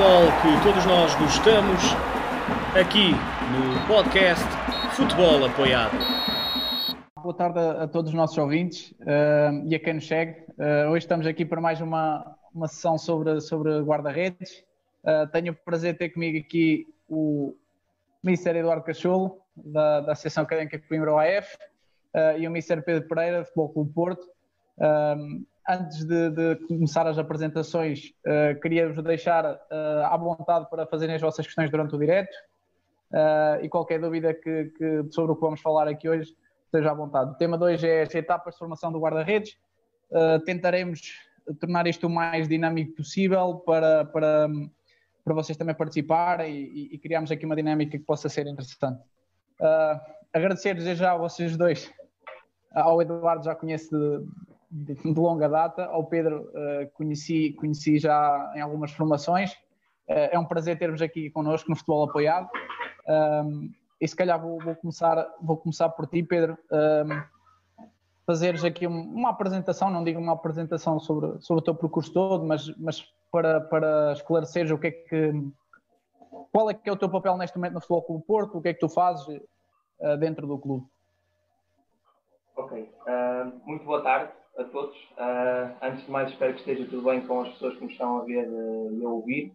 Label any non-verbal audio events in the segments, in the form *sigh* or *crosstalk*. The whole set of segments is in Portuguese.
futebol que todos nós gostamos, aqui no podcast Futebol Apoiado. Boa tarde a, a todos os nossos ouvintes uh, e a quem nos segue. Uh, hoje estamos aqui para mais uma, uma sessão sobre, sobre guarda-redes. Uh, tenho o prazer de ter comigo aqui o Mr. Eduardo Cacholo, da, da Associação Académica Coimbra OAF, e o Mr. Pedro Pereira, do Futebol Clube Porto. Antes de, de, começar as apresentações, queria-vos deixar à vontade para fazerem as vossas questões durante o direto. e qualquer dúvida que, que, sobre o que vamos falar aqui hoje, esteja à vontade. O tema de hoje é as etapas de formação do guarda-redes. tentaremos tornar isto o mais dinâmico possível para, para, para vocês também participarem e, e, criarmos aqui uma dinâmica que possa ser interessante. Uh, Agradecer-vos já a vocês dois. Ao Eduardo já conheço de, de, longa data, ao Pedro uh, conheci, conheci já em algumas formações. Uh, é um prazer ter-vos aqui connosco no Futebol Apoiado. e se calhar vou, vou, começar, vou começar por ti, Pedro fazeres aqui uma apresentação, não digo uma apresentação sobre, sobre o teu percurso todo, mas, mas para, para esclareceres o que é que qual é que é o teu papel neste momento no Futebol Clube Porto, o que é que tu fazes uh, dentro do clube? Ok, uh, muito boa tarde a todos. Uh, antes de mais, espero que esteja tudo bem com as pessoas que me estão a ver e a ouvir.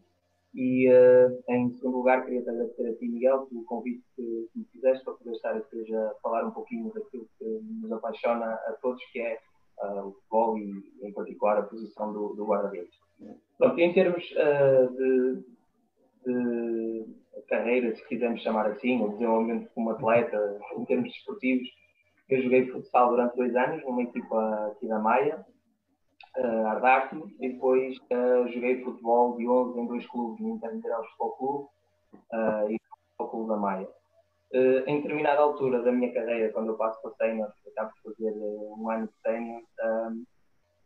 E, uh, em segundo lugar, queria te agradecer a ti, Miguel, pelo convite que, me fizeste para poder estar aqui a falar um pouquinho daquilo que nos apaixona a todos, que é uh, o futebol e, em particular, a posição do, do guarda-redes. Pronto, em termos uh, de, de carreira, se quisermos chamar assim, ou desenvolvimento como atleta, em termos desportivos, eu joguei futsal durante dois anos numa equipa aqui da Maia, uh, Ardarte, e depois uh, joguei futebol de 11 em dois clubes, no Intermineral Futebol Clube uh, e Futebol Clube da Maia. Uh, em determinada altura da minha carreira, quando eu passo para sénior, acabo de fazer um ano de sénior,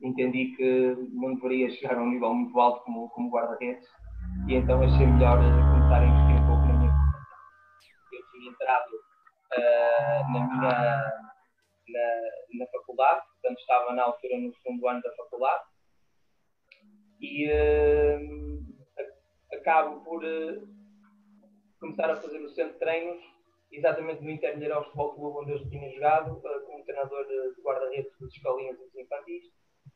entendi que não deveria chegar a um nível muito alto como, como guarda-redes e então achei melhor começar a investir um pouco na minha Eu tinha entrado na minha na, na faculdade, portanto estava na altura no segundo ano da faculdade e uh, acabo por uh, começar a fazer o centro de treinos exatamente no Inter ao Futebol Clube onde eu tinha jogado uh, como treinador de guarda-redes dos escolinhas dos infantis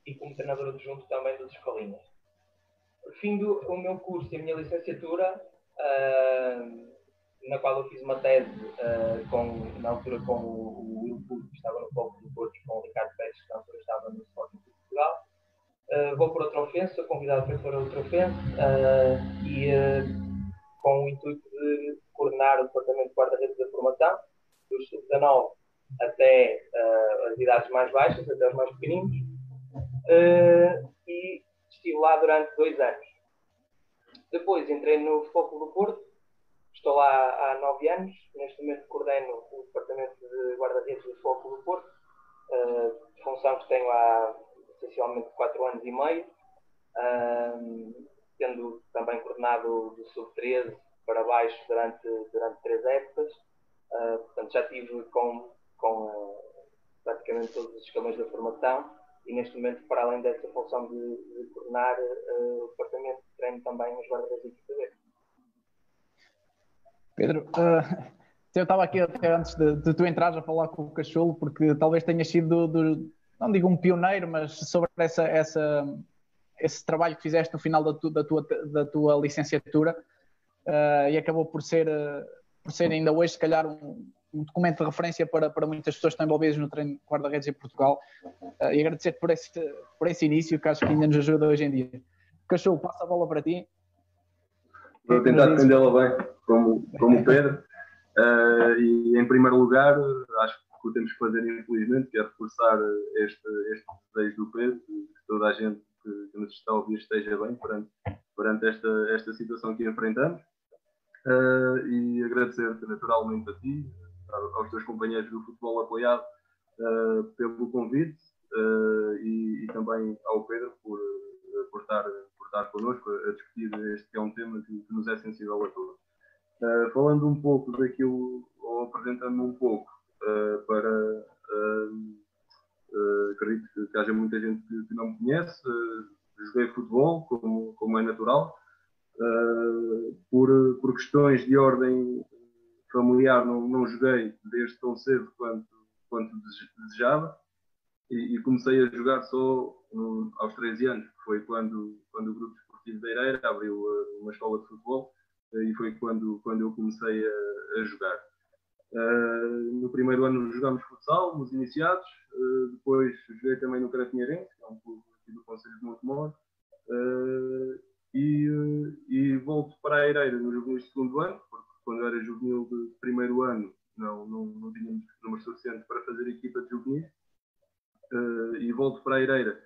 e como treinador adjunto também dos escolinhas. Findo o meu curso e a minha licenciatura na qual eu fiz uma tese uh, com, na altura com o, Will Puto, que estava no Foco do Porto, com o Ricardo Pérez, que na altura estava no Sporting de Portugal. Uh, vou para outra ofensa, sou convidado para ir para outra ofensa uh, e com o intuito de coordenar o Departamento de Guarda-Redes da Formação, dos sub-19 até as idades mais baixas, até os mais pequeninos, e estive lá durante dois anos. Depois entrei no Foco do Porto, Estou lá há nove anos, neste momento coordeno o Departamento de Guarda-Redes do Futebol do Porto, uh, função que tenho há essencialmente quatro anos e meio, uh, tendo também coordenado do Sub-13 para baixo durante, durante três épocas. Uh, portanto, já tive com, com praticamente todos os escalões da formação e neste momento, para além dessa função de, de coordenar o departamento, treino também os guarda-redes equipa Pedro, uh, eu estava aqui até antes de, de, tu entrares a falar com o Cacholo, porque talvez tenha sido, do, do, não digo um pioneiro, mas sobre essa, essa, esse trabalho que fizeste no final da, tu, da, tua, da tua licenciatura uh, e acabou por ser, uh, por ser ainda hoje, se calhar, um, um, documento de referência para, para muitas pessoas que estão envolvidas no treino de guarda-redes em Portugal. e agradecer-te por esse, por esse início, que acho que ainda nos ajuda hoje em dia. Cacholo, passa a bola para ti. Vou tentar defendê-la bem, como, como o Pedro. Uh, e em primeiro lugar, acho que o que temos que fazer, infelizmente, que é reforçar este, este desejo do Pedro, que toda a gente que, nos está a ouvir esteja bem perante, perante esta, esta situação que enfrentamos. Uh, e agradecer-te naturalmente a ti, aos teus companheiros do futebol apoiado, uh, pelo convite e, e, também ao Pedro por, por estar estar connosco a discutir este que é um tema que, que nos é sensível a todos. Uh, falando um pouco daquilo, ou apresentando um pouco uh, para. Uh, acredito que, que, haja muita gente que, que não me conhece. joguei futebol, como, como é natural. Por, por questões de ordem familiar, não, não joguei desde tão cedo quanto, quanto desejava e, e comecei a jogar só no, aos 13 anos, que foi quando, quando o Grupo Esportivo da Eireira abriu uh, uma escola de futebol uh, e foi quando, quando eu comecei a, a jogar. Uh, no primeiro ano jogámos futsal, nos iniciados, depois joguei também no Caratinheirense, que é um clube do Conselho de Montemor, e, e volto para a Eireira no juvenis de segundo ano, porque quando era juvenil de primeiro ano não, não, não tínhamos número suficiente para fazer equipa de juvenis, uh, e volto para a Eireira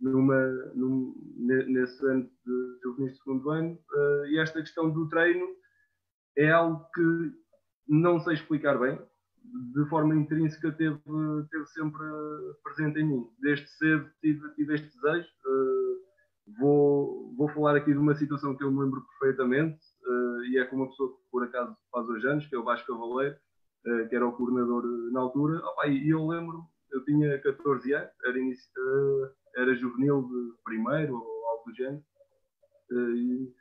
numa, num, nesse ano de juvenis de segundo ano, uh, e esta questão do treino é algo que não sei explicar bem, de forma intrínseca teve, teve sempre presente em mim. Desde cedo tive, tive este desejo. Uh, vou, vou falar aqui de uma situação que eu me lembro perfeitamente, uh, e é com uma pessoa que por acaso faz hoje anos, que é o Vasco Cavaleiro, uh, que era o coordenador na altura. E eu lembro eu tinha 14 anos, era, inicio, uh, era juvenil de primeiro ou algo do género. Uh, e,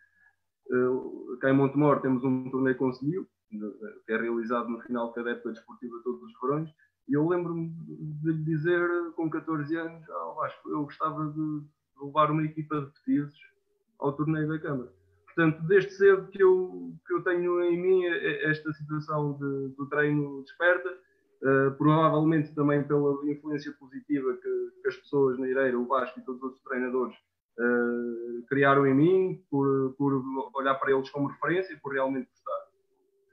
uh, cá em Montemor temos um torneio conselho, que é realizado no final da época desportiva todos os verões, e eu lembro-me de lhe dizer, com 14 anos, acho eu gostava de levar uma equipa de petizes ao torneio da Câmara. Portanto, desde cedo que eu, que eu tenho em mim esta situação de, do treino desperta, Uh, provavelmente também pela influência positiva que, que, as pessoas na Ireira, o Vasco e todos os outros treinadores uh, criaram em mim, por, por, olhar para eles como referência e por realmente gostar.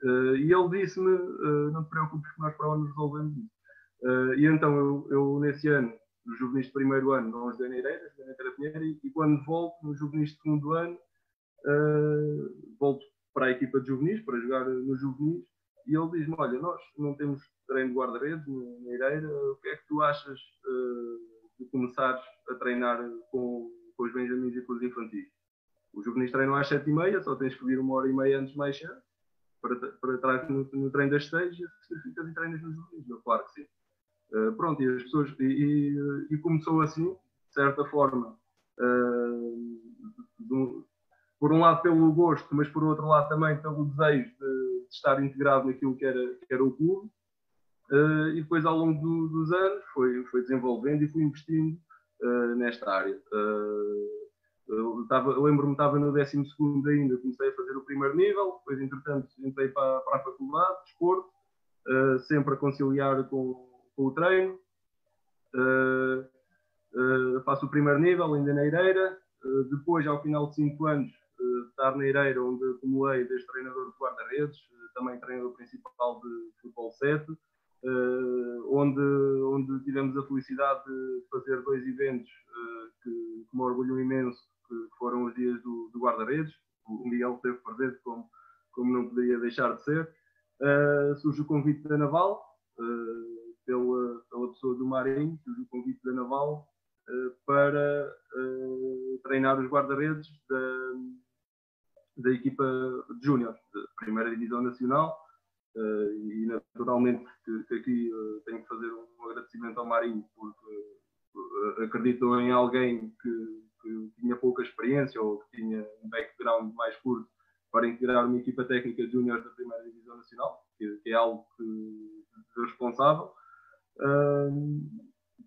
Uh, e ele disse-me: Não te preocupes, que nós para onde resolvemos isso. e então eu, eu, nesse ano, no juvenis de primeiro ano, não joguei na Ireira, joguei na Carapinheira, e, e, quando volto, no juvenis de segundo ano, volto para a equipa de juvenis, para jogar no juvenis, e ele diz-me: Olha, nós não temos treino de guarda-redes na Eireira, o que é que tu achas uh, de começares a treinar com, com os Benjamins e com os infantis? Os juvenis treinam às 7h30, só tens que vir uma hora e meia antes mais cedo, para, para trás no, no treino das 6 e ficas e treinas nos juvenis. Claro que sim. Uh, pronto, e as pessoas. E, e, e, começou assim, de certa forma. Uh, do, por um lado pelo gosto, mas por outro lado também pelo desejo de, de estar integrado naquilo que era, que era o clube. Uh, e depois, ao longo do, dos anos, foi, foi desenvolvendo e fui investindo uh, nesta área. Uh, eu lembro-me, estava no 12 ainda, comecei a fazer o primeiro nível, depois, entretanto, entrei para, para a faculdade de esporte, sempre a conciliar com, com o treino. faço o primeiro nível, ainda na Eireira. depois, ao final de 5 anos, estar na Eireira, onde acumulei desde treinador de guarda-redes, também treinador principal de futebol 7, Uh, onde, onde tivemos a felicidade de fazer dois eventos uh, que, que me orgulham imenso, que foram os dias do, do guarda-redes. O Miguel esteve presente, como, como não poderia deixar de ser. Surge o convite da Naval, pela, pela pessoa do Marinho, surge o convite da Naval para treinar os guarda-redes da, da equipa de Júnior, da Primeira Divisão Nacional Uh, e naturalmente que, que aqui uh, tenho que fazer um agradecimento ao Marinho porque uh, acreditou em alguém que, que, tinha pouca experiência ou que tinha um background mais curto para integrar uma equipa técnica de júnior da primeira divisão nacional, que, que é algo que responsável.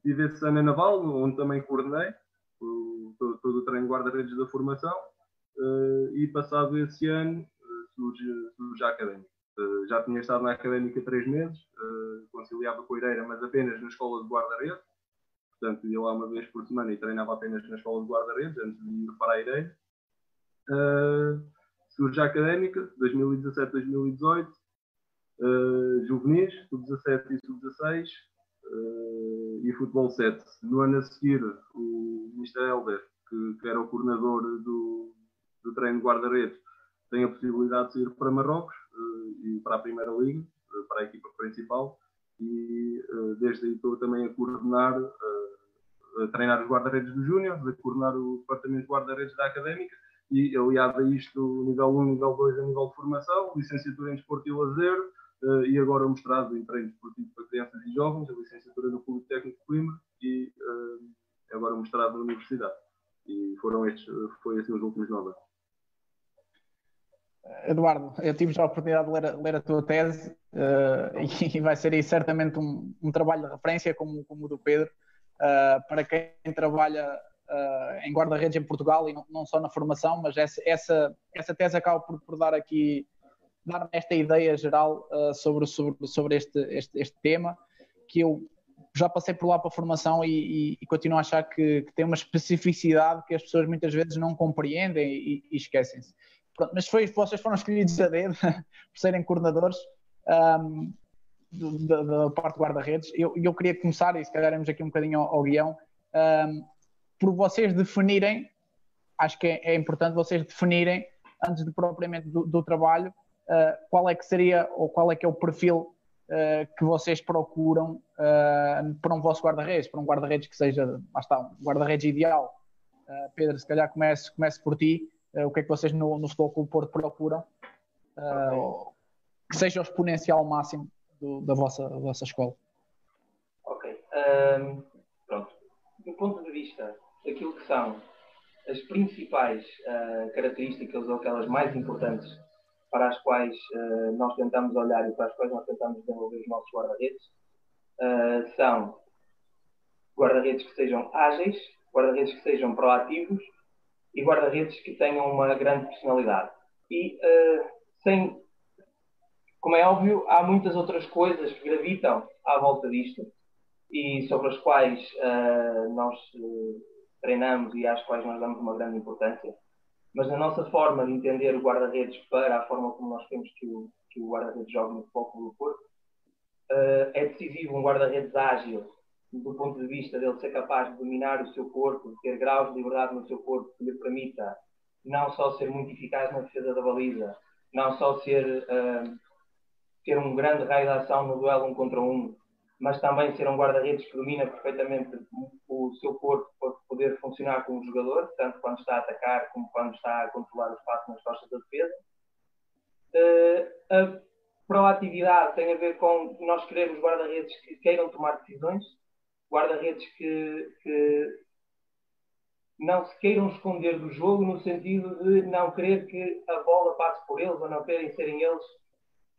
tive esse ano Naval, onde também coordenei o, todo, todo, o treino guarda-redes da formação e passado esse ano surge, surge a académica. Eh, já tinha estado na académica três meses, conciliava com a Ireira, mas apenas na escola de guarda-redes. Portanto, ia lá uma vez por semana e treinava apenas na escola de guarda-redes, antes de ir para a Ireira. Surge a académica, 2017-2018, uh, juvenis, sub-17 e sub-16, uh, e futebol 7. No ano a seguir, o Mr. Helder, que, que era o coordenador do, do treino de guarda-redes, tem a possibilidade de sair para Marrocos eh, e para a Primeira Liga, eh, para a equipa principal, e eh, desde aí estou também a coordenar, a treinar os guarda-redes do Júnior, a coordenar o departamento de guarda-redes da Académica, e aliado a isto, nível 1, nível 2, a nível de formação, licenciatura em Desporto e Lazer, e agora mostrado em treino esportivo para crianças e jovens, a licenciatura no Politécnico de Coimbra, e agora mostrado na Universidade. E foram estes, foi assim os últimos nove anos. Eduardo, eu tive já a oportunidade de ler a, ler a tua tese uh, e vai ser aí certamente um, um, trabalho de referência como, como o do Pedro uh, para quem trabalha uh, em guarda-redes em Portugal e não, não, só na formação, mas essa, essa, essa tese acaba por, por dar aqui dar esta ideia geral sobre, sobre, sobre este, este, este tema que eu já passei por lá para a formação e, e, e continuo a achar que, que, tem uma especificidade que as pessoas muitas vezes não compreendem e, e esquecem-se. Mas foi, vocês foram escolhidos a dedo *laughs* por serem coordenadores um, da, da, parte de guarda-redes. Eu, eu queria começar, e se calhar iremos aqui um bocadinho ao, ao guião, um, por vocês definirem, acho que é, é, importante vocês definirem, antes de propriamente do, do trabalho, uh, qual é que seria ou qual é que é o perfil uh, que vocês procuram uh, para um vosso guarda-redes, para um guarda-redes que seja, lá está, um guarda-redes ideal. Uh, Pedro, se calhar comece, comece por ti. O que é que vocês no, no Futebol Clube Porto procuram? Okay. Que seja o exponencial máximo do, da, vossa, da vossa escola. Ok. Um, pronto. Do ponto de vista daquilo que são as principais uh, características ou aquelas mais importantes para as quais uh, nós tentamos olhar e para as quais nós tentamos desenvolver os nossos guarda-redes uh, são guarda-redes que sejam ágeis, guarda-redes que sejam proativos e guarda-redes que tenham uma grande personalidade. E uh, sem, como é óbvio, há muitas outras coisas que gravitam à volta disto e sobre as quais nós treinamos e às quais nós damos uma grande importância mas na nossa forma de entender o guarda-redes para a forma como nós queremos que o, que o guarda-redes jogue no futebol Porto, uh, é decisivo um guarda-redes ágil, do ponto de vista dele ser capaz de dominar o seu corpo, de ter graus de liberdade no seu corpo que lhe permita não só ser muito eficaz na defesa da baliza, não só ser, uh, ter um grande raio de ação no duelo um contra um, mas também ser um guarda-redes que domina perfeitamente o seu corpo para poder funcionar como jogador, tanto quando está a atacar como quando está a controlar o espaço nas costas da defesa. Uh, a proatividade tem a ver com nós queremos guarda-redes que queiram tomar decisões, guarda-redes que, que não se queiram esconder do jogo no sentido de não querer que a bola passe por eles ou não querem serem eles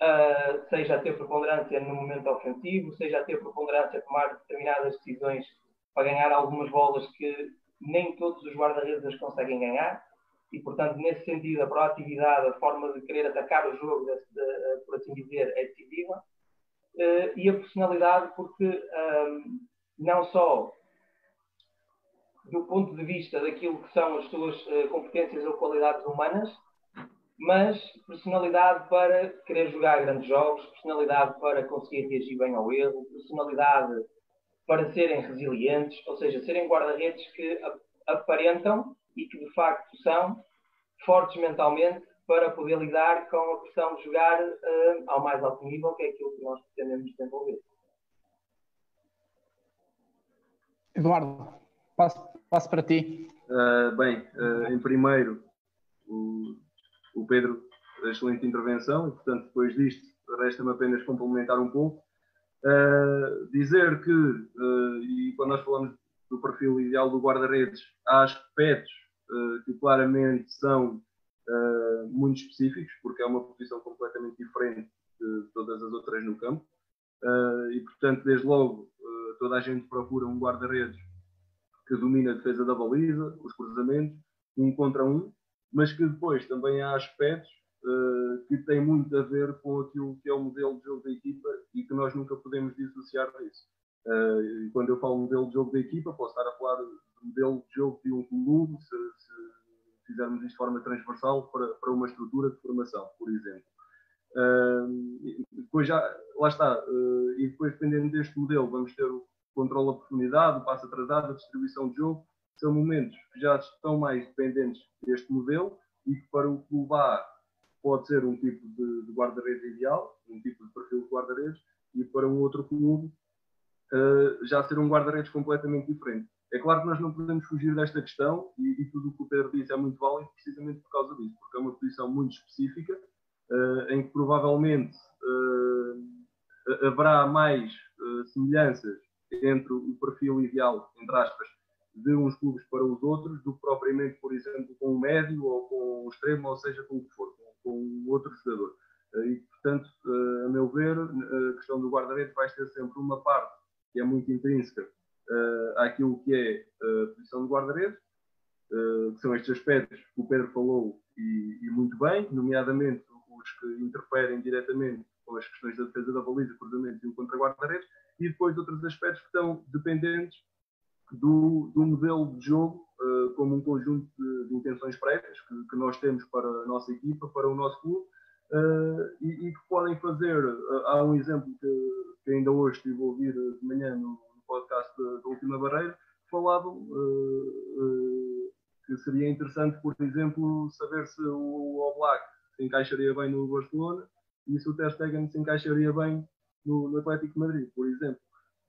uh, seja a ter preponderância no momento ofensivo, seja a ter preponderância a tomar determinadas decisões para ganhar algumas bolas que nem todos os guarda-redes as conseguem ganhar. E, portanto, nesse sentido, a proatividade, a forma de querer atacar o jogo, de, de, por assim dizer, é decisiva. Uh, e a personalidade, porque um, não só do ponto de vista daquilo que são as suas uh, competências ou qualidades humanas, mas personalidade para querer jogar grandes jogos, personalidade para conseguir reagir bem ao erro, personalidade para serem resilientes, ou seja, serem guarda-redes que aparentam e que de facto são fortes mentalmente para poder lidar com a pressão de jogar uh, ao mais alto nível, que é aquilo que nós pretendemos desenvolver. Eduardo, passo, passo para ti. Uh, bem, uh, em primeiro, o o Pedro, excelente intervenção, e portanto, depois disto, resta-me apenas complementar um pouco. Uh, dizer que, e quando nós falamos do perfil ideal do guarda-redes, há aspectos que claramente são muito específicos, porque é uma posição completamente diferente de todas as outras no campo. e, portanto, desde logo, toda a gente procura um guarda-redes que domina a defesa da baliza, os cruzamentos, um contra um, mas que depois também há aspectos uh, que têm muito a ver com aquilo que é o modelo de jogo da equipa e que nós nunca podemos dissociar disso. Uh, quando eu falo modelo de jogo da equipa, posso estar a falar do modelo de jogo de um clube, se, se fizermos isto de forma transversal para, para uma estrutura de formação, por exemplo. Depois já, lá está, uh, e depois dependendo deste modelo, vamos ter o controle da profundidade, o passo atrasado, a distribuição de jogo, são momentos que já estão mais dependentes deste modelo e que para o clube A pode ser um tipo de, de guarda-redes ideal, um tipo de perfil de guarda-redes, e para um outro clube uh, já ser um guarda-redes completamente diferente. É claro que nós não podemos fugir desta questão e, e, tudo o que o Pedro disse é muito válido precisamente por causa disso, porque é uma posição muito específica em que provavelmente uh, haverá mais semelhanças entre o perfil ideal, entre aspas, de uns clubes para os outros do que propriamente, por exemplo, com o médio ou com o extremo, ou seja, com o que for, com, outro jogador. E, portanto, a meu ver, a questão do guarda-redes vai ter sempre uma parte que é muito intrínseca àquilo que é a posição de guarda-redes, que são estes aspectos que o Pedro falou e, e muito bem, nomeadamente os que interferem diretamente com as questões da defesa da baliza, cruzamento e o contra-guarda-redes, e depois outros aspectos que estão dependentes do, do modelo de jogo, uh, como um conjunto de, de intenções prévias que, que, nós temos para a nossa equipa, para o nosso clube, uh, e, e, que podem fazer. Uh, há um exemplo que, que, ainda hoje estive a ouvir de manhã no, no podcast da, Última Barreira, falavam que seria interessante, por exemplo, saber se o Oblak se encaixaria bem no Barcelona e se o Ter Stegen se encaixaria bem no, no Atlético de Madrid, por exemplo.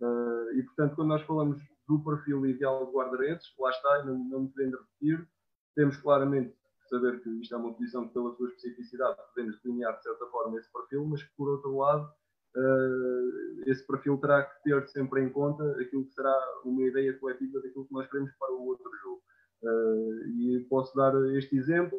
Uh, e, portanto, quando nós falamos do perfil ideal de guarda-redes, lá está, não, não me podendo repetir, temos claramente que saber que isto é uma posição que, pela sua especificidade, podemos delinear de certa forma esse perfil, mas por outro lado, uh, esse perfil terá que ter sempre em conta aquilo que será uma ideia coletiva daquilo que nós queremos para o outro jogo. Uh, e posso dar este exemplo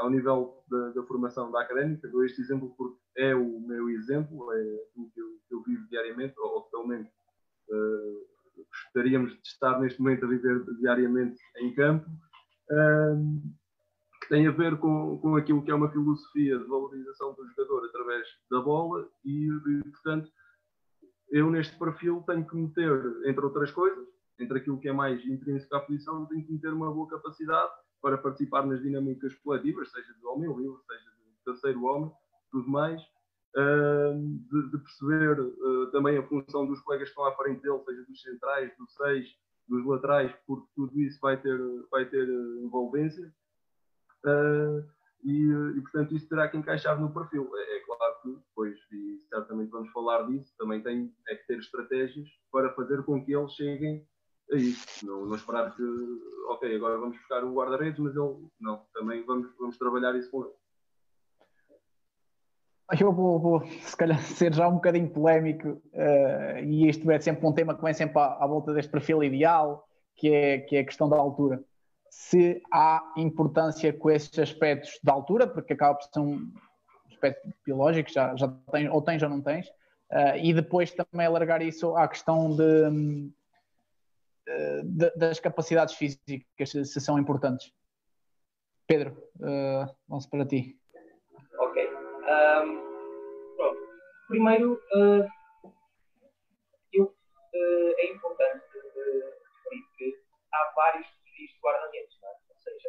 ao nível da, da, formação da académica, dou este exemplo porque é o meu exemplo, é o que eu, eu vivo diariamente, ou, ou pelo menos uh, gostaríamos de estar neste momento a viver diariamente em campo, uh, que tem a ver com, com aquilo que é uma filosofia de valorização do jogador através da bola e, e portanto, eu neste perfil tenho que meter, entre outras coisas, entre aquilo que é mais intrínseco à posição, tenho que meter uma boa capacidade para participar nas dinâmicas coletivas, seja de homem livre, seja de terceiro homem, tudo mais, de, de perceber uh, também a função dos colegas que estão à frente dele, seja dos centrais, dos seis, dos laterais, porque tudo isso vai ter, vai ter envolvência. Uh, e, e, portanto, isso terá que encaixar no perfil. É, é, claro que depois, e certamente vamos falar disso, também tem é que ter estratégias para fazer com que eles cheguem a isso. Não, não esperar que, ok, agora vamos buscar um guarda-redes, mas ele, não, também vamos, vamos trabalhar isso com ele. Eu vou, vou, se calhar, ser já um bocadinho polémico, uh, e isto é sempre um tema que vem sempre à, à, volta deste perfil ideal, que é, que é a questão da altura. Se há importância com esses aspectos da altura, porque acaba por ser um aspecto biológico, já, já tens, ou tens ou não tens, uh, e depois também alargar isso à questão de das capacidades físicas, se, são importantes. Pedro, uh, vamos para ti. Um, pronto. Primeiro, uh, eu, uh, é importante referir que há vários perfis de guarda-redes, é? ou seja,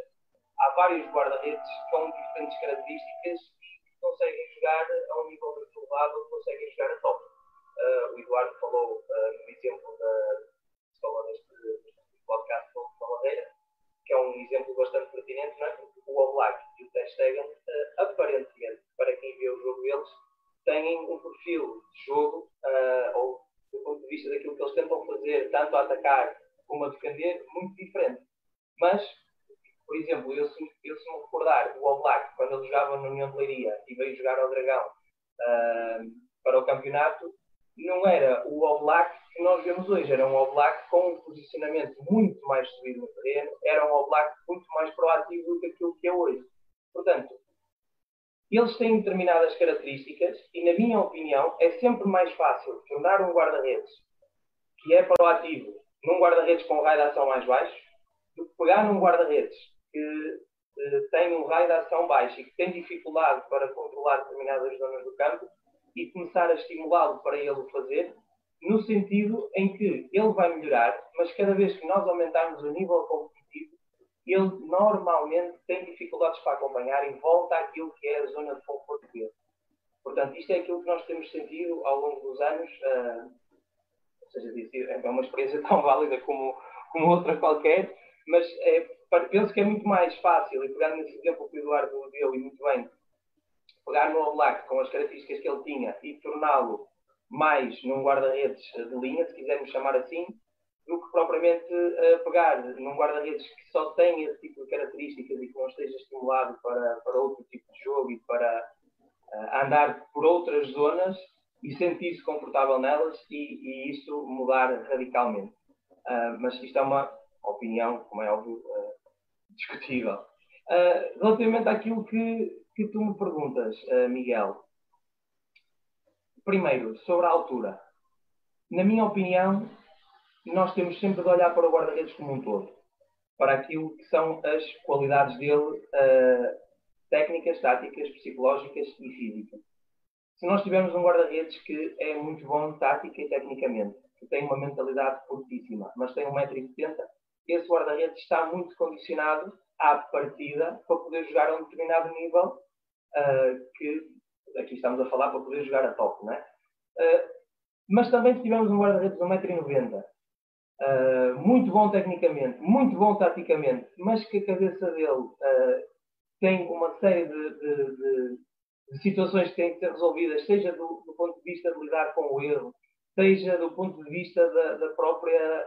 há vários guarda-redes com diferentes características e que conseguem jogar a um nível elevado conseguem jogar a top. Uh, o Eduardo falou no exemplo da. Falou neste, podcast do Maladeira, que é um exemplo bastante pertinente, não é? Porque o Oblak e o Ter Stegen, aparentemente, para quem vê o jogo deles, têm um perfil de jogo, uh, ou do ponto de vista daquilo que eles tentam fazer, tanto a atacar como a defender, muito diferente. Mas, por exemplo, eu se, eu, se me recordar o Oblak, quando ele jogava na União de Leiria e veio jogar ao Dragão uh, para o campeonato, não era o Oblak que nós vemos hoje, era um Oblak com um posicionamento muito mais subido no terreno, era um Oblak muito mais proativo do que aquilo que é hoje. Portanto, eles têm determinadas características e, na minha opinião, é sempre mais fácil tornar um guarda-redes que é proativo num guarda-redes com um raio de ação mais baixo do que pegar num guarda-redes que eh, tem um raio de ação baixo e que tem dificuldade para controlar determinadas zonas do campo e começar a estimulá-lo para ele o fazer, no sentido em que ele vai melhorar, mas cada vez que nós aumentarmos o nível competitivo, ele normalmente tem dificuldades para acompanhar e volta àquilo que é a zona de conforto dele. Portanto, isto é aquilo que nós temos sentido ao longo dos anos, uh, ou seja, é uma experiência *laughs* tão válida como, como outra qualquer, mas é, penso que é muito mais fácil, e pegando nesse exemplo que o Eduardo deu, e muito bem, pegar no Oblak com as características que ele tinha e torná-lo mais num guarda-redes de linha, se quisermos chamar assim, do que propriamente uh, pegar num guarda-redes que só tem esse tipo de características e que não esteja estimulado para, para outro tipo de jogo e para uh, andar por outras zonas e sentir-se confortável nelas e, e isso mudar radicalmente. Uh, mas isto é uma opinião, como é óbvio, discutível. relativamente àquilo que que tu me perguntas, Miguel, primeiro, sobre a altura. Na minha opinião, nós temos sempre de olhar para o guarda-redes como um todo, para aquilo que são as qualidades dele, uh, técnicas, táticas, psicológicas e físicas. Se nós tivermos um guarda-redes que é muito bom tática e tecnicamente, que tem uma mentalidade fortíssima, mas tem 1,70m, esse guarda-redes está muito condicionado à partida para poder jogar a um determinado nível uh, que aqui estamos a falar para poder jogar a top, não é? Uh, mas também se tivermos um guarda-redes de 1,90m, uh, muito bom tecnicamente, muito bom taticamente, mas que a cabeça dele uh, tem uma série de, de, de, de, situações que têm que ser resolvidas, seja do, do, ponto de vista de lidar com o erro, seja do ponto de vista da, da própria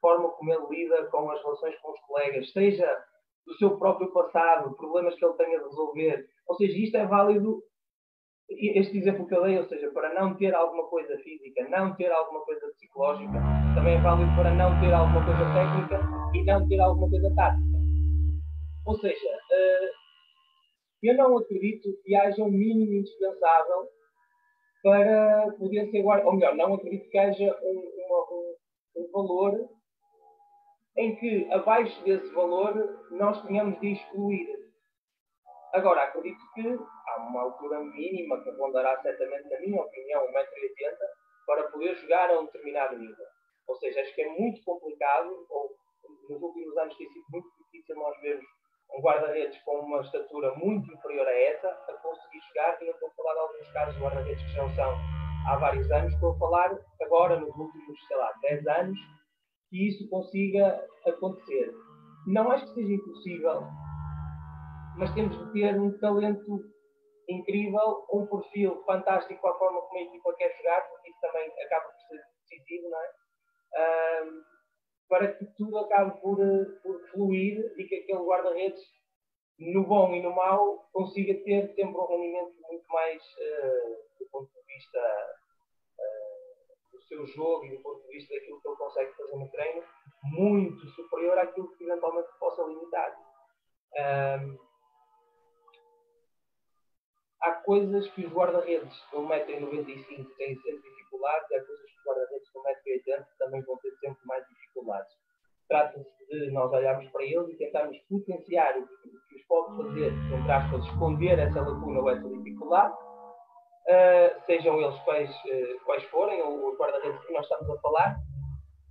forma como ele lida com as relações com os colegas, seja do seu próprio passado, problemas que ele tenha de resolver. Ou seja, isto é válido este exemplo que eu dei, ou seja, para não ter alguma coisa física, não ter alguma coisa psicológica, também é válido para não ter alguma coisa técnica e não ter alguma coisa tática. Ou seja, eh, eu não acredito que haja um mínimo indispensável para poder ser guarda, ou melhor, não acredito que haja um, um, um valor em que abaixo desse valor nós tenhamos de excluir. Agora, acredito que uma altura mínima que rondará certamente, na minha opinião, 1,80m para poder jogar a um determinado nível. Ou seja, acho que é muito complicado, ou nos últimos anos tem sido muito difícil nós vermos um guarda-redes com uma estatura muito inferior a essa a conseguir jogar. E eu estou a falar de alguns casos de guarda-redes que já são há vários anos, estou a falar agora nos últimos, sei lá, 10 anos, que isso consiga acontecer. Não acho que seja impossível, mas temos de ter um talento incrível, um perfil fantástico para a forma como a equipa quer jogar, porque isso também acaba por ser decisivo, não é? Um, para que tudo acabe por, por fluir e que aquele guarda-redes, no bom e no mau, consiga ter sempre um rendimento muito mais, uh, do ponto de vista uh, do seu jogo e do ponto de vista daquilo que ele consegue fazer no treino, muito superior àquilo que eventualmente possa limitar. Um, há coisas que os guarda-redes de 1,95m têm sempre dificuldades, há coisas que os guarda-redes de 1,80m também vão ter sempre mais dificuldades. Trata-se de nós olharmos para eles e tentarmos potenciar o que os pode fazer, entre aspas, esconder essa lacuna ou essa dificuldade, uh, sejam eles quais, uh, quais forem, ou os guarda-redes que nós estamos a falar,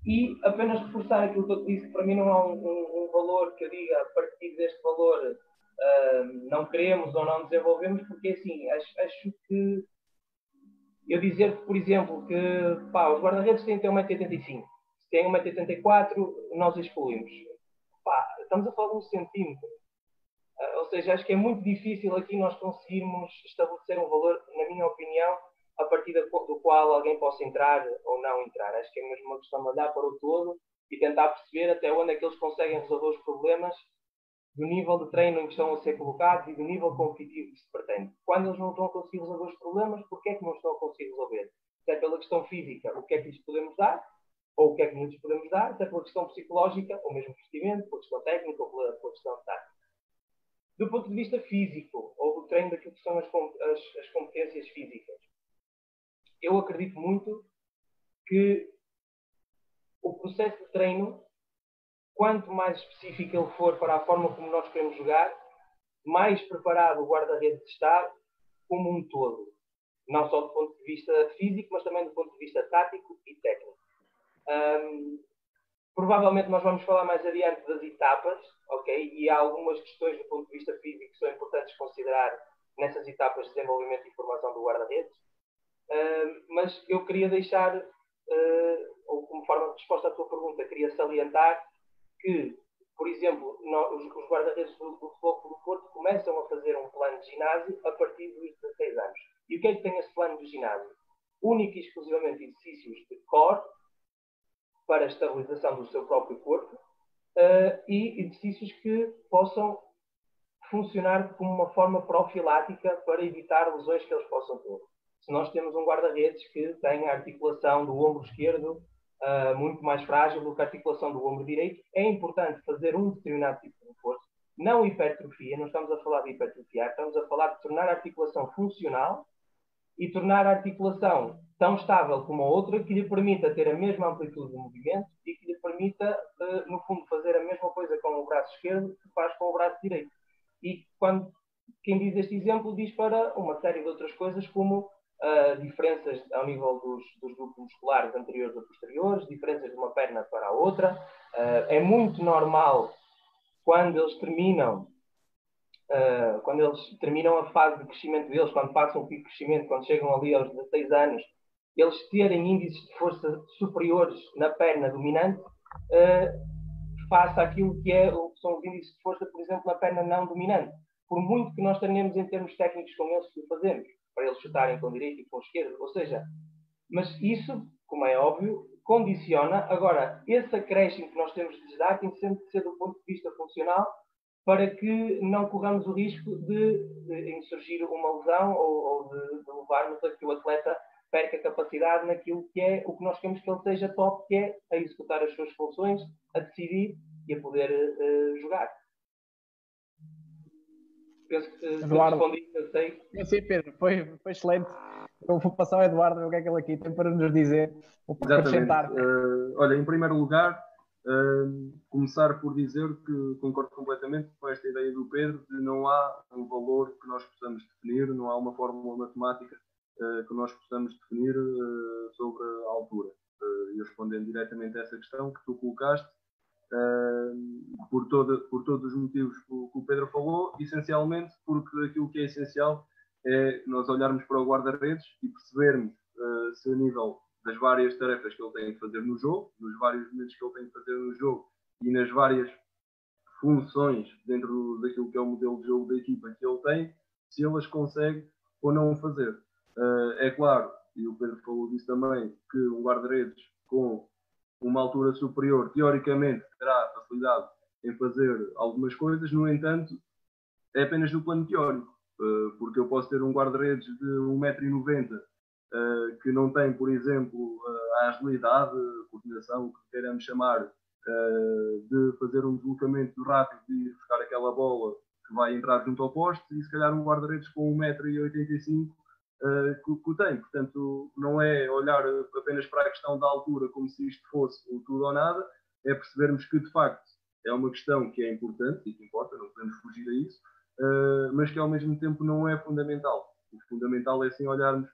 e apenas reforçar aquilo que eu disse, para mim não há um, um, um valor que eu diga a partir deste valor uh, não queremos ou não desenvolvemos, porque assim, acho, acho que eu dizer, por exemplo, que pá, os guarda-redes têm ter 1,85m, se têm 1,84m, nós excluímos. Pá, estamos a falar de um centímetro. Uh, ou seja, acho que é muito difícil aqui nós conseguirmos estabelecer um valor, na minha opinião, a partir do qual alguém possa entrar ou não entrar. Acho que é mesmo uma questão de olhar para o todo e tentar perceber até onde é que eles conseguem resolver os problemas do nível de treino em que estão a ser colocados e do nível competitivo que se pretende. Quando eles não estão a conseguir resolver os problemas, porquê é que não estão a conseguir resolver? Se é pela questão física, o que é que lhes podemos dar? Ou o que é que não lhes podemos dar? Se é pela questão psicológica, ou mesmo vestimento, pela questão técnica, ou pela, pela questão tática. Do ponto de vista físico, ou do treino daquilo que são as, as, as competências físicas, eu acredito muito que o processo de treino quanto mais específico ele for para a forma como nós queremos jogar, mais preparado o guarda-redes está como um todo. Não só do ponto de vista físico, mas também do ponto de vista tático e técnico. Um, provavelmente nós vamos falar mais adiante das etapas, ok? E há algumas questões do ponto de vista físico que são importantes considerar nessas etapas de desenvolvimento e formação do guarda-redes. Mas eu queria deixar, uh, ou como forma de resposta à tua pergunta, queria salientar que, por exemplo, nós, os guarda-redes do, do do Porto começam a fazer um plano de ginásio a partir dos 16 anos. E o que é que tem esse plano de ginásio? Único e exclusivamente exercícios de core para a estabilização do seu próprio corpo uh, e exercícios que possam funcionar como uma forma profilática para evitar lesões que eles possam ter. Se nós temos um guarda-redes que tem a articulação do ombro esquerdo uh, muito mais frágil do que a articulação do ombro direito, é importante fazer um determinado tipo de reforço, não hipertrofia, não estamos a falar de hipertrofia, estamos a falar de tornar a articulação funcional e tornar a articulação tão estável como a outra que lhe permita ter a mesma amplitude de movimento e que lhe permita, uh, no fundo, fazer a mesma coisa com o braço esquerdo que faz com o braço direito. E quando quem diz este exemplo diz para uma série de outras coisas, como uh, diferenças ao nível dos, dos, grupos musculares anteriores ou posteriores, diferenças de uma perna para a outra. Uh, é muito normal quando eles terminam uh, quando eles terminam a fase de crescimento deles, quando passam o pico de crescimento, quando chegam ali aos 16 anos, eles terem índices de força superiores na perna dominante, uh, face àquilo que, é, que são os índices de força, por exemplo, na perna não dominante. Por muito que nós tenhamos em termos técnicos com eles que o fazemos, para eles chutarem com direito e com esquerda, ou seja, mas isso, como é óbvio, condiciona. Agora, esse acréscimo que nós temos de dar tem sempre de ser do ponto de vista funcional para que não corramos o risco de, de insurgir uma lesão ou, ou de, de levarmos a que o atleta perca capacidade naquilo que é o que nós queremos que ele seja top, que é a executar as suas funções, a decidir e a poder uh, jogar. Penso que Eduardo. respondi, eu sei. Sim, Pedro, foi, foi excelente. Eu vou passar ao Eduardo, o que é que ele aqui tem para nos dizer, ou para acrescentar. Uh, olha, em primeiro lugar, Uh, começar por dizer que concordo completamente com esta ideia do Pedro de não há um valor que nós possamos definir, não há uma fórmula matemática uh, que nós possamos definir uh, sobre a altura. e respondendo diretamente a essa questão que tu colocaste, por, toda, por todos os motivos que o, Pedro falou, essencialmente porque aquilo que é essencial é nós olharmos para o guarda-redes e percebermos se a nível das várias tarefas que ele tem de fazer no jogo, nos vários momentos que ele tem de fazer no jogo e nas várias funções dentro daquilo que é o modelo de jogo da equipa que ele tem, se ele as consegue ou não fazer. Uh, é claro, e o Pedro falou disso também, que um guarda-redes com uma altura superior, teoricamente, terá facilidade em fazer algumas coisas, no entanto, é apenas no plano teórico, uh, porque eu posso ter um guarda-redes de 1,90m uh, que não tem, por exemplo, a agilidade, a coordenação, o que queiramos chamar, de fazer um deslocamento rápido e buscar aquela bola que vai entrar junto ao poste, e se calhar um guarda-redes com 1,85m uh, que, o tem. Portanto, não é olhar apenas para a questão da altura como se isto fosse o tudo ou nada, é percebermos que, de facto, é uma questão que é importante e que importa, não podemos fugir a isso, uh, mas que ao mesmo tempo não é fundamental. O fundamental é sim olharmos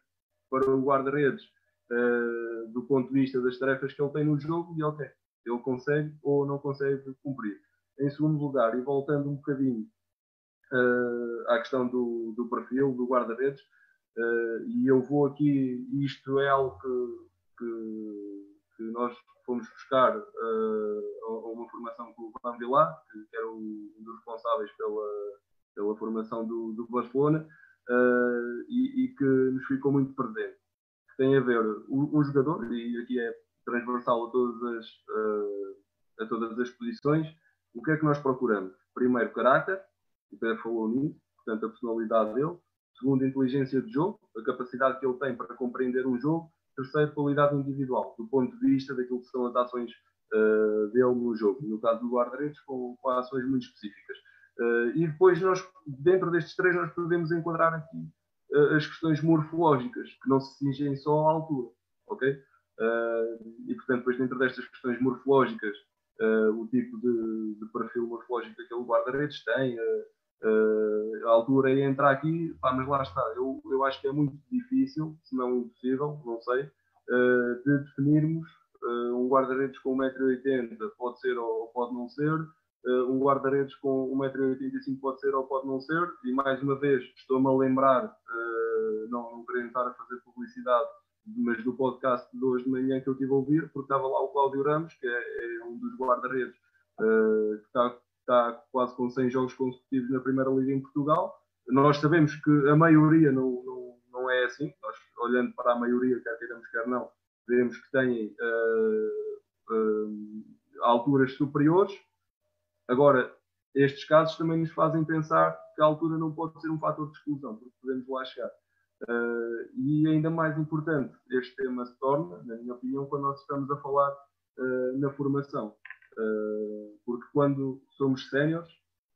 para o guarda-redes uh, do ponto de vista das tarefas que ele tem no jogo e ok, ele consegue ou não consegue cumprir. Em segundo lugar, e voltando um bocadinho uh, à questão do, do perfil do guarda-redes, e eu vou aqui, isto é algo que, que, que nós fomos buscar uh, uma formação com o Van Vilar, que era um dos responsáveis pela, pela formação do, do Barcelona, uh, e, e, que nos ficou muito presente. Que tem a ver um, um jogador, e aqui é transversal a todas, as, uh, a todas as posições, o que é que nós procuramos? Primeiro, caráter, o Pedro falou nisso, portanto, a personalidade dele. Segundo, inteligência de jogo, a capacidade que ele tem para compreender um jogo. Terceiro, qualidade individual, do ponto de vista daquilo que são as ações uh, dele no jogo. No caso do guarda-redes, com, com ações muito específicas. Uh, e depois, nós, dentro destes três, nós podemos enquadrar aqui uh, as questões morfológicas, que não se cingem só à altura. Ok? E, portanto, depois, dentro destas questões morfológicas, o tipo de, de, perfil morfológico que aquele guarda-redes tem, a altura e entrar aqui, pá, mas lá está. Eu, eu acho que é muito difícil, se não impossível, não sei, de definirmos um guarda-redes com 1,80m, pode ser ou pode não ser Uh, um guarda-redes com 1,85m pode ser ou pode não ser, e mais uma vez estou-me a lembrar, uh, não, não querendo estar a fazer publicidade, mas do podcast de hoje de manhã que eu tive a ouvir, porque estava lá o Cláudio Ramos, que é, é um dos guarda-redes uh, que está, está, quase com 100 jogos consecutivos na Primeira Liga em Portugal. Nós sabemos que a maioria não, não, não é assim, nós olhando para a maioria, quer queiramos, quer não, vemos que têm alturas superiores, Agora, estes casos também nos fazem pensar que a altura não pode ser um fator de exclusão, porque podemos lá chegar. Uh, e ainda mais importante, este tema se torna, na minha opinião, quando nós estamos a falar uh, na formação. Uh, porque quando somos séniores,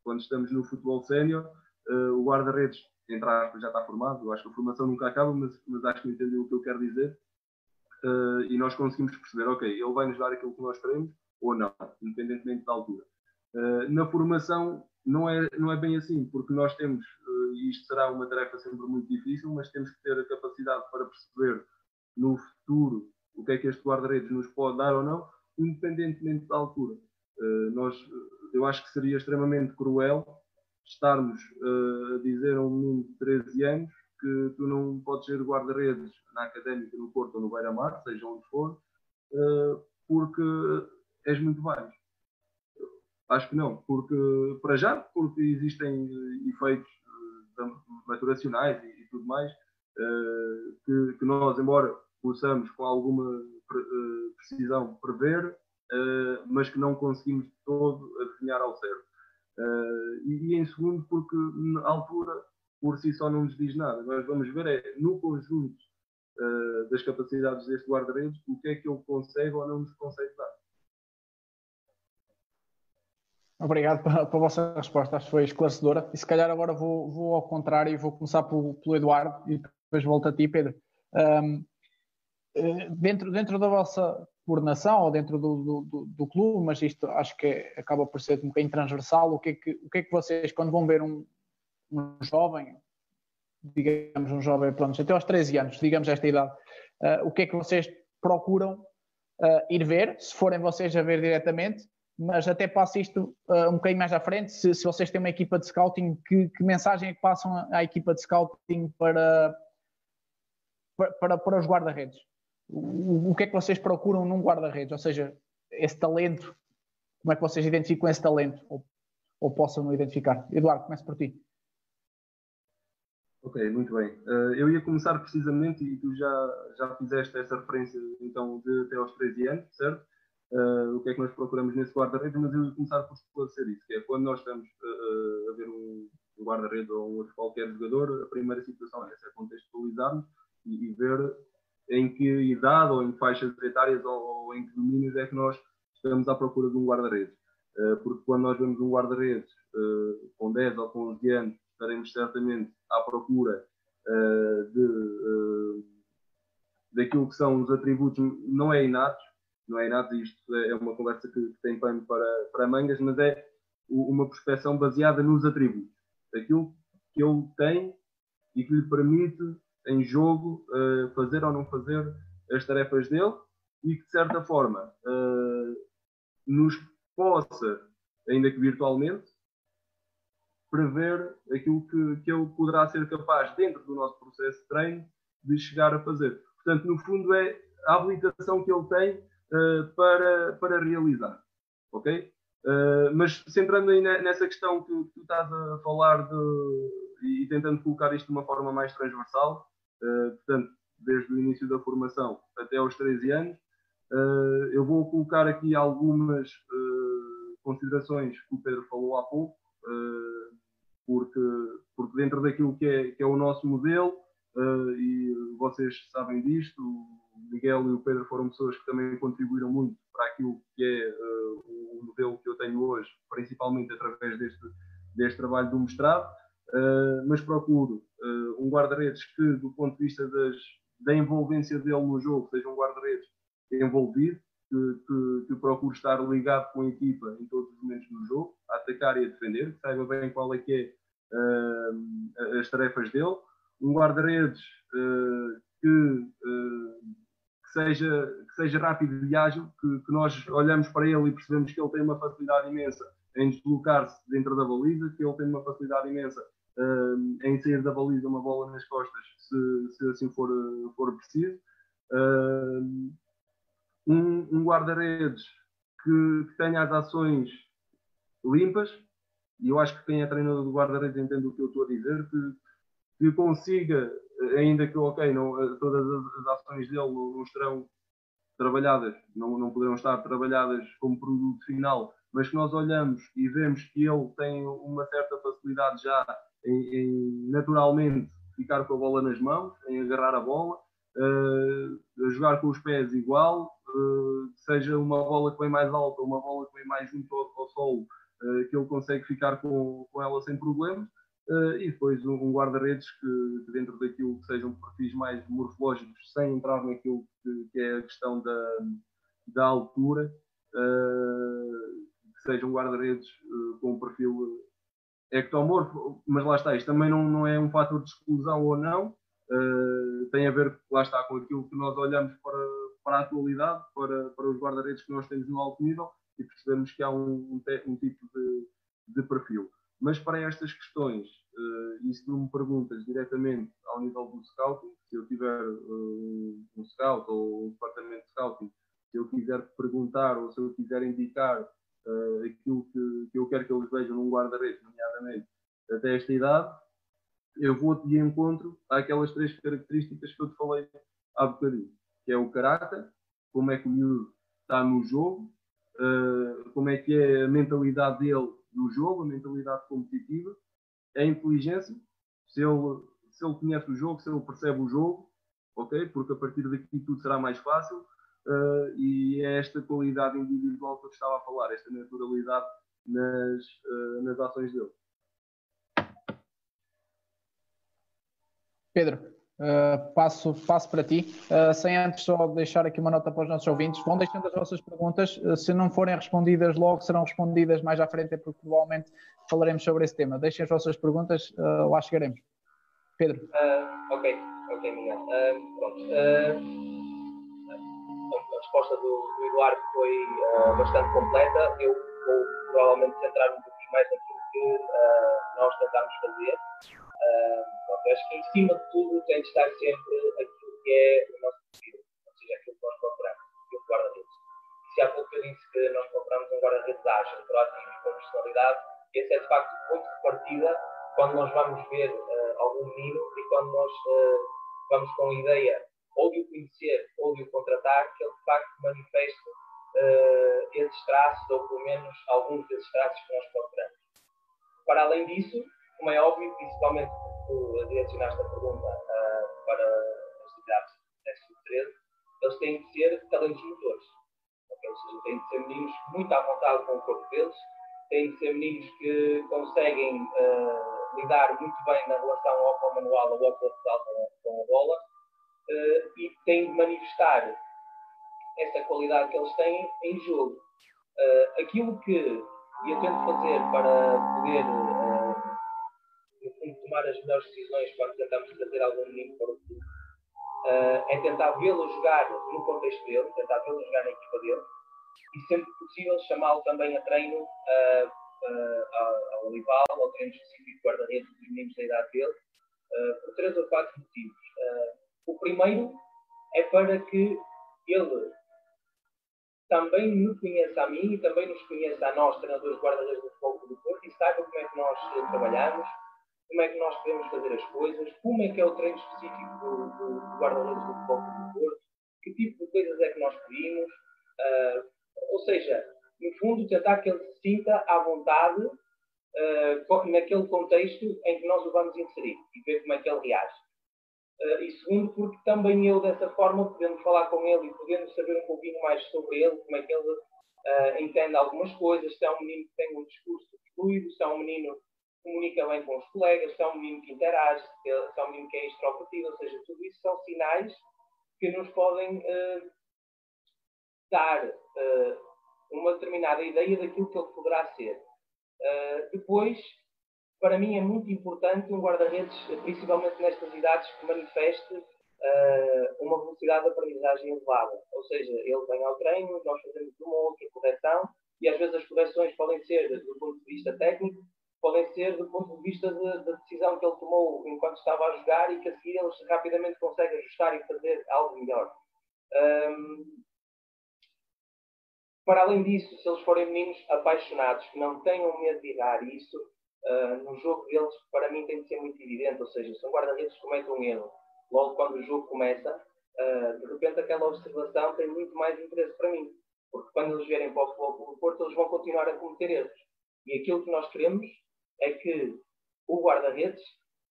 quando estamos no futebol sénior, uh, o guarda-redes, entre aspas, já está formado. Eu acho que a formação nunca acaba, mas, mas acho que entendeu o que eu quero dizer. Uh, e nós conseguimos perceber, ok, ele vai nos dar aquilo que nós queremos ou não, independentemente da altura. Na formação não é, não é bem assim, porque nós temos, e isto será uma tarefa sempre muito difícil, mas temos que ter a capacidade para perceber no futuro o que é que este guarda-redes nos pode dar ou não, independentemente da altura. Uh, nós, eu acho que seria extremamente cruel estarmos uh, a dizer a um menino de 13 anos que tu não podes ser guarda-redes na Académica, no Porto ou no Beira-Mar, seja onde for, porque és muito baixo. Acho que não, porque para já, porque existem efeitos maturacionais e, e tudo mais, que, que, nós, embora possamos com alguma precisão prever, uh, mas que não conseguimos todo adivinhar ao certo. Uh, e, e, em segundo, porque na altura, por si só, não nos diz nada. Nós vamos ver é, no conjunto das capacidades deste guarda-redes, o que é que ele consegue ou não nos consegue dar. Obrigado pela, pela, vossa resposta, acho que foi esclarecedora. E se calhar agora vou, vou ao contrário e vou começar pelo, pelo Eduardo e depois volto a ti, Pedro. Um, dentro, dentro da vossa coordenação ou dentro do, do, do, clube, mas isto acho que é, acaba por ser um bocadinho transversal. O que, é que, o que é que vocês, quando vão ver um, um jovem, digamos um jovem, pronto, até aos 13 anos, digamos esta idade, uh, o que é que vocês procuram uh, ir ver, se forem vocês a ver diretamente, mas até passo isto uh, um bocadinho mais à frente, se, se, vocês têm uma equipa de scouting, que, que mensagem é que passam à equipa de scouting para, para, para os guarda-redes? O, o que é que vocês procuram num guarda-redes? Ou seja, esse talento, como é que vocês identificam esse talento? Ou, ou possam identificar? Eduardo, comece por ti. Ok, muito bem. Uh, eu ia começar precisamente, e tu já, já fizeste essa referência então de até aos 13 anos, certo? Uh, o que é que nós procuramos nesse guarda-redes, mas eu ia começar por esclarecer isso, que é quando nós estamos uh, a ver um, um guarda-redes ou um outro qualquer jogador, a primeira situação é essa, é contextualizarmos e, e ver em que idade ou em faixas etárias ou, ou, em que domínios é que nós estamos à procura de um guarda-redes. Uh, porque quando nós vemos um guarda-redes uh, com 10 ou com 11 anos, estaremos certamente à procura uh, de, daquilo que são os atributos, não é inatos, não é inato, isto é uma conversa que, que tem pano para, para mangas, mas é uma prospeção baseada nos atributos, daquilo que ele tem e que lhe permite em jogo uh, fazer ou não fazer as tarefas dele e que de certa forma uh, nos possa, ainda que virtualmente, prever aquilo que, que ele poderá ser capaz, dentro do nosso processo de treino, de chegar a fazer. Portanto, no fundo, é a habilitação que ele tem uh, para, para realizar. Ok? Uh, mas centrando aí nessa questão que, tu estás a falar de, e tentando colocar isto de uma forma mais transversal, portanto, desde o início da formação até aos 13 anos. Uh, eu vou colocar aqui algumas uh, considerações que o Pedro falou há pouco, porque, porque dentro daquilo que é, que é o nosso modelo, e vocês sabem disto, o Miguel e o Pedro foram pessoas que também contribuíram muito para aquilo que é o modelo que eu tenho hoje, principalmente através deste, deste trabalho do mestrado. Mas procuro uh, um guarda-redes que, do ponto de vista das, da envolvência dele no jogo, seja um guarda-redes envolvido, que, que, que, procure estar ligado com a equipa em todos os momentos do jogo, a atacar e a defender, que saiba bem qual é que é uh, as tarefas dele. Um guarda-redes que, que, seja, que seja rápido e ágil, que, que nós olhamos para ele e percebemos que ele tem uma facilidade imensa em deslocar-se dentro da baliza, que ele tem uma facilidade imensa uh, em sair da baliza uma bola nas costas, se, se assim for, for preciso. Uh, um, um guarda-redes que, que, tenha as ações limpas, e eu acho que quem é treinador do guarda-redes entende o que eu estou a dizer, que, que consiga, ainda que, ok, não, todas as, ações dele não, não estarão trabalhadas, não, não poderão estar trabalhadas como produto final, mas que nós olhamos e vemos que ele tem uma certa facilidade já em, em naturalmente ficar com a bola nas mãos, em agarrar a bola, uh, jogar com os pés igual, uh, seja uma bola que vem mais alta ou uma bola que vem mais junto ao, ao solo, que ele consegue ficar com, com ela sem problemas. Uh, e depois um, guarda-redes que, dentro daquilo que sejam perfis mais morfológicos, sem entrar naquilo que, que é a questão da, da altura, uh, que seja um guarda-redes uh, com um perfil ectomorfo, mas lá está, isto também não, não é um fator de exclusão ou não, tem a ver, lá está, com aquilo que nós olhamos para, para a atualidade, para, para os guarda-redes que nós temos no alto nível e percebemos que há um, um, um tipo de, de perfil. Mas para estas questões, uh, e se tu me perguntas diretamente ao nível do scouting, se eu tiver uh, um scout ou um departamento de scouting, se eu quiser perguntar ou se eu quiser indicar uh, aquilo que, que, eu quero que eles vejam num guarda-redes, nomeadamente até esta idade, eu vou de encontro àquelas três características que eu te falei há bocadinho, que é o caráter, como é que o miúdo está no jogo, como é que é a mentalidade dele no jogo, a mentalidade competitiva, a inteligência, se ele, se ele conhece o jogo, se ele percebe o jogo, ok? Porque a partir daqui tudo será mais fácil uh, e é esta qualidade individual que eu estava a falar, esta naturalidade nas, uh, nas ações dele. Pedro, Uh, passo, passo para ti. Uh, sem antes só deixar aqui uma nota para os nossos ouvintes, vão deixando as vossas perguntas. Uh, se não forem respondidas logo, serão respondidas mais à frente, porque provavelmente falaremos sobre esse tema. Deixem as vossas perguntas, lá chegaremos. Pedro. ok, ok, Miguel. pronto. Resposta do, do Eduardo foi bastante completa. Eu vou provavelmente centrar um pouquinho mais naquilo que nós tentámos fazer eu acho que em cima de tudo tem de estar sempre aquilo que é o nosso perfil, ou seja, aquilo que nós procuramos, aquilo que guarda-redes. Se há pouco eu disse que nós procuramos um guarda-redes ágil, proativo e com personalidade, esse é de facto o ponto de partida quando nós vamos ver uh, algum menino e quando nós uh, vamos com a ideia ou de o conhecer ou de o contratar, que ele de facto manifeste uh, esses traços, ou pelo menos alguns desses traços que nós procuramos. Para além disso, como é óbvio, principalmente tu direcionaste a pergunta uh, para as idades de 13, eles têm de ser talentos motores. Okay? Ou seja, têm de ser meninos muito à vontade com o corpo deles, têm de ser meninos que conseguem uh, lidar muito bem na relação ao manual ou ao com, com a bola uh, e têm de manifestar essa qualidade que eles têm em jogo. Uh, aquilo que eu tento fazer para poder tomar as melhores decisões quando tentamos trazer algum menino para o clube. Uh, é tentar vê-lo jogar no contexto dele, tentar vê-lo jogar na equipa dele e sempre possível chamá-lo também a treino uh, uh, ao rival, ao treino específico de guarda-redes dos meninos da idade dele, por três ou quatro motivos. O primeiro é para que ele também me conheça a mim e também nos conheça a nós, treinadores guarda-redes do Futebol do Porto, e saiba como é que nós trabalhamos, como é que nós podemos fazer as coisas, como é que é o treino específico do, do, do guarda-redes do futebol do Porto, que tipo de coisas é que nós pedimos, uh, ou seja, no fundo tentar que ele se sinta à vontade uh, naquele contexto em que nós o vamos inserir e ver como é que ele reage. Uh, e segundo, porque também eu, dessa forma, podendo falar com ele e podendo saber um pouquinho mais sobre ele, como é que ele uh, entende algumas coisas, se é um menino que tem um discurso fluido, se é um menino comunica bem com os colegas, se é um menino que interage, se é um menino que é extrovertido, ou seja, tudo isso são sinais que nos podem uh, dar uma determinada ideia daquilo que ele poderá ser. Depois, para mim é muito importante um guarda-redes, principalmente nestas idades, que manifeste uma velocidade de aprendizagem elevada. Ou seja, ele vem ao treino, nós fazemos uma ou outra correção, e às vezes as correções podem ser do ponto de vista técnico, podem ser do ponto de vista da de, de decisão que ele tomou enquanto estava a jogar e que a seguir ele rapidamente consegue ajustar e fazer algo melhor. Um, para além disso, se eles forem meninos apaixonados, que não tenham medo de errar isso, uh, no jogo deles, para mim tem de ser muito evidente. Ou seja, se um guarda-redes comete um erro, logo quando o jogo começa, uh, de repente aquela observação tem muito mais interesse para mim. Porque quando eles vierem para o futebol do Porto, eles vão continuar a cometer erros. E aquilo que nós queremos é que o guarda-redes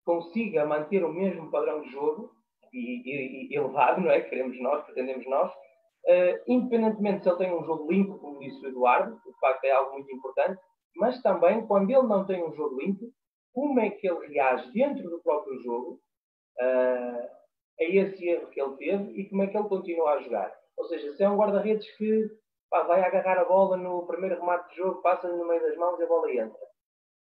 consiga manter o mesmo padrão de jogo e, e, e elevado, não é? Queremos nós, pretendemos nós, uh, independentemente se ele tem um jogo limpo, como disse o Eduardo, de facto é algo muito importante, mas também quando ele não tem um jogo limpo, como é que ele reage dentro do próprio jogo uh, a esse erro que ele teve e como é que ele continua a jogar. Ou seja, se é um guarda-redes que pá, vai agarrar a bola no primeiro remate de jogo, passa no meio das mãos e a bola entra.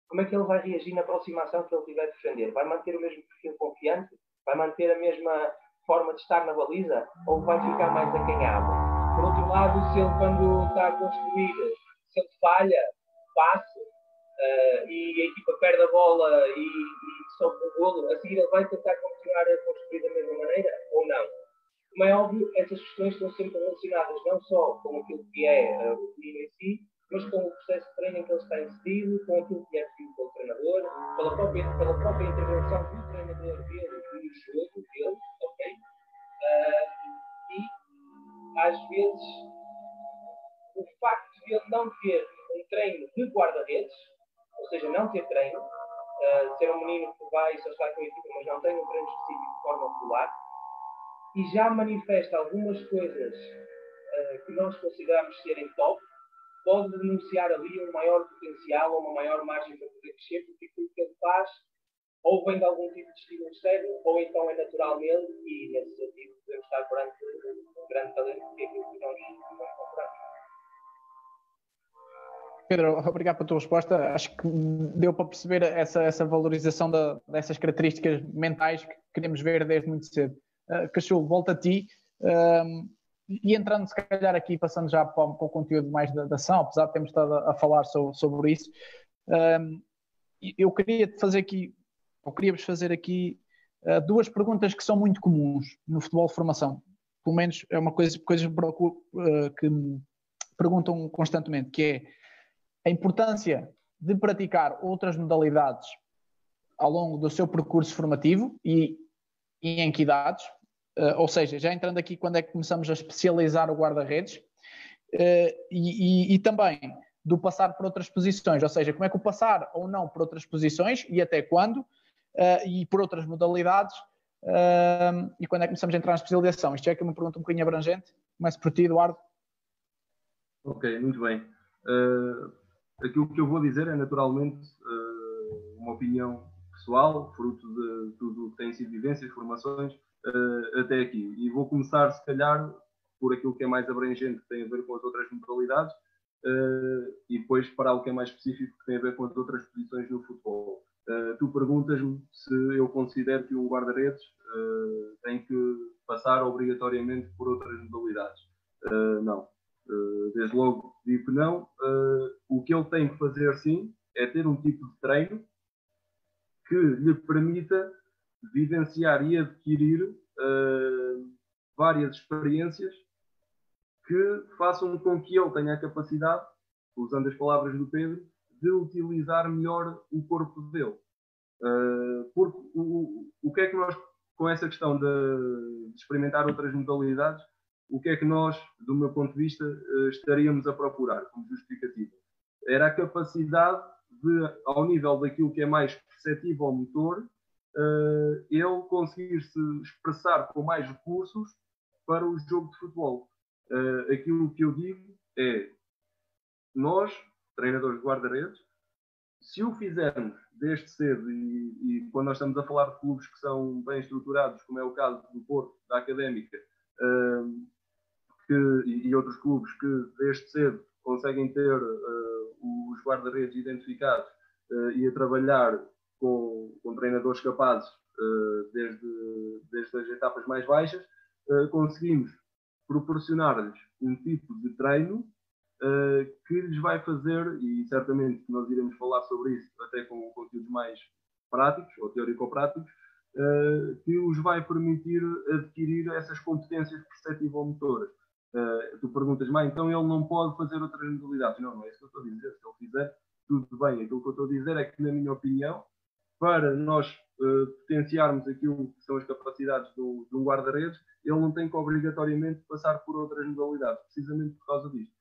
Como é que ele vai reagir na aproximação que ele tiver de defender? Vai manter o mesmo perfil confiante? Vai manter a mesma forma de estar na baliza? Ou vai ficar mais acanhado? Por outro lado, se ele quando está a construir, se ele falha, passe, uh, e a equipa perde a bola e, e sofre o golo, a seguir ele vai tentar continuar a construir da mesma maneira ou não? Como é óbvio, essas questões estão sempre relacionadas não só com aquilo que é uh, o time em si, mas com o processo de treino em que ele está inserido, com aquilo que é pedido pelo treinador, pela própria, pela própria intervenção do treinador dele no jogo dele, ok? Uh, e às vezes o facto de ele não ter um treino de guarda-redes ou seja, não ter treino, uh, ser um menino que vai só estar com a equipa, mas não tem um treino específico de forma regular, e já manifesta algumas coisas uh, que nós consideramos serem top, pode denunciar ali um maior potencial ou uma maior margem para poder crescer, porque aquilo que ele faz ou vem de algum tipo de estímulo externo, ou então é natural nele, e nesse sentido podemos estar perante um grande talento, que é aquilo que nós, procuramos. Pedro, obrigado pela tua resposta. Acho que deu para perceber essa, essa valorização da, dessas características mentais que queremos ver desde muito cedo. Uh, Cachorro, volta a ti. E entrando, se calhar, aqui, passando já para, para o conteúdo mais da, da, ação, apesar de termos estado a, a falar sobre, sobre isso, eu queria fazer aqui, ou queria-vos fazer aqui uh, duas perguntas que são muito comuns no futebol de formação. Pelo menos é uma coisa, coisa que me perguntam constantemente, que é a importância de praticar outras modalidades ao longo do seu percurso formativo e, e em que idades, uh, ou seja, já entrando aqui quando é que começamos a especializar o guarda-redes, uh, e, e, e, também do passar por outras posições, ou seja, como é que o passar ou não por outras posições e até quando, uh, e por outras modalidades, e quando é que começamos a entrar na especialização. Isto é que uma pergunta um bocadinho abrangente. Começo por ti, Eduardo. Ok, muito bem. Aquilo que eu vou dizer é naturalmente uh, uma opinião pessoal, fruto de tudo o que tem sido vivências, formações, uh, até aqui. E vou começar, se calhar, por aquilo que é mais abrangente, que tem a ver com as outras modalidades, uh, e depois para algo que é mais específico, que tem a ver com as outras posições no futebol. tu perguntas-me se eu considero que um guarda-redes tem que passar obrigatoriamente por outras modalidades. não eh, desde logo digo que não. Eh, o que ele tem que fazer sim é ter um tipo de treino que lhe permita vivenciar e adquirir uh, várias experiências que façam com que ele tenha a capacidade, usando as palavras do Pedro, de utilizar melhor o corpo dele. Porque o, o que é que nós, com essa questão de, de experimentar outras modalidades, o que é que nós, do meu ponto de vista, eh, estaríamos a procurar como justificativa? Era a capacidade de, ao nível daquilo que é mais perceptível ao motor, eh, ele conseguir se expressar com mais recursos para o jogo de futebol. Eh, aquilo que eu digo é, nós, treinadores de guarda-redes, se o fizermos desde cedo e, e, quando nós estamos a falar de clubes que são bem estruturados, como é o caso do Porto, da Académica, que, e, outros clubes que desde cedo conseguem ter uh, os guarda-redes identificados uh, e a trabalhar com, com treinadores capazes uh, desde, desde as etapas mais baixas, conseguimos proporcionar-lhes um tipo de treino que lhes vai fazer, e certamente nós iremos falar sobre isso até com conteúdos mais práticos ou teórico-práticos, que os vai permitir adquirir essas competências perceptivo-motoras. Uh, tu perguntas, mas então ele não pode fazer outras modalidades. Não, não é isso que eu estou a dizer. Se ele fizer, tudo bem. Aquilo que eu estou a dizer é que, na minha opinião, para nós uh, potenciarmos aquilo que são as capacidades do, de um guarda-redes, ele não tem que obrigatoriamente passar por outras modalidades, precisamente por causa disto.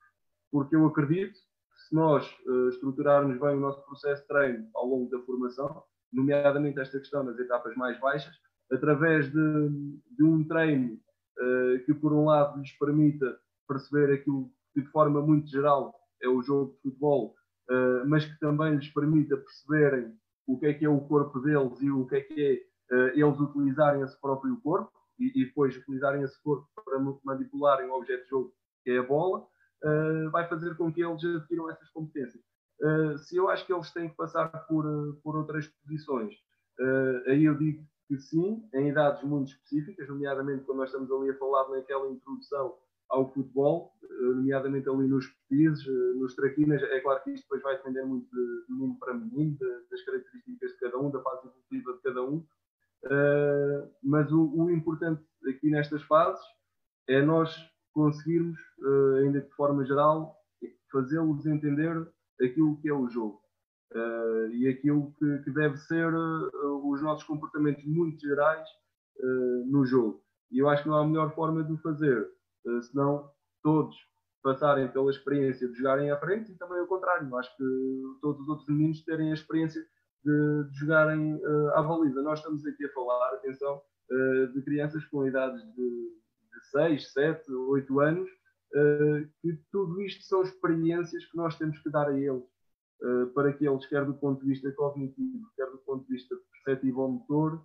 Porque eu acredito que se nós uh, estruturarmos bem o nosso processo de treino ao longo da formação, nomeadamente esta questão nas etapas mais baixas, através de, de um treino que por um lado lhes permita perceber aquilo que de forma muito geral é o jogo de futebol uh, mas que também lhes permita perceberem o que é que é o corpo deles e o que é que é uh, eles utilizarem esse próprio corpo e, e, depois utilizarem esse corpo para manipularem o objeto de jogo, que é a bola, vai fazer com que eles adquiram essas competências. se eu acho que eles têm que passar por, por outras posições, aí eu digo que sim, em idades muito específicas, nomeadamente quando nós estamos ali a falar naquela introdução ao futebol, eh, nomeadamente ali nos petizes, eh, nos traquinas. É claro que isto depois vai depender muito de, menino para menino, das características de cada um, da fase evolutiva de cada um. Uh, mas o, o, importante aqui nestas fases é nós conseguirmos, uh, ainda de forma geral, fazê-los entender aquilo que é o jogo uh, e aquilo que, que deve ser os nossos comportamentos muito gerais no jogo. E eu acho que não há melhor forma de o fazer senão todos passarem pela experiência de jogarem à frente e também o contrário. Acho que todos os outros meninos terem a experiência de, de jogarem uh, à baliza. Nós estamos aqui a falar, atenção, uh, de crianças com idades de, de 6, 7, 8 anos, uh, que tudo isto são experiências que nós temos que dar a eles, para que eles, quer do ponto de vista cognitivo, quer do ponto de vista perceptivo ou motor,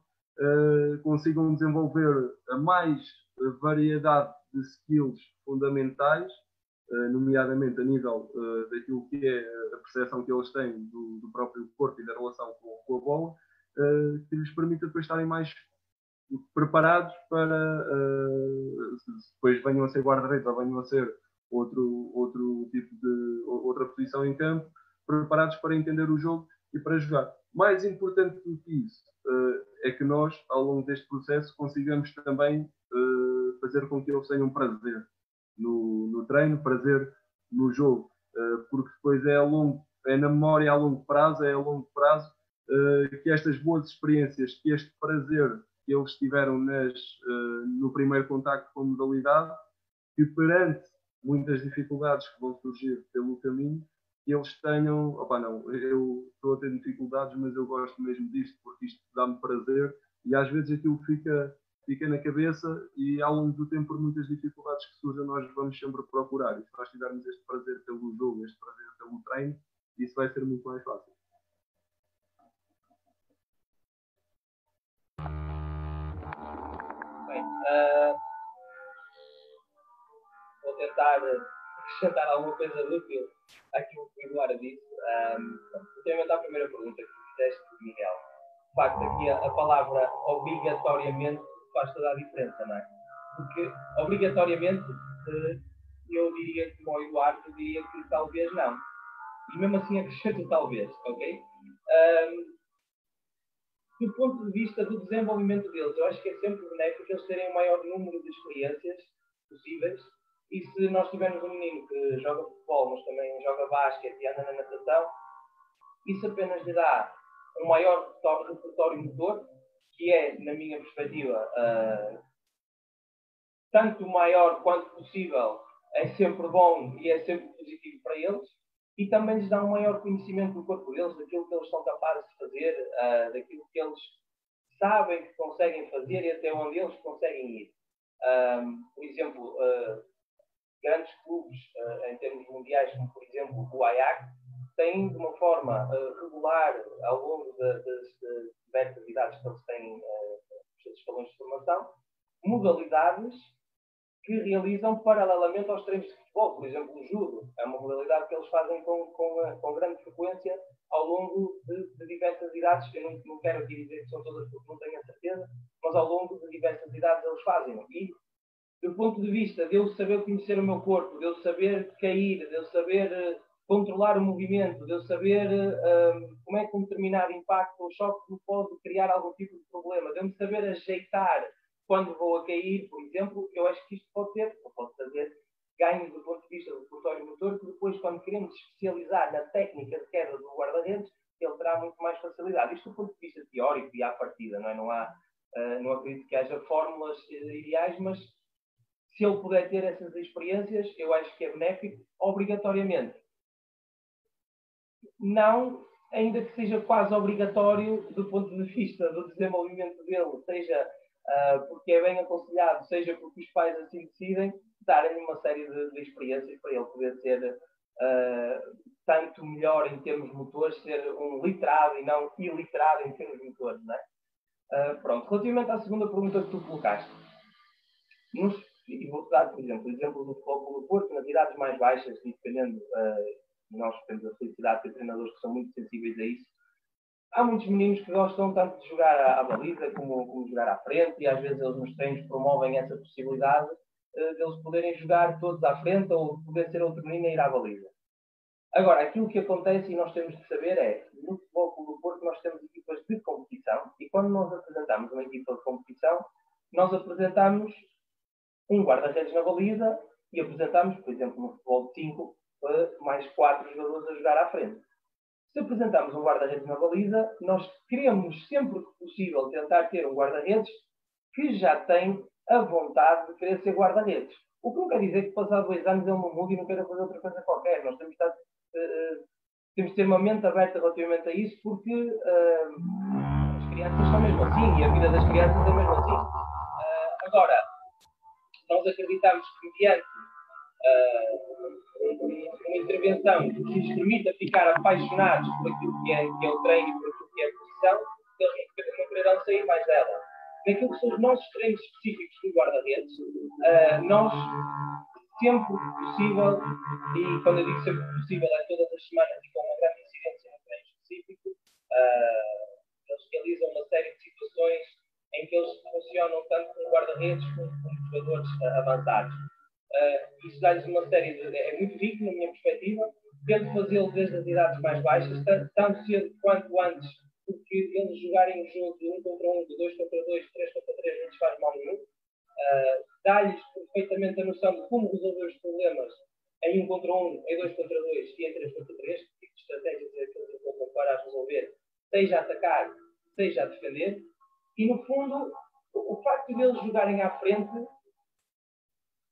consigam desenvolver a mais variedade de skills fundamentais, uh, nomeadamente a nível uh, daquilo que é a percepção que eles têm do, do próprio corpo e da relação com, com a bola, uh, que lhes permita depois estarem mais preparados para, se depois venham a ser guarda-redes ou venham a ser outro, outro tipo de outra posição em campo, preparados para entender o jogo e para jogar. Mais importante do que isso é que nós, ao longo deste processo, consigamos também fazer com que eles tenham prazer no, no treino, prazer no jogo, uh, porque depois é, a longo, é na memória a longo prazo, é a longo prazo que estas boas experiências, que este prazer que eles tiveram nas, no primeiro contacto com a modalidade, que perante muitas dificuldades que vão surgir pelo caminho, eles tenham, opa não, eu estou a ter dificuldades, mas eu gosto mesmo disto, porque isto dá-me prazer, e às vezes aquilo fica fica na cabeça e ao longo do tempo, por muitas dificuldades que surjam, nós vamos sempre procurar. E se nós tivermos este prazer pelo jogo, este prazer pelo treino, isso vai ser muito mais fácil. Bem, uh, vou tentar acrescentar alguma coisa útil àquilo que o Eduardo disse. Um, relativamente à primeira pergunta que fizeste, Miguel, de facto, aqui a, a palavra obrigatoriamente faz toda a diferença, não é? Porque, obrigatoriamente, eu diria que, o Eduardo, diria que talvez não. E mesmo assim acrescento talvez, ok? Um, do ponto de vista do desenvolvimento deles, eu acho que é sempre benéfico eles terem o maior número de experiências possíveis. E se nós tivermos um menino que joga futebol, mas também joga basquete e anda na natação, isso apenas lhe dá um maior repertório motor que é, na minha perspectiva, uh, tanto maior quanto possível, é sempre bom e é sempre positivo para eles, e também lhes dá um maior conhecimento do corpo deles, daquilo que eles são capazes de fazer, uh, daquilo que eles sabem que conseguem fazer e até onde eles conseguem ir. Um, por exemplo, uh, grandes clubes em termos mundiais, como por exemplo o Ajax, têm de uma forma regular ao longo das diversas idades que eles têm uh, os escalões de formação, modalidades que realizam paralelamente aos treinos de futebol. Por exemplo, o judo é uma modalidade que eles fazem com, com, eh, com grande frequência ao longo de, de diversas idades. Eu não, não, quero aqui dizer que são todas porque não tenho a certeza, mas ao longo de diversas idades eles fazem. E do ponto de vista de eu saber conhecer o meu corpo, de eu saber cair, de eu saber uh, controlar o movimento, de eu saber uh, como é que um determinado impacto ou choque me pode criar algum tipo de problema, de eu me saber ajeitar quando vou a cair, por exemplo, eu acho que isto pode ter, ou pode fazer ganhos do ponto de vista do repertório motor, que depois, quando queremos especializar na técnica de queda do guarda-redes, ele terá muito mais facilidade. Isto do ponto de vista teórico e à partida, não é? Não, há, uh, não acredito que haja fórmulas ideais, mas se ele puder ter essas experiências, eu acho que é benéfico, obrigatoriamente não, ainda que seja quase obrigatório do ponto de vista do desenvolvimento dele, seja uh, porque é bem aconselhado, seja porque os pais assim decidem, darem-lhe uma série de, de, experiências para ele poder ser uh, tanto melhor em termos motores ser um literado e não iliterado em termos motores, não é? Uh, pronto, relativamente à segunda pergunta que tu colocaste, nos, e vou dar, por exemplo, o exemplo do Futebol do Porto, nas idades mais baixas, e dependendo, uh, nós temos a felicidade de ter treinadores que são muito sensíveis a isso, há muitos meninos que gostam tanto de jogar à, à baliza como, como jogar à frente, e às vezes eles nos treinos promovem essa possibilidade uh, de eles poderem jogar todos à frente ou poder ser outro menino a ir à baliza. Agora, aquilo que acontece e nós temos de saber é, no Futebol do Porto nós temos equipas de competição e quando nós apresentamos uma equipa de competição, nós apresentamos um guarda-redes na baliza e apresentamos, por exemplo, no futebol de 5, mais quatro jogadores a jogar à frente. Se apresentamos um guarda-redes na baliza, nós queremos sempre que possível tentar ter um guarda-redes que já tem a vontade de querer ser guarda-redes. O que não quer dizer que passado dois anos ele não mude e não queira fazer outra coisa qualquer. Nós temos estar, uh, temos de ter uma mente aberta relativamente a isso, porque uh, as crianças são mesmo assim e a vida das crianças é mesmo assim. Uh, agora, nós acreditamos que mediante uma intervenção que lhes permita ficar apaixonados por aquilo que é, que é o treino e por aquilo que é a posição, eles não quererão sair mais dela. Naquilo que são os nossos treinos específicos do guarda-redes, uh, nós, sempre possível, e quando eu digo sempre possível, é todas as semanas e com uma grande incidência no treino específico, uh, eles realizam uma série de situações em que eles funcionam tanto como guarda-redes como como jogadores avançados. Uh, isso dá-lhes uma série de. É muito rico, na minha perspectiva. Tento fazê-lo desde as idades mais baixas, tanto, tanto cedo quanto antes, porque eles jogarem um jogo de 1 um contra 1, um, de 2 contra 2, de 3 contra 3, não lhes faz mal nenhum. Uh, Dá-lhes perfeitamente a noção de como resolver os problemas em 1 um contra 1, um, em 2 contra 2 e em 3 contra 3, que tipo de estratégias é que eles encontram para resolver, seja atacar, seja defender. E no fundo, o, facto de eles jogarem à frente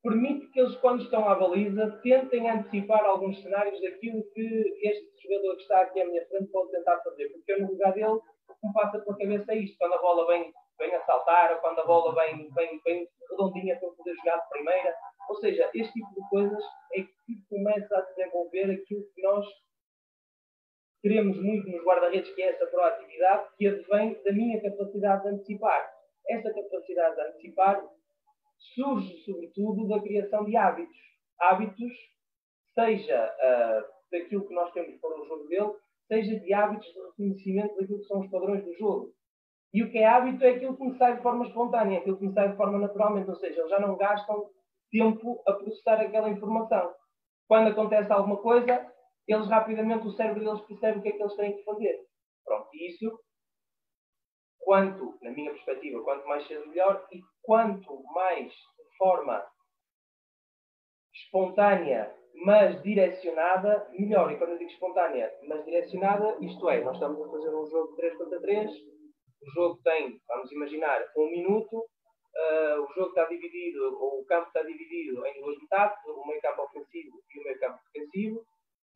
permite que eles, quando estão à baliza, tentem antecipar alguns cenários daquilo que este jogador que está aqui à minha frente pode tentar fazer. Porque eu, no lugar dele, o que me passa pela cabeça é isto. Quando a bola vem, vem a saltar, ou quando a bola vem, vem, vem redondinha para poder jogar de primeira. Ou seja, este tipo de coisas é que começa a desenvolver aquilo que nós queremos muito nos guarda-redes, que é essa proatividade, que advém da minha capacidade de antecipar. Essa capacidade de antecipar surge, sobretudo, da criação de hábitos. Hábitos, seja uh, daquilo que nós temos para o jogo dele, seja de hábitos de reconhecimento daquilo que são os padrões do jogo. E o que é hábito é aquilo que me sai de forma espontânea, aquilo que me sai de forma naturalmente, ou seja, eles já não gastam tempo a processar aquela informação. Quando acontece alguma coisa, eles rapidamente, o cérebro deles percebe o que é que eles têm que fazer. Pronto, e isso quanto, na minha perspectiva, quanto mais cedo melhor e quanto mais de forma espontânea, mas direcionada, melhor. E quando eu digo espontânea, mas direcionada, isto é, nós estamos a fazer um jogo de 3 contra 3, o jogo tem, vamos imaginar, um minuto, uh, o jogo está dividido, ou o campo está dividido em duas metades, o meio campo ofensivo e o meio campo defensivo,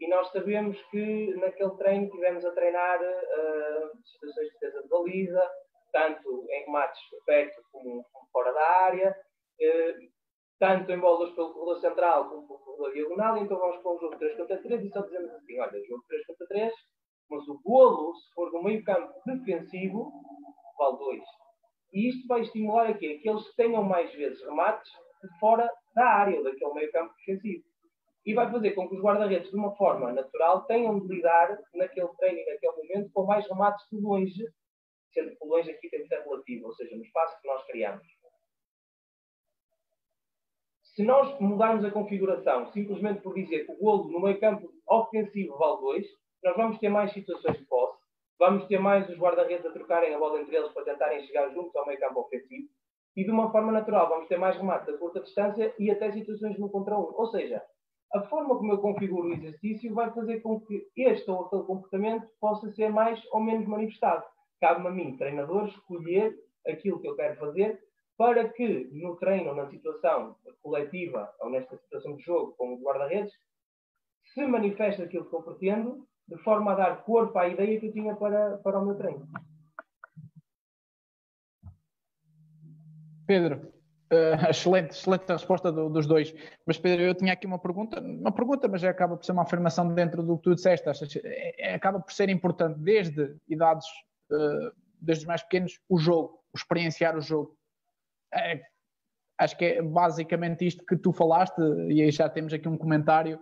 e nós sabemos que naquele treino tivemos a treinar uh, situações de defesa de baliza, tanto em remates perto como, como, fora da área, uh, tanto em bolas pelo corredor central como pelo corredor diagonal, então vamos para um jogo 3 contra 3 e só dizemos assim, olha, jogo 3 contra 3, mas o golo, se for no meio campo defensivo, vale 2. E isto vai estimular aqui, que eles tenham mais vezes remates de fora da área, daquele meio campo defensivo e vai fazer com que os guarda-redes, de uma forma natural, tenham de lidar naquele treino e naquele momento com mais remates de longe, sendo que longe aqui tem que ser relativo, ou seja, no espaço que nós criamos. Se nós mudarmos a configuração simplesmente por dizer que o golo no meio campo ofensivo vale 2, nós vamos ter mais situações de posse, vamos ter mais os guarda-redes a trocarem a bola entre eles para tentarem chegar juntos ao meio campo ofensivo, e de uma forma natural vamos ter mais remates a curta distância e até situações no contra um. Ou seja, a forma como eu configuro o exercício vai fazer com que este ou aquele comportamento possa ser mais ou menos manifestado. Cabe-me a mim, treinador, escolher aquilo que eu quero fazer para que no treino na situação coletiva ou nesta situação de jogo como guarda-redes se manifeste aquilo que eu pretendo de forma a dar corpo à ideia que eu tinha para, para o meu treino. Pedro, Uh, *laughs* excelente, excelente a resposta do, dos dois. Mas Pedro, eu tinha aqui uma pergunta, uma pergunta, mas acaba por ser uma afirmação dentro do que tu disseste. Achas, é, acaba por ser importante desde idades, uh, desde os mais pequenos, o jogo, o experienciar o jogo. É, acho que é basicamente isto que tu falaste, e aí já temos aqui um comentário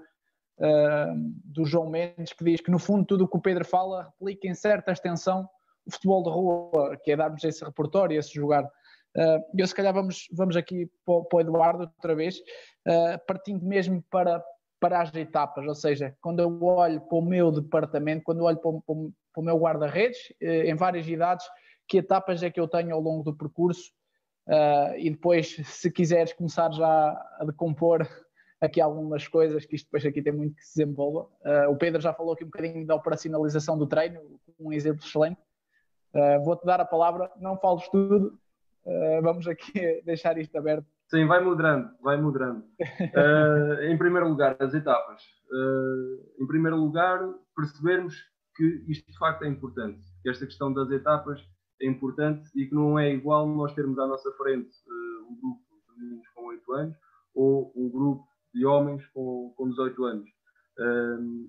uh, do João Mendes que diz que no fundo tudo o que o Pedro fala replica em certa extensão o futebol de rua, que é darmos esse repertório, esse jogar. Uh, eu se calhar vamos, vamos aqui para, o Eduardo outra vez, uh, partindo mesmo para, para as etapas, ou seja, quando eu olho para o meu departamento, quando eu olho para, para, para o meu guarda-redes, uh, em várias idades, que etapas é que eu tenho ao longo do percurso, e depois, se quiseres começar já a decompor aqui algumas coisas, que isto depois aqui tem muito que se desenvolva. o Pedro já falou aqui um bocadinho da operacionalização do treino, um exemplo excelente. Vou-te dar a palavra, não fales tudo, Uh, vamos aqui *laughs* deixar isto aberto. Sim, vai moderando, vai moderando. Uh, *laughs* em primeiro lugar, as etapas. Uh, em primeiro lugar, percebermos que isto de facto é importante, que esta questão das etapas é importante e que não é igual nós termos à nossa frente um grupo de meninos com 8 anos ou um grupo de homens com, com 18 anos.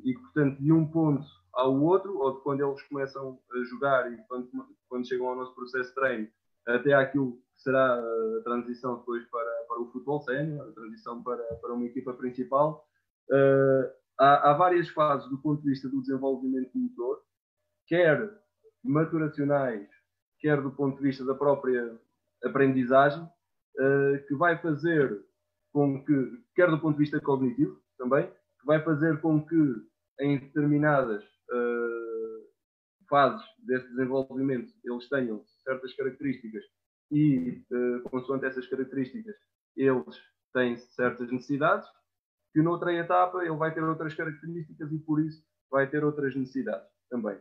e que, portanto, de um ponto ao outro, ou de quando eles começam a jogar e quando, quando chegam ao nosso processo de treino, até àquilo que será a transição depois para, para o futebol sénior, a transição para, para uma equipa principal. Uh, há, há, várias fases do ponto de vista do desenvolvimento motor, quer maturacionais, quer do ponto de vista da própria aprendizagem, uh, que vai fazer com que, quer do ponto de vista cognitivo também, que vai fazer com que em determinadas uh, fases desse desenvolvimento eles tenham certas características e, uh, consoante essas características, eles têm certas necessidades, que noutra etapa ele vai ter outras características e, por isso, vai ter outras necessidades também.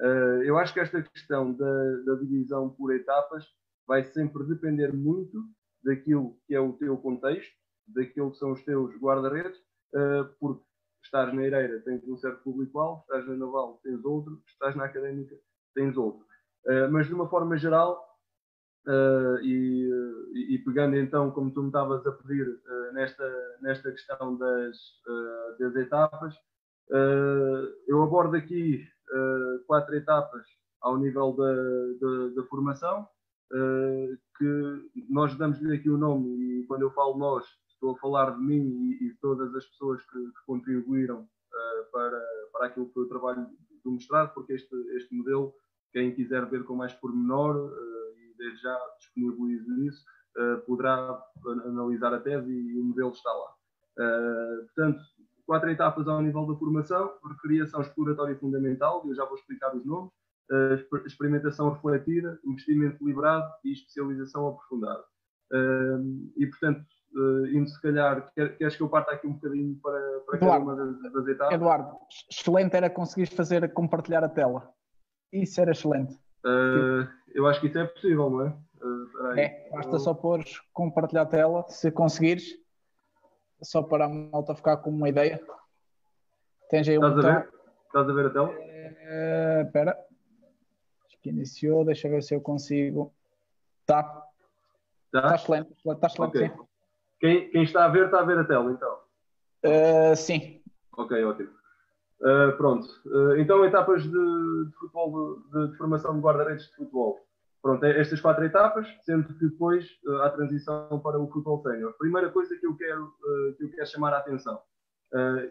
Uh, eu acho que esta questão da, da, divisão por etapas vai sempre depender muito daquilo que é o teu contexto, daquilo que são os teus guarda-redes, uh, porque estás na Eireira tens um certo público-alvo, estás na Naval tens outro, estás na Académica tens outro. Uh, mas de uma forma geral, uh, e, e, pegando então, como tu me estavas a pedir, nesta, nesta questão das, das etapas, eu abordo aqui quatro etapas ao nível da, da, da formação, que nós damos-lhe aqui o nome, e quando eu falo nós, estou a falar de mim e, e todas as pessoas que, que contribuíram para, para aquilo que foi o trabalho do mestrado, porque este, este modelo quem quiser ver com mais pormenor, uh, e desde já disponibilizo isso, uh, poderá analisar a tese e o modelo está lá. Uh, portanto, quatro etapas ao nível da formação, recreação exploratória fundamental, eu já vou explicar os nomes, experimentação refletida, investimento liberado e especialização aprofundada. e, portanto, indo se calhar, queres que eu parta aqui um bocadinho para, para cada uma das, das etapas? Eduardo, excelente era conseguir fazer compartilhar a tela. Isso era excelente. Uh, eu acho que isso é possível, não é? Uh, é, basta só pôr compartilhar a tela, se conseguires, só para a malta ficar com uma ideia. Tens aí um Estás botão. a ver? Estás a ver a tela? Uh, espera. Acho que iniciou, deixa ver se eu consigo. Tá. Está excelente, está excelente, okay. sim. Quem, quem, está a ver, está a ver a tela, então? Uh, sim. Ok, ótimo. Uh, pronto, uh, então etapas de, de futebol, de, de, formação de guarda-redes de futebol. Pronto, é estas quatro etapas, sendo que depois uh, há transição para o futebol sénior. Primeira coisa que eu quero, que eu quero chamar a atenção,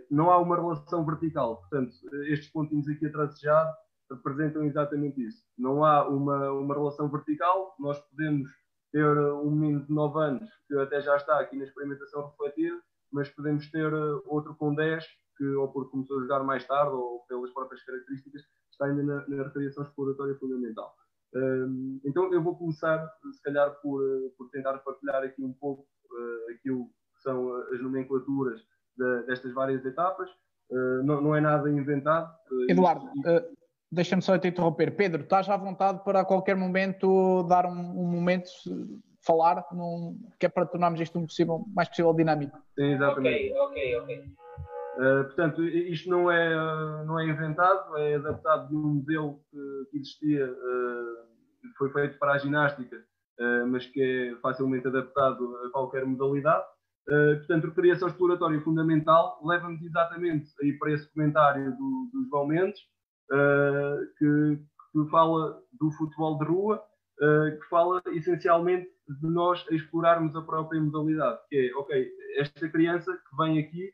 não há uma relação vertical, portanto, estes pontinhos aqui atrasejados representam exatamente isso. Não há uma, uma relação vertical, nós podemos ter um menino de 9 anos que até já está aqui na experimentação refletida, mas podemos ter outro com 10 que, ou porque começou a jogar mais tarde, ou pelas próprias características, está ainda na, na recreação exploratória fundamental. Um, então eu vou começar, se calhar, por, por tentar partilhar aqui um pouco uh, aquilo que são as nomenclaturas de, destas várias etapas. Uh, não, não, é nada inventado. Uh, Eduardo, e... deixa-me só te interromper. Pedro, estás à vontade para a qualquer momento dar um, um momento falar, num, que é para tornarmos isto um possível, mais possível dinâmico. Sim, exatamente. Ok, ok, ok. Uh, portanto, isto não é, não é inventado, é adaptado de um modelo que, que existia, uh, foi feito para a ginástica, mas que é facilmente adaptado a qualquer modalidade. Portanto, a criação exploratória fundamental leva-nos exatamente aí para esse comentário do, do João Mendes, que, que, fala do futebol de rua, que fala essencialmente de nós explorarmos a própria modalidade, que é, ok, esta criança que vem aqui,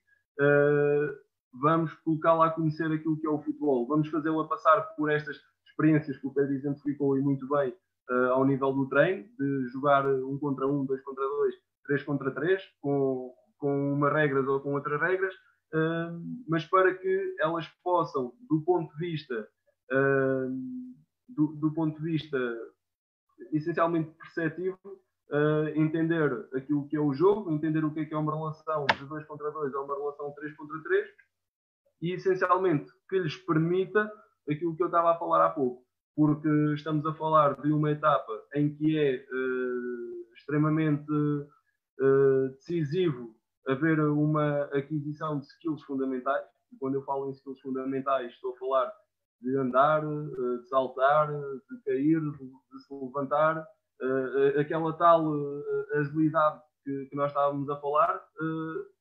vamos colocá-la a conhecer aquilo que é o futebol, vamos fazê-la passar por estas experiências que o Pedro exemplificou e muito bem ao nível do treino, de jogar um contra um, dois contra dois, 3 contra 3, com, com umas regras ou com outras regras, uh, mas para que elas possam, do ponto de vista, uh, do, do, ponto de vista essencialmente perceptivo, uh, entender aquilo que é o jogo, entender o que é que é uma relação de 2 contra 2 ou uma relação de 3 contra 3, e essencialmente que lhes permita aquilo que eu estava a falar há pouco, porque estamos a falar de uma etapa em que é extremamente uh, decisivo haver uma aquisição de skills fundamentais. E quando eu falo em skills fundamentais, estou a falar de andar, uh, de saltar, de cair, de, se levantar, uh, aquela tal agilidade que, que, nós estávamos a falar.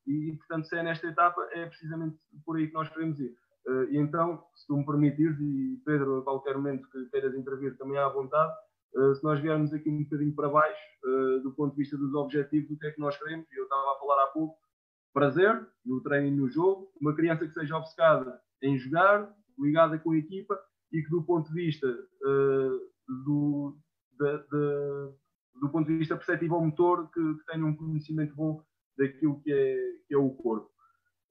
e, portanto, se é nesta etapa, é precisamente por aí que nós queremos ir. e então, se tu me permitires, e Pedro, a qualquer momento que queiras intervir também à vontade, eh, se nós viermos aqui um bocadinho para baixo, do ponto de vista dos objetivos, do que é que nós queremos, eu estava a falar há pouco, prazer no treino e no jogo, uma criança que seja obcecada em jogar, ligada com a equipa, e que do ponto de vista uh, do, de, de, do ponto de vista perceptivo ao motor, que, que tenha um conhecimento bom daquilo que é, que é o corpo.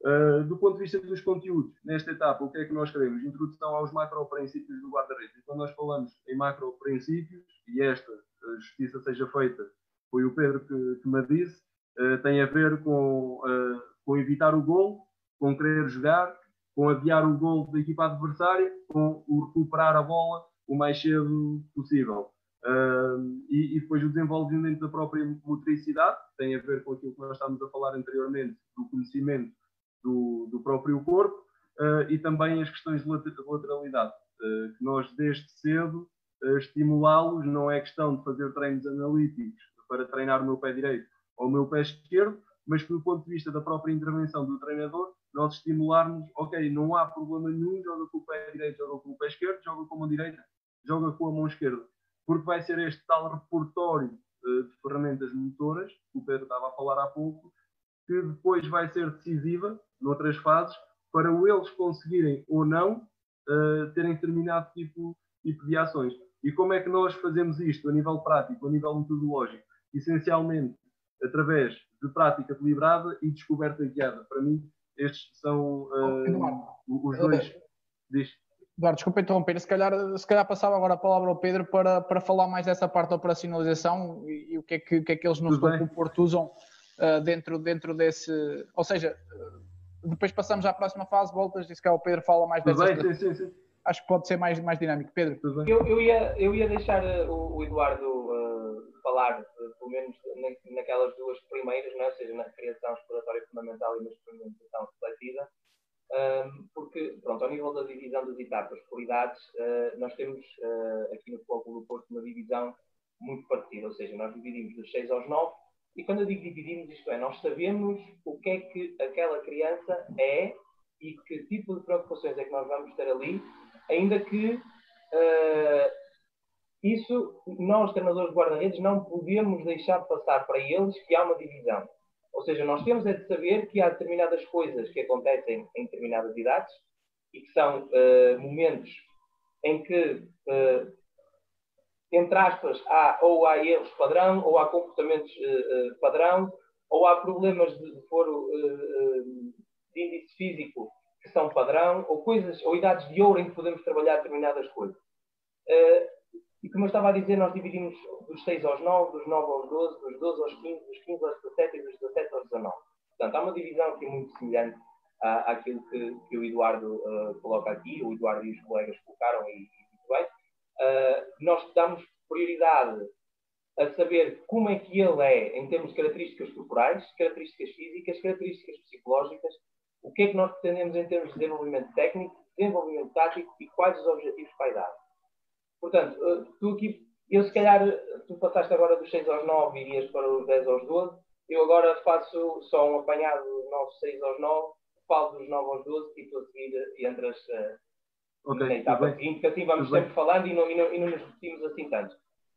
Uh, do ponto de vista dos conteúdos, nesta etapa, o que é que nós queremos? Introdução aos macro-princípios do guarda-redes. Quando nós falamos em macro-princípios, e esta justiça seja feita, foi o Pedro que, que me disse, uh, tem a ver com, uh, com evitar o gol, com querer jogar, com adiar o gol da equipa adversária, com o recuperar a bola o mais cedo possível. E, e, depois o desenvolvimento da própria motricidade, tem a ver com aquilo que nós estávamos a falar anteriormente, do conhecimento do, do próprio corpo uh, e também as questões de lateralidade, uh, que nós desde cedo uh, estimulá-los, não é questão de fazer treinos analíticos para treinar o meu pé direito ou o meu pé esquerdo, mas que do ponto de vista da própria intervenção do treinador, nós estimularmos, ok, não há problema nenhum, joga com o pé direito, joga com o pé esquerdo, joga com a mão direita, joga com a mão esquerda, porque vai ser este tal repertório de ferramentas motoras, que o Pedro estava a falar há pouco, que depois vai ser decisiva noutras fases, para eles conseguirem ou não uh, terem determinado tipo, tipo de ações. E como é que nós fazemos isto a nível prático, a nível metodológico? Essencialmente através de prática deliberada e descoberta guiada. Para mim, estes são uh, os dois. Diz. Eduardo, desculpa interromper, se calhar, se calhar passava agora a palavra ao Pedro para, para falar mais dessa parte da operacionalização e, e o que é que, que, é que eles no Porto usam uh, dentro, dentro desse. Ou seja, depois passamos à próxima fase, voltas, disse que o Pedro fala mais dessa. Bem, sim, sim, sim. Acho que pode ser mais, mais dinâmico. Pedro. Eu, eu, ia, eu ia deixar uh, o, o, Eduardo uh, falar, uh, pelo menos na, naquelas duas primeiras, não é? ou seja, na criação exploratória fundamental e na experimentação refletida, porque, pronto, ao nível da divisão das etapas por idades, nós temos aqui no Foco do Porto uma divisão muito parecida, ou seja, nós dividimos dos 6 aos 9 e quando eu digo dividimos, isto é, nós sabemos o que é que aquela criança é e que tipo de preocupações é que nós vamos ter ali, ainda que uh, isso, nós, treinadores de guarda-redes, não podemos deixar passar para eles que há uma divisão. Ou seja, nós temos é de saber que há determinadas coisas que acontecem em determinadas idades e que são uh, momentos em que uh, entre aspas, há, ou há erros padrão, ou há comportamentos uh, padrão, ou há problemas de, de foro de índice físico que são padrão, ou coisas, ou idades de ouro em que podemos trabalhar determinadas coisas. E como eu estava a dizer, nós dividimos dos 6 aos 9, dos 9 aos 12, dos 12 aos 15, dos 15 aos 17 e dos 17 aos 19. Portanto, há uma divisão aqui muito semelhante à, àquilo que, que o Eduardo coloca aqui, o Eduardo e os colegas colocaram, e, e muito bem uh, nós damos prioridade a saber como é que ele é em termos de características corporais, características físicas, características psicológicas, o que é que nós pretendemos em termos de desenvolvimento técnico, desenvolvimento tático e quais os objetivos para a idade. Portanto, uh, tu aqui, eu se calhar tu passaste agora dos 6 aos 9 e irias para os 10 aos 12. Eu agora faço só um apanhado dos 9, 6 aos 9, falo dos 9 aos 12 e tu a seguir entras uh, okay, na etapa seguinte, que assim vamos sempre falando e não, e, não, e não nos repetimos assim tanto.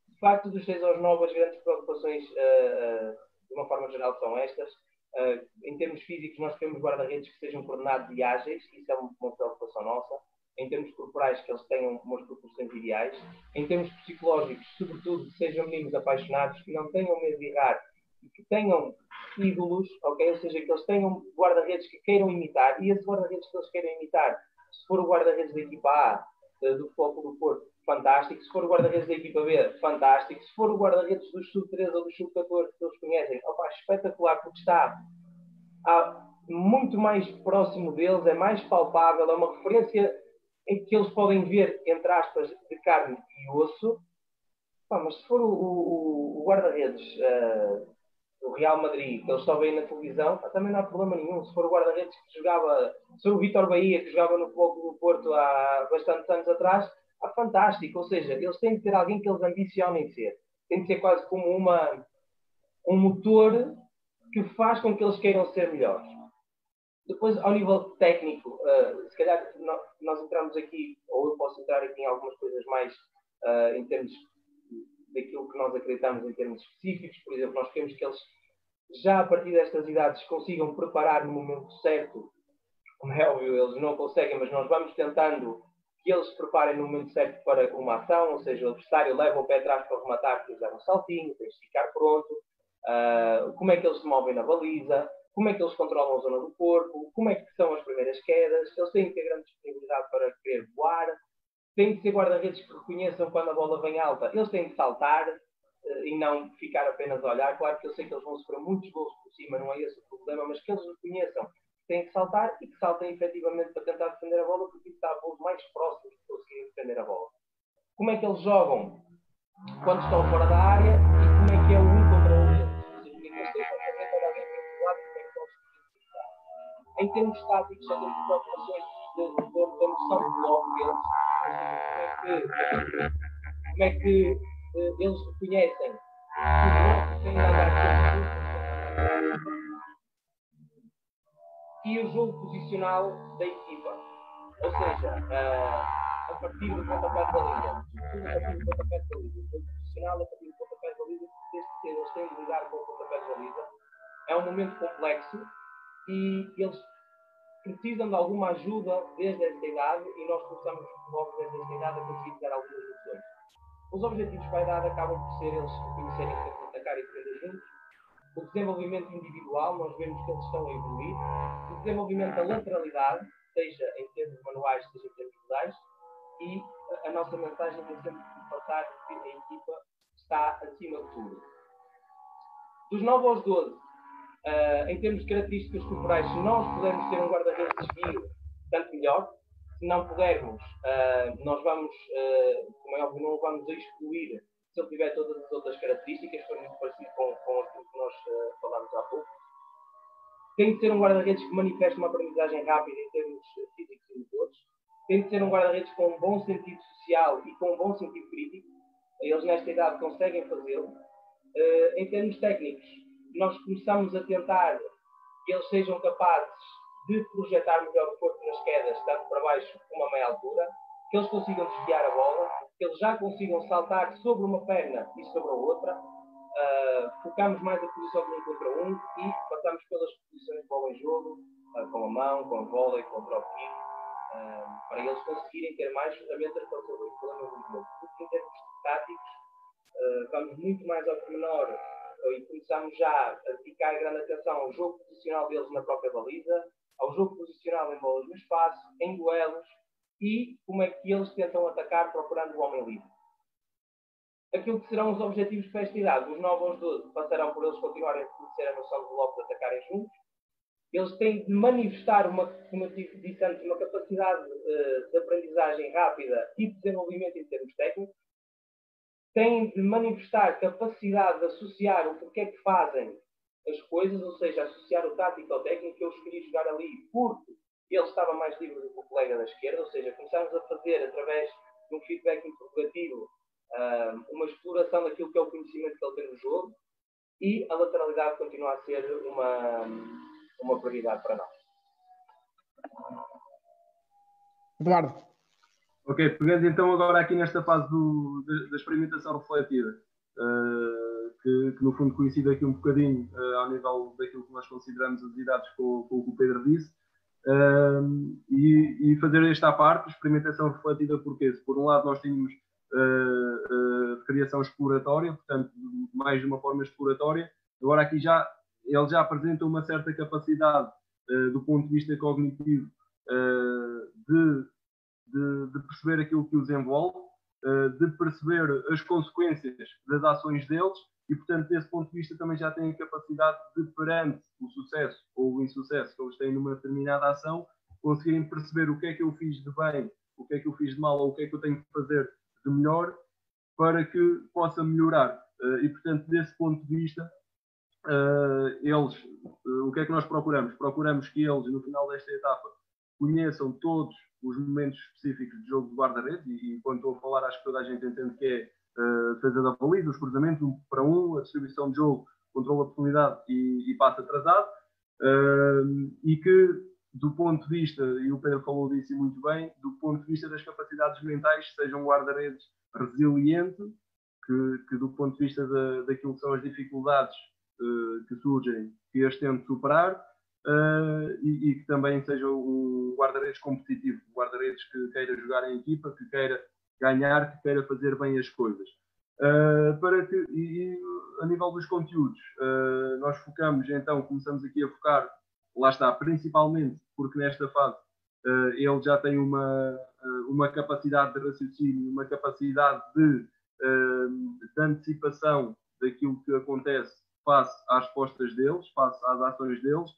De facto, dos 6 aos 9, as grandes preocupações, uh, uh, de uma forma geral, são estas. Uh, em termos físicos, nós queremos guarda-redes que sejam coordenados e ágeis, isso é uma preocupação nossa. Em termos corporais, que eles tenham umas proporções ideais. Em termos psicológicos, sobretudo, sejam meninos apaixonados, que não tenham medo de errar e que tenham ídolos, ok? Ou seja, que eles tenham guarda-redes que queiram imitar. E esses guarda-redes que eles queiram imitar, se for o guarda-redes da equipa A, do Futebol do Porto, fantástico. Se for o guarda-redes da equipa B, fantástico. Se for o guarda-redes dos sub-13 ou dos sub-14 que eles conhecem, opa, espetacular, porque está muito mais próximo deles, é mais palpável, é uma referência em que eles podem ver, entre aspas, de carne e osso. mas se for o, o, o guarda-redes uh, do Real Madrid, que eles só veem na televisão, também não há problema nenhum. Se for o guarda-redes que jogava, se for o Vitor Bahia, que jogava no Futebol do Porto há bastantes anos atrás, ah, fantástico. Ou seja, eles têm que ter alguém que eles ambicionem ser. Tem que ser quase como uma, um motor que faz com que eles queiram ser melhores. Depois, ao nível técnico, uh, se calhar nós entramos aqui, ou eu posso entrar aqui em algumas coisas mais uh, em termos daquilo que nós acreditamos em termos específicos. Por exemplo, nós queremos que eles, já a partir destas idades, consigam preparar no momento certo. Como é óbvio, eles não conseguem, mas nós vamos tentando que eles se preparem no momento certo para uma ação, ou seja, o adversário leva o pé atrás para rematar, de dar um saltinho, tens de ficar pronto, uh, como é que eles se movem na baliza, como é que eles controlam a zona do corpo, como é que são as primeiras quedas, eles têm que ter grande disponibilidade para querer voar, têm que ser guarda-redes que reconheçam quando a bola vem alta, eles têm que saltar uh, e não ficar apenas a olhar. Claro que eu sei que eles vão sofrer muitos gols por cima, não é esse o problema, mas que eles reconheçam têm que saltar e que saltem efetivamente para tentar defender a bola, porque está a voos mais próximos de conseguirem defender a bola. Como é que eles jogam quando estão fora da área e como é que é o Em termos táticos, já temos preocupações da noção do bloco deles. Como é que uh, eles reconhecem? Que o bloco tem de andar e o jogo posicional da equipa. Ou seja, uh, a partir do pontapé de baliza, tudo a partir do pontapé de baliza, o jogo posicional a partir do pontapé de baliza, desde que eles têm de lidar com o pontapé de baliza, é um momento complexo e eles precisam de alguma ajuda desde esta idade e nós começamos logo desde esta idade a conseguir dar algumas soluções. Os objetivos para a idade acabam por ser eles conhecerem que atacar e defender juntos, o desenvolvimento individual, nós vemos que eles estão a evoluir, o desenvolvimento da lateralidade, seja em termos manuais, seja em termos modais, e a, nossa mensagem tem sempre que passar que a equipa está acima de tudo. Dos 9 aos 12, uh, em termos de características corporais, se nós pudermos ter um guarda-redes desvio, tanto melhor. Se não pudermos, uh, nós vamos, uh, como é óbvio, não vamos excluir se ele tiver todas as outras características, foi muito parecido com, com aquilo que nós uh, falámos há pouco. Tem de ser um guarda-redes que manifeste uma aprendizagem rápida em termos físicos e motores. Tem de ser um guarda-redes com um bom sentido social e com um bom sentido crítico. Eles, nesta idade, conseguem fazê-lo. Uh, em termos técnicos, nós começamos a tentar que eles sejam capazes de projetar melhor o corpo nas quedas, tanto para baixo como a meia altura, que eles consigam desviar a bola, que eles já consigam saltar sobre uma perna e sobre a outra. Uh, focamos mais a posição de um contra um e passamos pelas posições de bola em jogo, uh, com a mão, com a bola e com o kick, uh, para eles conseguirem ter mais ferramentas para resolver os problemas do jogo. Porque em termos táticos, vamos muito mais ao pormenor e começamos já a dedicar grande atenção ao jogo posicional deles na própria baliza, ao jogo posicional em bolas no espaço, em duelos, e como é que eles tentam atacar procurando o homem livre. Aquilo que serão os objetivos para esta idade, os 9 aos 12, passarão por eles continuarem a conhecer a noção do bloco de atacarem juntos. Eles têm de manifestar, uma, como eu disse antes, uma capacidade uh, de aprendizagem rápida e de desenvolvimento em termos técnicos. Têm de manifestar capacidade de associar o porquê que fazem as coisas, ou seja, associar o tático ao técnico. Eu escolhi jogar ali porque ele estava mais livre do que o colega da esquerda, ou seja, começámos a fazer, através de um feedback interrogativo, uma exploração daquilo que é o conhecimento que ele tem no jogo e a lateralidade continua a ser uma, uma prioridade para nós. Eduardo. Ok, pegando então agora aqui nesta fase do, da, experimentação refletida, uh, que, que, no fundo coincide aqui um bocadinho uh, ao nível daquilo que nós consideramos as idades com, com o que o Pedro disse, uh, e, e, fazer esta parte, experimentação refletida, porque se por um lado nós tínhamos criação exploratória, portanto, mais de uma forma exploratória. Agora, aqui já ele já apresenta uma certa capacidade, do ponto de vista cognitivo, de, de, de, perceber aquilo que os envolve, de perceber as consequências das ações deles e, portanto, desse ponto de vista, também já têm a capacidade de, perante o sucesso ou o insucesso que eles têm numa determinada ação, conseguirem perceber o que é que eu fiz de bem, o que é que eu fiz de mal ou o que é que eu tenho que fazer de melhor para que possa melhorar. Eh, e, portanto, desse ponto de vista, eh, eles, eh, o que é que nós procuramos? Procuramos que eles, no final desta etapa, conheçam todos os momentos específicos de jogo de guarda-redes, e, e quando estou a falar, acho que toda a gente entende que é a defesa da baliza, os cruzamentos, um para um, a distribuição de jogo, controle da oportunidade e, e passe atrasado, e que do ponto de vista, e o Pedro falou disso muito bem, do ponto de vista das capacidades mentais, seja um guarda-redes resiliente, que, que, do ponto de vista da, daquilo que são as dificuldades uh, que surgem, que as tente superar, uh, e, e, que também seja um guarda-redes competitivo, um guarda-redes que queira jogar em equipa, que queira ganhar, que queira fazer bem as coisas. Uh, para que, e, e, a nível dos conteúdos, nós focamos, então, começamos aqui a focar lá está, principalmente porque nesta fase uh, ele já tem uma, uh, uma capacidade de raciocínio, uma capacidade de, uh, de, antecipação daquilo que acontece face às respostas deles, face às ações deles.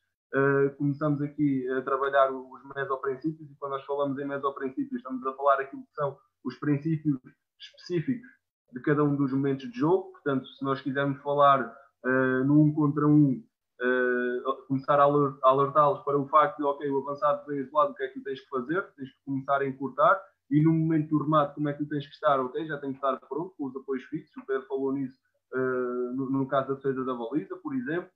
Começamos aqui a trabalhar os mesoprincípios e quando nós falamos em mesoprincípios estamos a falar aquilo que são os princípios específicos de cada um dos momentos de jogo. Portanto, se nós quisermos falar uh, no um contra um, uh, começar a alertá-los para o facto de, ok, o avançado vem isolado, o que é que tens que fazer? Tens que começar a encurtar. E no momento do remate, como é que tu tens que estar? Ok, já tem que estar pronto, com os apoios fixos. O Pedro falou nisso uh, no, no, caso da defesa da baliza, por exemplo.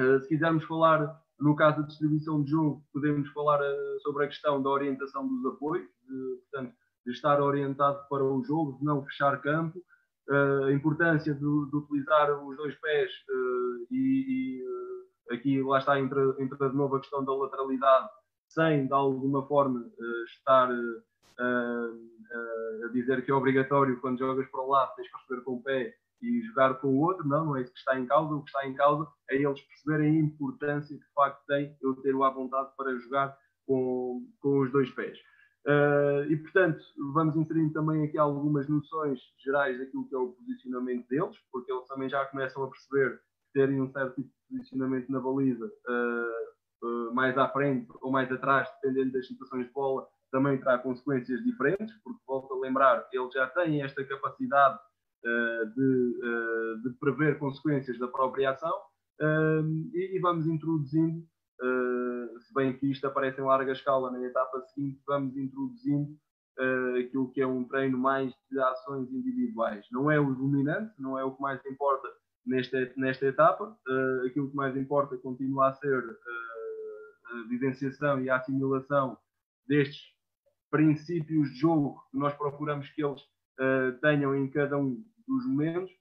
Uh, se quisermos falar no caso da distribuição de jogo, podemos falar uh, sobre a questão da orientação dos apoios, de, portanto, de estar orientado para o jogo, de não fechar campo, uh, a importância de, de, utilizar os dois pés e, e aqui lá está entra, entra de novo a questão da lateralidade sem de alguma forma estar a dizer que é obrigatório quando jogas para um lado tens que receber com o pé e jogar com o outro, não, não é isso que está em causa, o que está em causa é eles perceberem a importância que de facto tem eu ter o à vontade para jogar com, com os dois pés. Uh, e, portanto, vamos inserindo também aqui algumas noções gerais daquilo que é o posicionamento deles, porque eles também já começam a perceber que terem um certo tipo de posicionamento na baliza uh, uh, mais à frente ou mais atrás, dependendo das situações de bola, também terá consequências diferentes, porque, volto a lembrar, eles já têm esta capacidade de, de, prever consequências da própria ação e, e vamos introduzindo Uh, se bem que isto aparece em larga escala na etapa seguinte, vamos introduzindo uh, aquilo que é um treino mais de ações individuais. Não é o dominante, não é o que mais importa nesta, nesta etapa. Uh, aquilo que mais importa continua a ser a vivenciação e a assimilação destes princípios de jogo que nós procuramos que eles tenham em cada um dos momentos,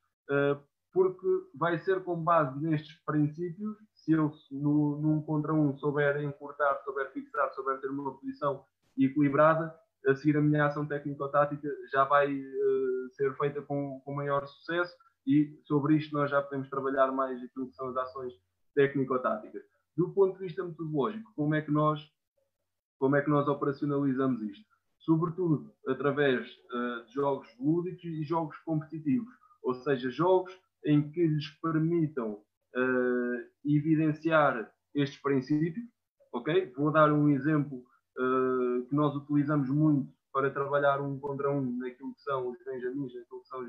porque vai ser com base nestes princípios se eu no, num contra um souber encurtar, souber fixar, souber ter uma posição equilibrada, a seguir a minha ação técnico-tática já vai uh, ser feita com, com maior sucesso e sobre isto nós já podemos trabalhar mais aquilo que são as ações técnico-táticas. Do ponto de vista metodológico, como é que nós, como é que nós operacionalizamos isto? Sobretudo através uh, de jogos lúdicos e jogos competitivos, ou seja, jogos em que lhes permitam uh, evidenciar estes princípios. Ok? Vou dar um exemplo uh, que nós utilizamos muito para trabalhar um contra um naquilo que são os benjamins, naquilo que são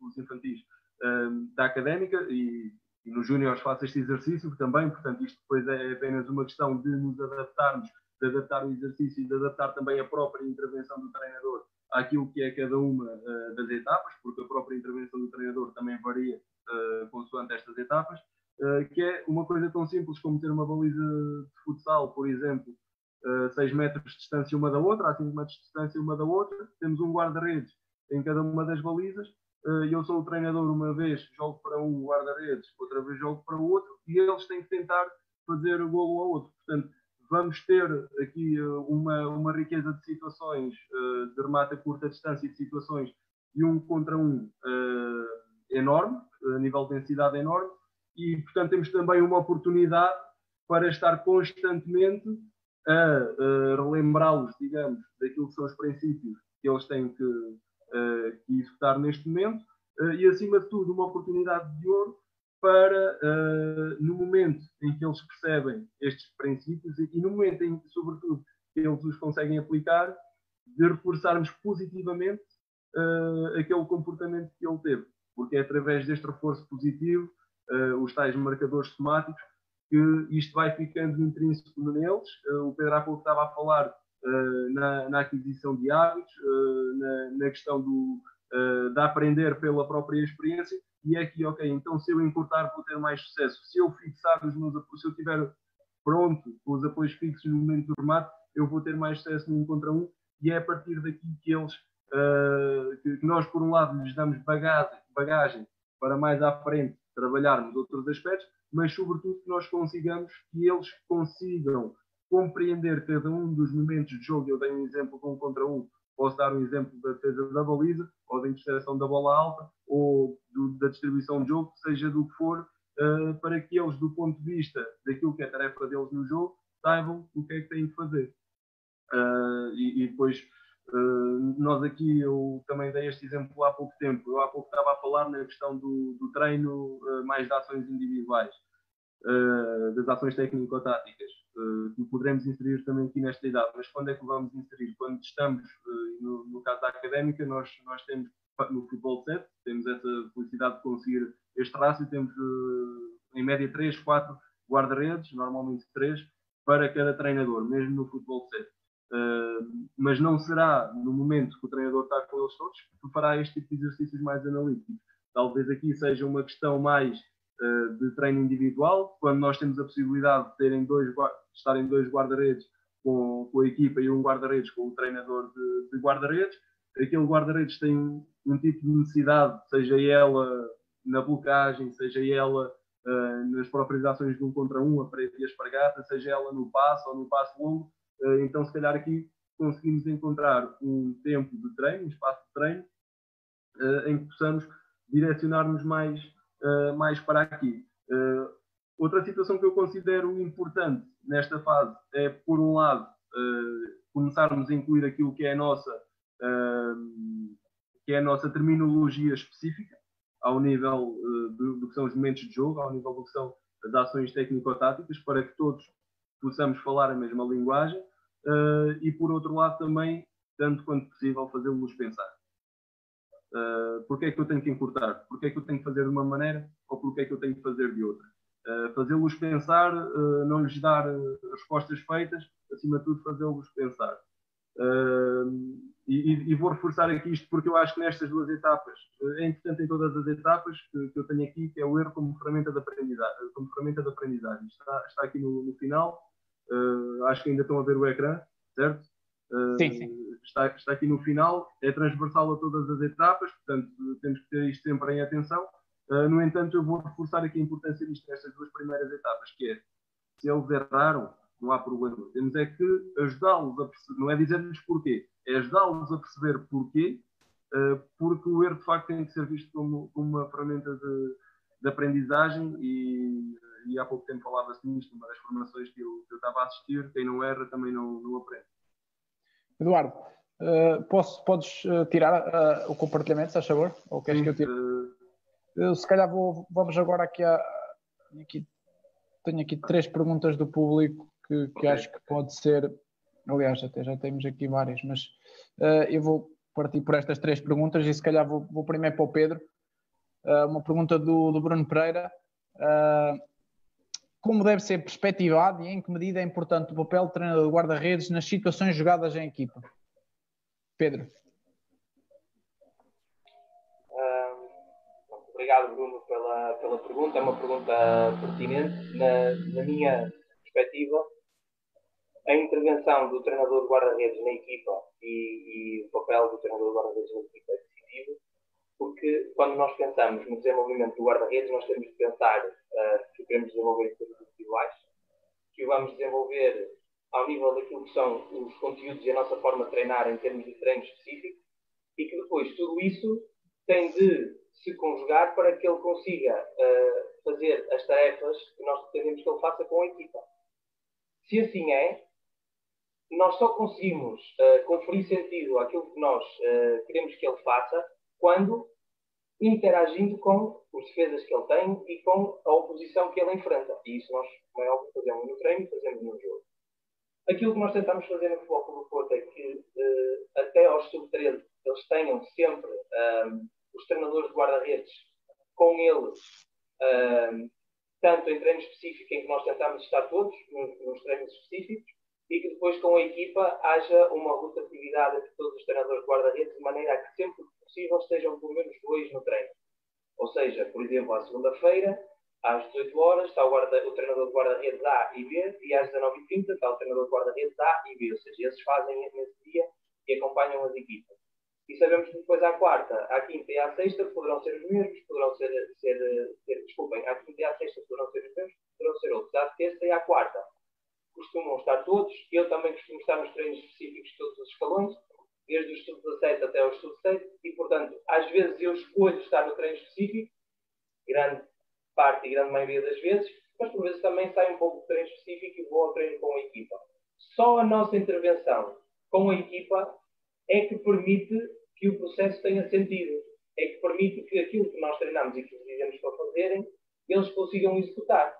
os infantis uh, da académica e, e nos júniores faço este exercício também, portanto isto depois é apenas uma questão de nos adaptarmos, de adaptar o exercício e de adaptar também a própria intervenção do treinador àquilo que é cada uma uh, das etapas, porque a própria intervenção do treinador também varia uh, consoante estas etapas, uh, que é uma coisa tão simples como ter uma baliza de futsal, por exemplo, uh, 6 metros de distância uma da outra, a 5 metros de distância uma da outra, temos um guarda-redes em cada uma das balizas, eu sou o treinador, uma vez jogo para um guarda-redes, outra vez jogo para o outro, e eles têm que tentar fazer o golo ao outro. Portanto, vamos ter aqui uma, uma riqueza de situações uh, de remate a curta distância de situações e um contra um uh, enorme, a nível de densidade enorme, e portanto temos também uma oportunidade para estar constantemente a, a relembrá-los, digamos, daquilo que são os princípios que eles têm que, uh, que executar neste momento, e acima de tudo uma oportunidade de ouro para, uh, no momento em que eles percebem estes princípios e, e, no momento em que, sobretudo, eles os conseguem aplicar, de reforçarmos positivamente uh, aquele comportamento que ele teve. Porque é através deste reforço positivo, uh, os tais marcadores somáticos, que isto vai ficando intrínseco neles. o Pedro há pouco estava a falar na, na, aquisição de hábitos, na, na, questão do, de aprender pela própria experiência e é que, ok, então se eu encurtar vou ter mais sucesso. Se eu fixar os meus apoios, se eu estiver pronto com os apoios fixos no momento do remate, eu vou ter mais sucesso num contra um e é a partir daqui que eles, uh, que nós por um lado lhes damos bagagem, bagagem para mais à frente trabalharmos outros aspectos, mas sobretudo que nós consigamos que eles consigam compreender cada um dos momentos de jogo. Eu dei um exemplo com um contra um, Posso dar um exemplo da defesa da baliza, ou da interseção da bola alta, ou do, da distribuição de jogo, seja do que for, uh, para que eles, do ponto de vista daquilo que é a tarefa deles no jogo, saibam o que é que têm de fazer. Uh, e, e, depois, uh, nós aqui, eu também dei este exemplo há pouco tempo. Eu há pouco estava a falar na questão do, do treino mais de ações individuais, das ações técnico-táticas uh, que poderemos inserir também aqui nesta idade. Mas quando é que vamos inserir? Quando estamos, uh, no, no, caso da académica, nós, nós temos no futebol 7, temos essa felicidade de conseguir este rácio, temos uh, em média 3, 4 guarda-redes, normalmente 3, para cada treinador, mesmo no futebol 7. Uh, mas não será no momento que o treinador está com eles todos que fará este tipo de exercícios mais analíticos. Talvez aqui seja uma questão mais uh, de treino individual, quando nós temos a possibilidade de terem dois, estarem dois guarda-redes com, com, a equipa e um guarda-redes com o treinador de, de guarda-redes. Aquele guarda-redes tem um tipo de necessidade, seja ela na blocagem, seja ela uh, nas próprias ações de um contra um, a parede e a espargata, seja ela no passo ou no passo longo. Uh, então, se calhar aqui conseguimos encontrar um tempo de treino, um espaço de treino, uh, em que possamos direcionar-nos mais, mais para aqui. Outra situação que eu considero importante nesta fase é, por um lado, uh, começarmos a incluir aquilo que é a nossa, uh, que é a nossa terminologia específica, ao nível uh, do, do, que são os momentos de jogo, ao nível do que são as ações técnico-táticas, para que todos possamos falar a mesma linguagem e, por outro lado, também, tanto quanto possível, fazê-los pensar. Uh, porque é que eu tenho que encurtar? Porque é que eu tenho que fazer de uma maneira ou porque é que eu tenho que fazer de outra? Uh, fazê-los pensar, uh, não lhes dar respostas feitas, acima de tudo fazê-los pensar. E, e, vou reforçar aqui isto porque eu acho que nestas duas etapas, é importante em todas as etapas que, que, eu tenho aqui, que é o erro como ferramenta de aprendizagem. Como ferramenta de aprendizagem. Está, está aqui no, no final, acho que ainda estão a ver o ecrã, certo? sim, sim. Está, está aqui no final, é transversal a todas as etapas, portanto temos que ter isto sempre em atenção. Uh, no entanto, eu vou reforçar aqui a importância disto nestas duas primeiras etapas, que é, se eles erraram, não há problema. Temos é que ajudá-los a perceber, não é dizer-lhes porquê, é ajudá-los a perceber porquê, uh, porque o erro de facto tem que ser visto como, como uma ferramenta de, de aprendizagem e, e, há pouco tempo falava-se nisto, uma das formações que eu, que eu, estava a assistir, quem não erra também não, não aprende. Eduardo, uh, posso, podes tirar o compartilhamento, se faz favor? Ou queres Sim, que eu tire? Eu, se calhar vou, vamos agora aqui a. Aqui, tenho aqui três perguntas do público que, que okay. acho que pode ser. Aliás, até já temos aqui várias, mas uh, eu vou partir por estas três perguntas e se calhar vou, vou primeiro para o Pedro. Uh, uma pergunta do, do Bruno Pereira. Uh, como deve ser perspectivado e em que medida é importante o papel do treinador de guarda-redes nas situações jogadas em equipa? Pedro. Um, obrigado, Bruno, pela, pela pergunta. É uma pergunta pertinente. Na, na minha perspectiva, a intervenção do treinador de guarda-redes na equipa e, e, o papel do treinador de guarda-redes na equipa é decisivo porque quando nós pensamos no desenvolvimento do guarda-redes, nós temos de pensar uh, que queremos desenvolver coisas individuais, que vamos desenvolver ao nível daquilo que são os conteúdos e a nossa forma de treinar em termos de treino específico, e que depois tudo isso tem de se conjugar para que ele consiga uh, fazer as tarefas que nós pretendemos que ele faça com a equipa. Se assim é, nós só conseguimos uh, conferir sentido àquilo que nós uh, queremos que ele faça quando interagindo com os defesas que ele tem e com a oposição que ele enfrenta. E isso nós, como é óbvio, fazemos no treino e fazemos no jogo. Aquilo que nós tentamos fazer no Futebol do Porto é que uh, até aos sub-13 eles tenham sempre os treinadores de guarda-redes com eles, tanto em treino específico em que nós tentamos estar todos, nos, nos treinos específicos, e que depois com a equipa haja uma rotatividade entre todos os treinadores de guarda-redes, de maneira a que sempre possível estejam pelo menos dois no treino. Ou seja, por exemplo, à segunda-feira, às 18 horas, está o, guarda, o treinador de guarda-redes A e B, e às 19h30 está o treinador de guarda-redes A e B. Ou seja, esses fazem nesse dia e acompanham as equipas. E sabemos que depois à quarta, à quinta e à sexta poderão ser os mesmos, poderão ser, ser, ser desculpem, à quinta e à sexta poderão ser os mesmos, poderão ser outros. À terça e à quarta costumam estar todos, eu também costumo estar nos treinos específicos de todos os escalões, desde o estudo 17 até o estudo 6, e portanto, às vezes eu escolho estar no treino específico, grande parte e grande maioria das vezes, mas por vezes também saio um pouco do treino específico e vou ao treino com a equipa. Só a nossa intervenção com a equipa é que permite que o processo tenha sentido, é que permite que aquilo que nós treinamos e que os dizemos para fazerem, eles consigam executar.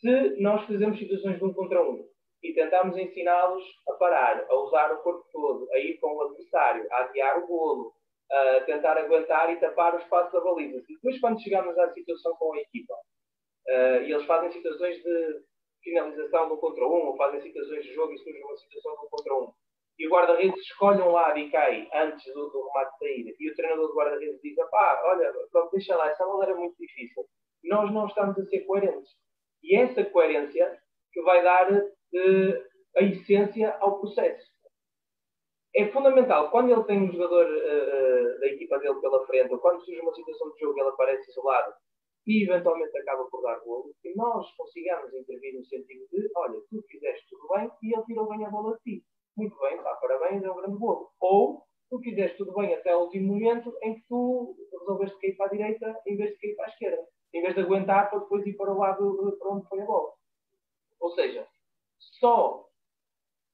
Se nós fazemos situações de um contra um e tentamos ensiná-los a parar, a usar o corpo todo, a ir com o adversário, a adiar o golo, a tentar aguentar e tapar o espaço da baliza. E depois, quando chegamos à situação com a equipa, uh, e eles fazem situações de finalização do contra um, ou fazem situações de jogo e surge uma situação do contra um, e o guarda-redes escolhe um lado e cai antes do, do remate sair, e o treinador do guarda-redes diz: pá, olha, pronto, deixa lá, essa bola era muito difícil. Nós não estamos a ser coerentes. E essa coerência que vai dar uh, a essência ao processo. É fundamental, quando ele tem um jogador uh, da equipa dele pela frente, ou quando surge uma situação de jogo e ele aparece isolado e eventualmente acaba por dar golo, que nós consigamos intervir no sentido de: olha, tu fizeste tudo bem e ele tirou bem a bola de ti muito bem, pá, parabéns, é um grande bolo. Ou tu fizeste tudo bem até o último momento em que tu resolveste cair para a direita em vez de cair para a esquerda. Em vez de aguentar para depois ir para o lado para onde foi a bola. Ou seja, só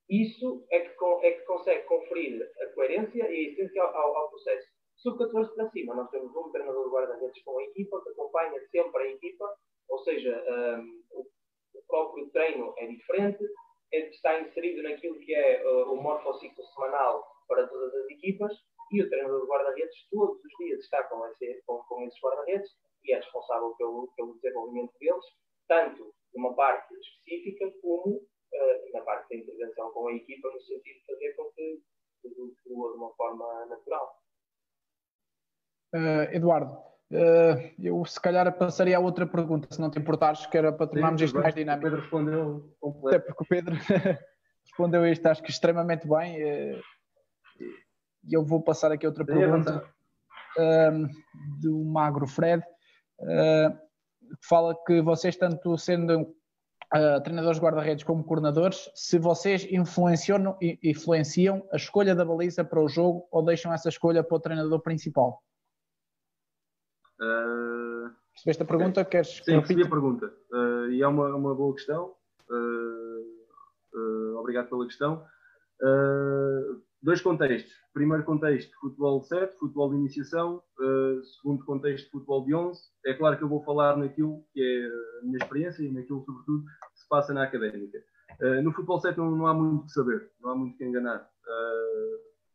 isso é que, é que consegue conferir a coerência e a essência ao, ao processo. Sub-14 para cima, nós temos um treinador de guarda-redes com a equipa que acompanha sempre a equipa, ou seja, um, o próprio treino é diferente, está inserido naquilo que é uh, o morfociclo semanal para todas as equipas e o treinador de guarda-redes todos os dias está com, esse, com, com esses guarda-redes e é responsável pelo, pelo desenvolvimento deles, tanto numa parte específica como uh, na parte da intervenção com a equipa, no sentido de fazer com que tudo flua de uma forma natural. Uh, Eduardo, Uh, eu se calhar passaria a outra pergunta, se não te importares, que era para tornarmos Sim, isto mais dinâmico. O Pedro respondeu completo. Até porque o Pedro *laughs* respondeu isto, acho que extremamente bem. E eu vou passar aqui outra pergunta uh, do Magro Fred, uh, fala que vocês, tanto sendo uh, treinadores guarda-redes como coordenadores, se vocês influenciam, influenciam a escolha da baliza para o jogo ou deixam essa escolha para o treinador principal? Uh, Percebeste a pergunta? Okay. Queres Sim, percebi a pergunta. Uh, e é uma, uma boa questão. Uh, obrigado pela questão. Dois contextos. Primeiro contexto, futebol 7, futebol de iniciação. segundo contexto, futebol de 11. É claro que eu vou falar naquilo que é a minha experiência e naquilo, sobretudo, que se passa na académica. no futebol 7 não, não, há muito que saber, não há muito que enganar.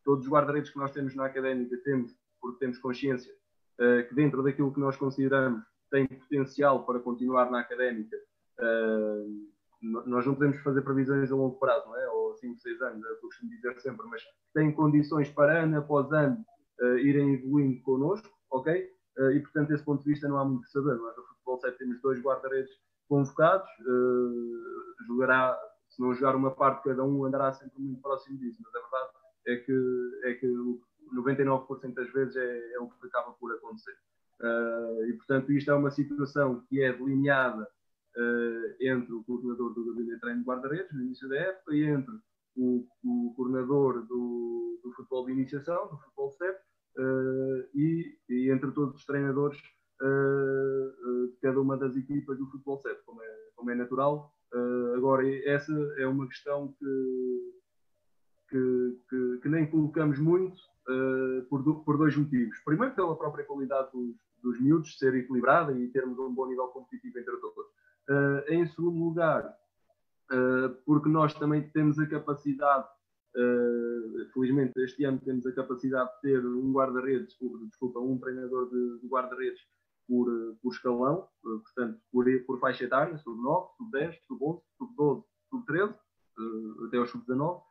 todos os guarda-redes que nós temos na académica temos, porque temos consciência uh, que dentro daquilo que nós consideramos tem potencial para continuar na académica, uh, nós não podemos fazer previsões a longo prazo, não é? ou 5, 6 anos, é o que eu costumo dizer sempre, mas têm condições para ano após ano uh, irem evoluindo connosco, ok? uh, e, portanto, desse ponto de vista não há muito que saber. No futebol 7 temos dois guarda-redes convocados, uh, jogará, se não jogar uma parte cada um, andará sempre muito próximo disso, mas a verdade é que, é que 99% das vezes é, é, o que acaba por acontecer. Uh, e, portanto, isto é uma situação que é delineada uh, entre o coordenador do gabinete de treino de guarda-redes, no início da época, e entre o, o coordenador do, do, futebol de iniciação, do futebol CEP, uh, e, e, entre todos os treinadores de cada uma das equipas do futebol CEP, como é, como é natural. agora, essa é uma questão que, que, que, que nem colocamos muito, uh, por, do, por, dois motivos. Primeiro, pela própria qualidade dos, dos miúdos ser equilibrada e termos um bom nível competitivo entre todos. Uh, em segundo lugar, uh, porque nós também temos a capacidade, felizmente este ano temos a capacidade de ter um guarda-redes, desculpa, um treinador de, de guarda-redes por, por, escalão, portanto, por, por faixa etária, sub-9, sub-10, sub-11, sub-12, sub-13, até ao sub-19,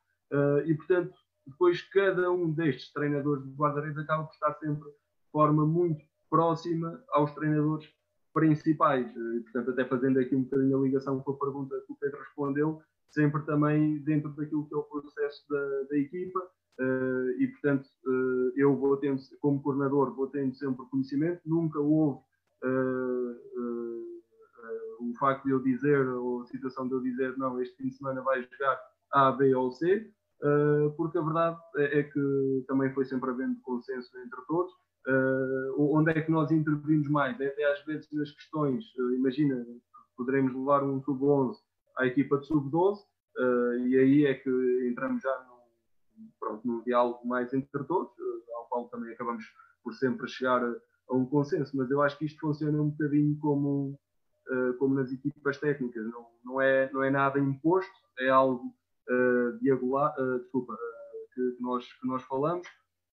e portanto depois cada um destes treinadores de guarda-redes acaba por estar sempre de forma muito próxima aos treinadores principais. E, portanto, até fazendo aqui um bocadinho a ligação com a pergunta que o Pedro respondeu, sempre também dentro daquilo que é o processo da, da equipa. Uh, e, portanto, uh, eu vou tendo, como coordenador, vou tendo sempre conhecimento. Nunca houve uh, o facto de eu dizer, ou a situação de eu dizer, não, este fim de semana vai jogar A, B ou C. Porque a verdade é, é, que também foi sempre havendo consenso entre todos. Uh, onde é que nós intervimos mais? É até às vezes nas questões, uh, imagina, poderemos levar um sub-11 à equipa de sub-12, e aí é que entramos já num, pronto, num diálogo mais entre todos, ao qual também acabamos por sempre chegar a, a, um consenso, mas eu acho que isto funciona um bocadinho como, como nas equipas técnicas, não, não, é, não é nada imposto, é algo uh, diagonal, uh, desculpa, uh, que, nós, que nós falamos,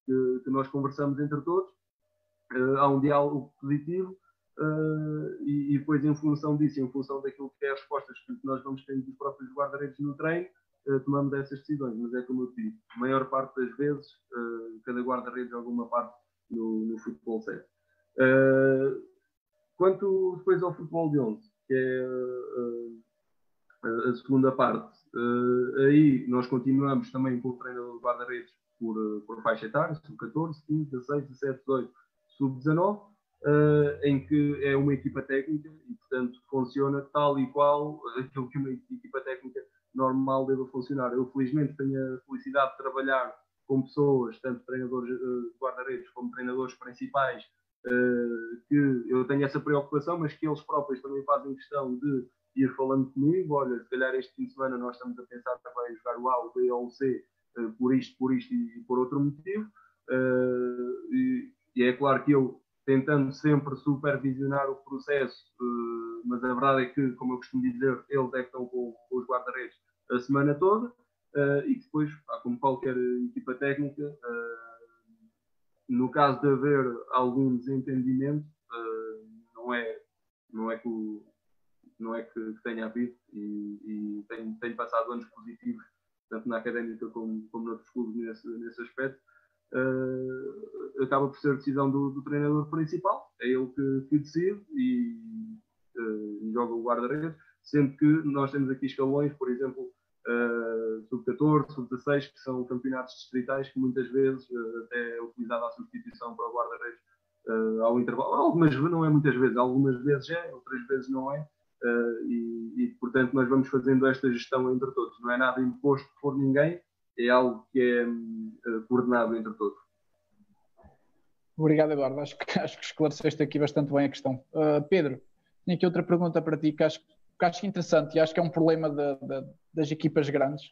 que, que nós conversamos entre todos. Há um diálogo positivo e, e, depois, em função disso, em função daquilo que é as respostas que nós vamos tendo dos próprios guarda-redes no treino, tomamos essas decisões. Mas é como eu disse, a maior parte das vezes, cada guarda-redes alguma parte no, no futebol sério. quanto depois ao futebol de 11, que é a segunda parte, Uh, aí nós continuamos também com o treinador de guarda-redes por, por faixa etária, sub-14, 15, 16, 17, 18, sub-19, uh, em que é uma equipa técnica e, portanto, funciona tal e qual aquilo que uma equipa técnica normal deve funcionar. Eu, felizmente, tenho a felicidade de trabalhar com pessoas, tanto treinadores uh, de guarda-redes como treinadores principais, que eu tenho essa preocupação, mas que eles próprios também fazem questão de ir falando comigo, olha, se calhar este fim de semana nós estamos a pensar também jogar o A, o B ou o C, uh, por isto, por isto e, por outro motivo. Uh, e, e, é claro que eu, tentando sempre supervisionar o processo, uh, mas a verdade é que, como eu costumo dizer, eles é que estão com, com os guarda-redes a semana toda, e depois, como qualquer equipa técnica, no caso de haver algum desentendimento, não é, não é que não é que tenha havido e, e tenho, tenho, passado anos positivos, tanto na académica como, como noutros clubes nesse, nesse aspecto. Uh, acaba por ser decisão do, do, treinador principal, é ele que, que decide e, uh, joga o guarda-redes, sendo que nós temos aqui escalões, por exemplo, uh, sub-14, sub-16, que são campeonatos distritais que muitas vezes até é utilizada a substituição para o guarda-redes ao intervalo. Algumas não é muitas vezes, algumas vezes é, outras vezes não é. Uh, e, e, portanto, nós vamos fazendo esta gestão entre todos. Não é nada imposto por ninguém, é algo que é uh, coordenado entre todos. Obrigado, Eduardo. Acho que, acho que esclareceste aqui bastante bem a questão. Uh, Pedro, tenho aqui outra pergunta para ti que acho, que acho interessante e acho que é um problema de, de, das equipas grandes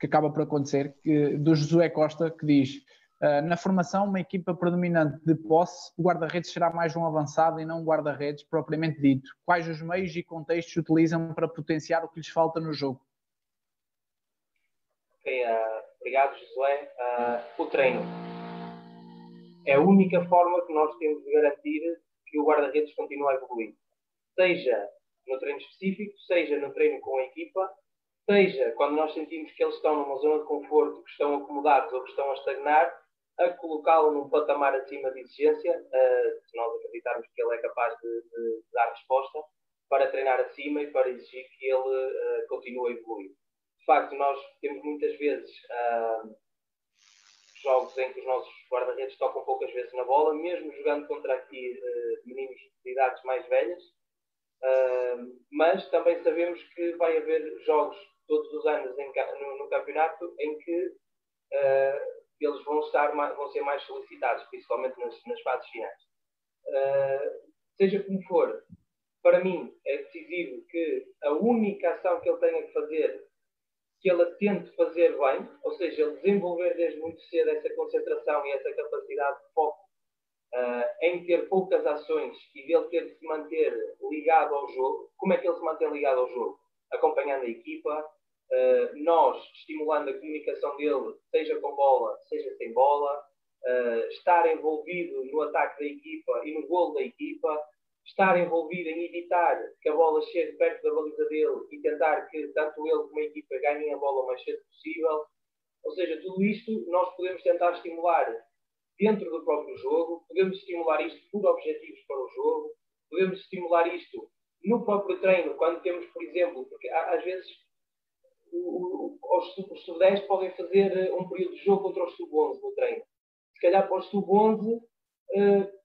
que acaba por acontecer, que, do Josué Costa, que diz Uh, na formação, uma equipa predominante de posse, o guarda-redes será mais um avançado e não um guarda-redes propriamente dito. Quais os meios e contextos utilizam para potenciar o que lhes falta no jogo? Uh, obrigado, Josué. Uh, o treino é a única forma que nós temos de garantir que o guarda-redes continue a evoluir. Seja no treino específico, seja no treino com a equipa, seja quando nós sentimos que eles estão numa zona de conforto, que estão acomodados ou que estão a estagnar, a colocá-lo num patamar acima de exigência, uh, se nós acreditarmos que ele é capaz de, de, dar resposta, para treinar acima e para exigir que ele uh, continue a evoluir. Facto, nós temos muitas vezes uh, jogos em que os nossos guarda-redes tocam poucas vezes na bola, mesmo jogando contra aqui meninos de idades mais velhas, mas também sabemos que vai haver jogos todos os anos em, no, no, campeonato em que eles vão, estar mais, vão ser mais solicitados, principalmente nas, nas fases finais. Uh, seja como for, para mim é decisivo que a única ação que ele tenha que fazer, que ele tente fazer bem, ou seja, ele desenvolver desde muito cedo essa concentração e essa capacidade de foco uh, em ter poucas ações e dele ter de se manter ligado ao jogo. Como é que ele se mantém ligado ao jogo? Acompanhando a equipa, uh, nós estimulando a comunicação dele, seja com bola, seja sem bola, uh, estar envolvido no ataque da equipa e no golo da equipa, estar envolvido em evitar que a bola chegue perto da baliza dele e tentar que tanto ele como a equipa ganhem a bola o mais cedo possível. Ou seja, tudo isto nós podemos tentar estimular dentro do próprio jogo, podemos estimular isto por objetivos para o jogo, podemos estimular isto no próprio treino, quando temos, por exemplo, porque às vezes os, os sub-10 podem fazer eh, um período de jogo contra os sub-11 no treino. Se calhar para os sub-11 uh,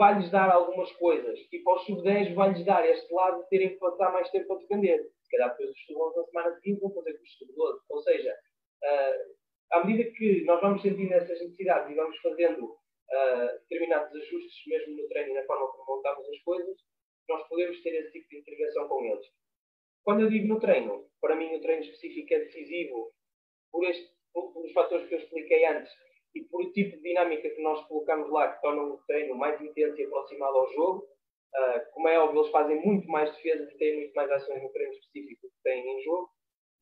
vai-lhes dar algumas coisas e para os sub-10 vai-lhes dar este lado de terem que passar mais tempo a defender. Se calhar depois os sub-11 na semana seguinte vão fazer com os sub-12. Ou seja, uh, à medida que nós vamos sentindo essas necessidades e vamos fazendo uh, determinados ajustes mesmo no treino e na forma como montamos as coisas, nós podemos ter esse tipo de intervenção com eles. Quando eu digo no treino, para mim o treino específico é decisivo por, este, por os fatores que eu expliquei antes e por o tipo de dinâmica que nós colocamos lá, que torna o treino mais intenso e aproximado ao jogo. Uh, como é óbvio, eles fazem muito mais defesas e têm muito mais ações no treino específico que têm em jogo.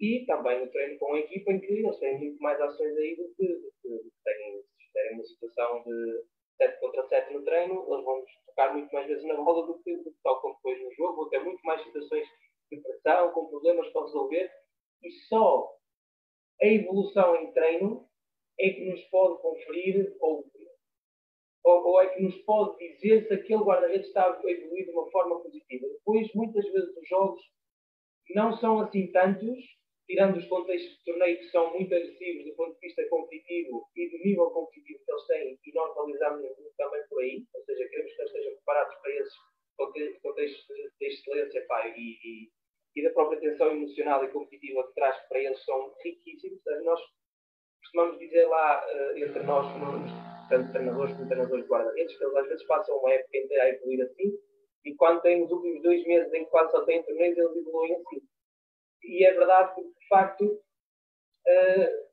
E também no treino com a equipa, em que eles têm muito mais ações aí do que, do que têm, se terem uma situação de 7 contra 7 no treino, eles vão tocar muito mais vezes na bola do que, do que tocam depois no jogo, vão ter muito mais situações depressão, com problemas para resolver, e só a evolução em treino é que nos pode conferir ou, ou, ou é que nos pode dizer se aquele guarda-redes está a evoluir de uma forma positiva. Depois, muitas vezes, os jogos não são assim tantos, tirando os contextos de torneio que são muito agressivos do ponto de vista competitivo e do nível competitivo que eles têm, e nós analisamos também por aí, ou seja, queremos que eles estejam preparados para esses contextos de excelência pá, e, e, e da própria tensão emocional e competitiva que traz para eles são riquíssimos. Nós costumamos dizer lá, uh, entre nós, tanto treinadores como treinadores de guarda-redes, que eles às vezes passam uma época inteira a evoluir assim, e quando têm os últimos dois meses em que quase só têm torneios, eles evoluem assim. E é verdade que, de facto, uh,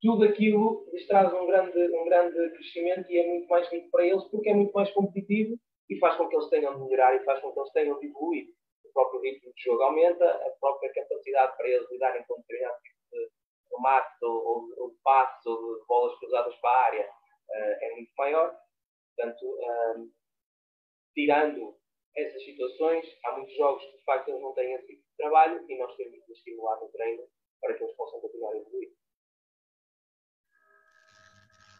tudo aquilo lhes traz um grande, um grande crescimento e é muito mais rico para eles porque é muito mais competitivo e faz com que eles tenham de melhorar e faz com que eles tenham de evoluir próprio ritmo de jogo aumenta, a própria capacidade para eles lidarem com determinado de remate ou, ou, ou de bolas cruzadas para a área uh, é muito maior. Portanto, um, tirando essas situações, há muitos jogos que de facto eles não têm esse tipo de trabalho e nós temos de estimular no treino para que eles possam continuar a evoluir.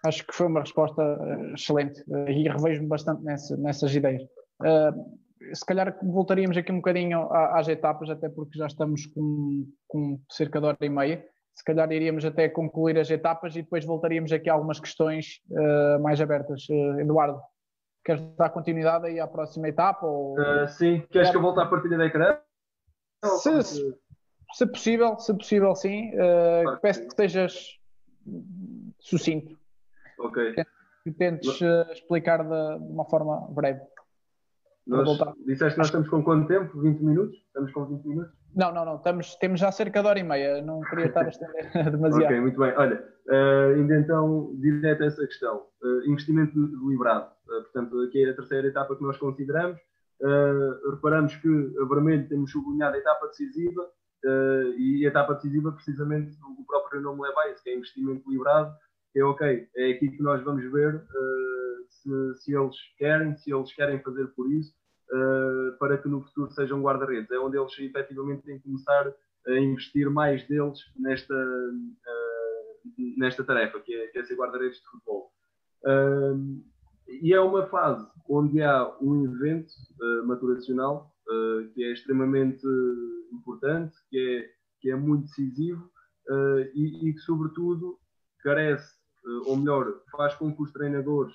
Acho que foi uma resposta eh, excelente eh, e revejo-me bastante nessa, nessas ideias. Uh, se calhar voltaríamos aqui um bocadinho às etapas, até porque já estamos com, com cerca de hora e meia. Se calhar iríamos até concluir as etapas e depois voltaríamos aqui a algumas questões uh, mais abertas. Uh, Eduardo, queres dar continuidade aí à próxima etapa? Ou... Uh, sim, queres que eu volte à partilha da ecrã? Se, se, se possível, se possível, sim. Peço que estejas sucinto. Ok. Que tentes explicar de, de uma forma breve. Nós, disseste que nós estamos com quanto tempo? 20 minutos? Estamos com 20 minutos? Não, não, não. Estamos, temos já cerca de hora e meia. Não queria estar a estender *laughs* demasiado. Ok, muito bem. Olha, uh, ainda então, direto a essa questão. Uh, investimento deliberado. Uh, portanto, aqui é a terceira etapa que nós consideramos. reparamos que a vermelho temos sublinhado a etapa decisiva e a etapa decisiva, precisamente, o próprio nome leva a isso, que é investimento deliberado. É ok, é aqui que nós vamos ver se, se eles querem, se eles querem fazer por isso, uh, para que no futuro sejam guarda-redes. É onde eles efetivamente têm que começar a investir mais deles nesta, uh, nesta tarefa, que é, que é ser guarda-redes de futebol. Uh, e é uma fase onde há um evento uh, maturacional que é extremamente importante, que é, que é muito decisivo e, e, que, sobretudo, carece, ou melhor, faz com que os treinadores,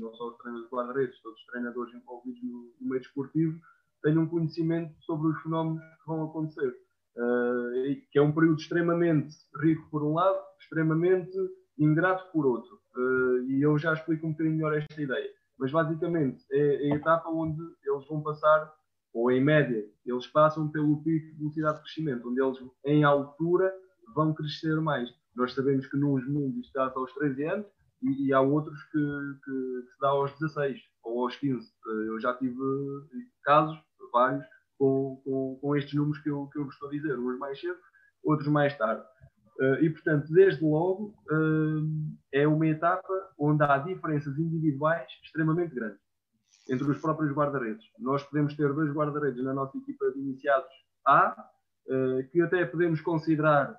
não só os treinadores de guarda-redes, todos os treinadores envolvidos no, no meio desportivo, tenham conhecimento sobre os fenómenos que vão acontecer. Uh, que é um período extremamente rico por um lado, extremamente ingrato por outro. Uh, e eu já explico um bocadinho melhor esta ideia. Mas basicamente é a etapa onde eles vão passar, ou em média, eles passam pelo pico de velocidade de crescimento, onde eles em altura vão crescer mais. Nós sabemos que nos meninos isto dá aos 13 anos e, e há outros que, que, que, se dá aos 16 ou aos 15. Uh, eu já tive casos, vários, com, com, com estes números que eu, que eu vos estou a dizer, uns mais cedo, outros mais tarde. Uh, e, portanto, desde logo, é uma etapa onde há diferenças individuais extremamente grandes entre os próprios guarda-redes. Nós podemos ter dois guarda-redes na nossa equipa de iniciados A, que até podemos considerar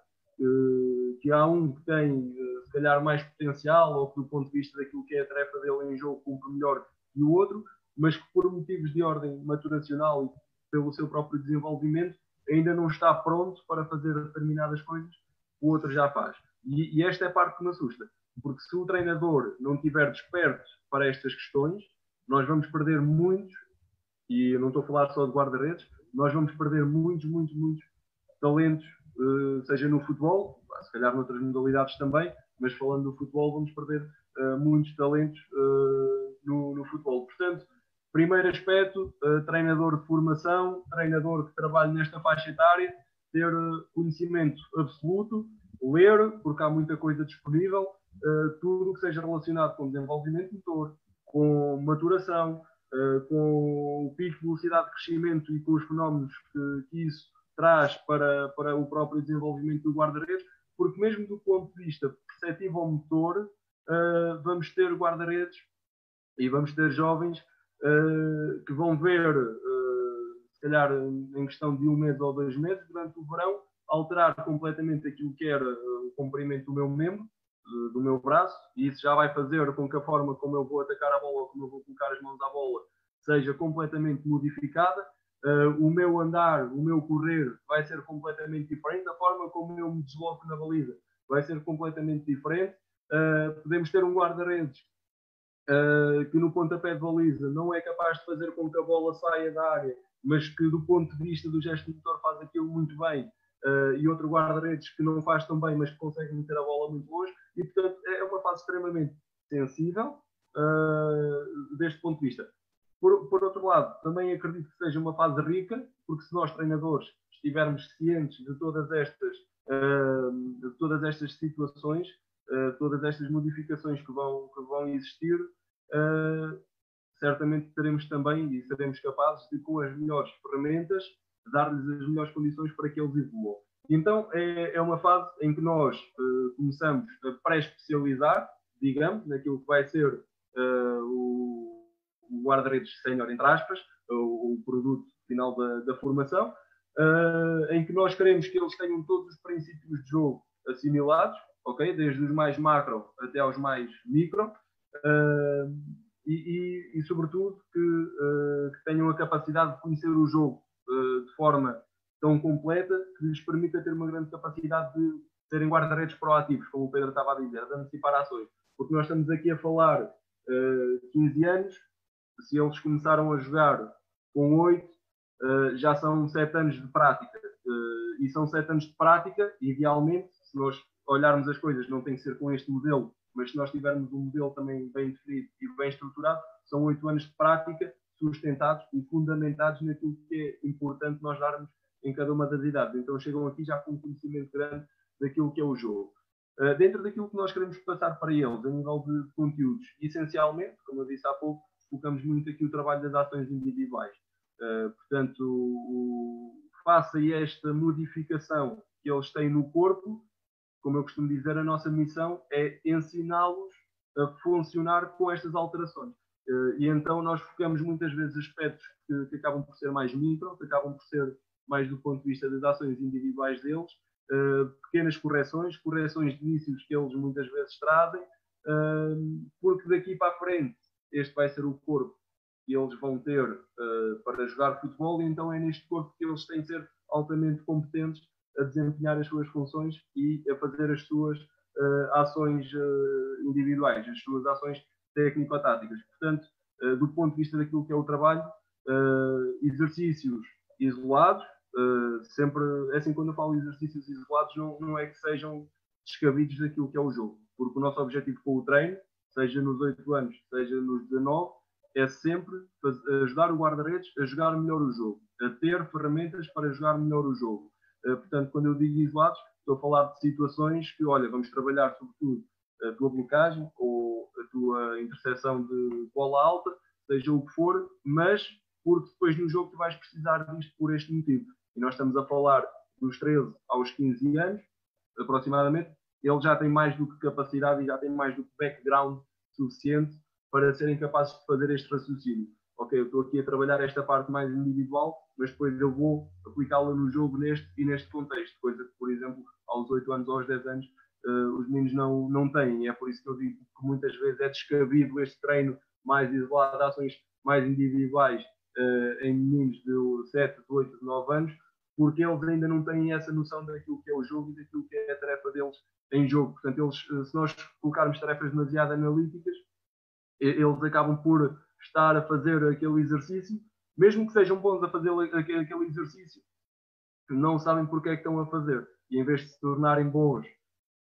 que há um que tem, se calhar, mais potencial, ou que, do ponto de vista daquilo que é a tarefa dele em jogo, cumpre melhor que o outro, mas que, por motivos de ordem maturacional e pelo seu próprio desenvolvimento, ainda não está pronto para fazer determinadas coisas o outro já faz. E, e, esta é a parte que me assusta, porque se o treinador não estiver desperto para estas questões, nós vamos perder muitos, e eu não estou a falar só de guarda-redes, nós vamos perder muitos, muitos, muitos talentos, uh, seja no futebol, se calhar noutras modalidades também, mas falando do futebol, vamos perder uh, muitos talentos uh, no, no, futebol. Portanto, primeiro aspecto, treinador de formação, treinador que trabalha nesta faixa etária, ter conhecimento absoluto, ler, porque há muita coisa disponível, uh, tudo que seja relacionado com desenvolvimento motor, com maturação, uh, com o pico de velocidade de crescimento e com os fenómenos que, que isso traz para, para o próprio desenvolvimento do guarda-redes, porque mesmo do ponto de vista perceptivo ao motor, uh, vamos ter guarda-redes e vamos ter jovens que vão ver se calhar em questão de um mês ou dois meses, durante o verão, alterar completamente aquilo que era o comprimento do meu membro, do meu braço, e isso já vai fazer com que a forma como eu vou atacar a bola, como eu vou colocar as mãos à bola, seja completamente modificada. Uh, o meu andar, o meu correr vai ser completamente diferente, a forma como eu me desloco na baliza vai ser completamente diferente. Uh, podemos ter um guarda-redes uh, que no pontapé de baliza não é capaz de fazer com que a bola saia da área mas que do ponto de vista do gesto motor faz aquilo muito bem, uh, e outro guarda-redes que não faz tão bem, mas que consegue meter a bola muito longe, e portanto é uma fase extremamente sensível uh, deste ponto de vista. Por, por, outro lado, também acredito que seja uma fase rica, porque se nós treinadores estivermos cientes de todas estas, uh, todas estas situações, todas estas modificações que vão, que vão existir, certamente teremos também e seremos capazes de, com as melhores ferramentas, dar-lhes as melhores condições para que eles evoluam. Então, é, é uma fase em que nós uh, começamos a pré-especializar, digamos, naquilo que vai ser uh, o, o guarda-redes sénior, entre aspas, o, o, produto final da, da formação, uh, em que nós queremos que eles tenham todos os princípios de jogo assimilados, ok? Desde os mais macro até aos mais micro. Uh, e, e, e sobretudo, que, uh, que, tenham a capacidade de conhecer o jogo de forma tão completa que lhes permita ter uma grande capacidade de serem guarda-redes proativos, como o Pedro estava a dizer, de antecipar ações. Porque nós estamos aqui a falar uh, eh, 15 anos, se eles começaram a jogar com 8, uh, já são 7 anos de prática. Uh, e são 7 anos de prática, idealmente, se nós olharmos as coisas, não tem que ser com este modelo mas se nós tivermos um modelo também bem definido e bem estruturado, são oito anos de prática sustentados e fundamentados naquilo que é importante nós darmos em cada uma das idades. Então chegam aqui já com um conhecimento grande daquilo que é o jogo. Uh, dentro daquilo que nós queremos passar para eles, a nível de conteúdos, essencialmente, como eu disse há pouco, focamos muito aqui o trabalho das ações individuais. Uh, portanto, o, face a esta modificação que eles têm no corpo, como eu costumo dizer, a nossa missão é ensiná-los a funcionar com estas alterações. Eh, e então nós focamos muitas vezes aspectos que, que, acabam por ser mais micro, que acabam por ser mais do ponto de vista das ações individuais deles, eh, pequenas correções, correções de vícios que eles muitas vezes trazem, porque daqui para a frente este vai ser o corpo eles vão ter uh, para jogar futebol, então é neste corpo que eles têm de ser altamente competentes a desempenhar as suas funções e a fazer as suas uh, ações uh, individuais, as suas ações técnico-táticas. Portanto, do ponto de vista daquilo que é o trabalho, exercícios isolados, sempre, é assim, quando eu falo exercícios isolados, não, não é que sejam descabidos daquilo que é o jogo, porque o nosso objetivo com o treino, seja nos 8 anos, seja nos 19, é sempre ajudar o guarda-redes a jogar melhor o jogo, a ter ferramentas para jogar melhor o jogo. Eh, portanto, quando eu digo isolados, estou a falar de situações que, olha, vamos trabalhar sobretudo a tua blocagem ou a tua interseção de bola alta, seja o que for, mas porque depois no jogo tu vais precisar disto por este motivo. E nós estamos a falar dos 13 aos 15 anos, aproximadamente, ele já tem mais do que capacidade e já tem mais do que background suficiente para serem capazes de fazer este raciocínio. Ok, eu estou aqui a trabalhar esta parte mais individual, mas depois eu vou aplicá-la no jogo neste e neste contexto, coisa que, por exemplo, aos 8 anos ou aos 10 anos, uh, os meninos não, não têm. E é por isso que eu digo que muitas vezes é descabido este treino mais isolado, ações mais individuais uh, em meninos de 7, de 8, de 9 anos, porque eles ainda não têm essa noção daquilo que é o jogo e daquilo que é a tarefa deles em jogo. Portanto, eles, eh, se nós colocarmos tarefas demasiado analíticas, eles acabam por estar a fazer aquele exercício, mesmo que sejam bons a fazer aquele exercício, não sabem porque é que estão a fazer. E em vez de se tornarem bons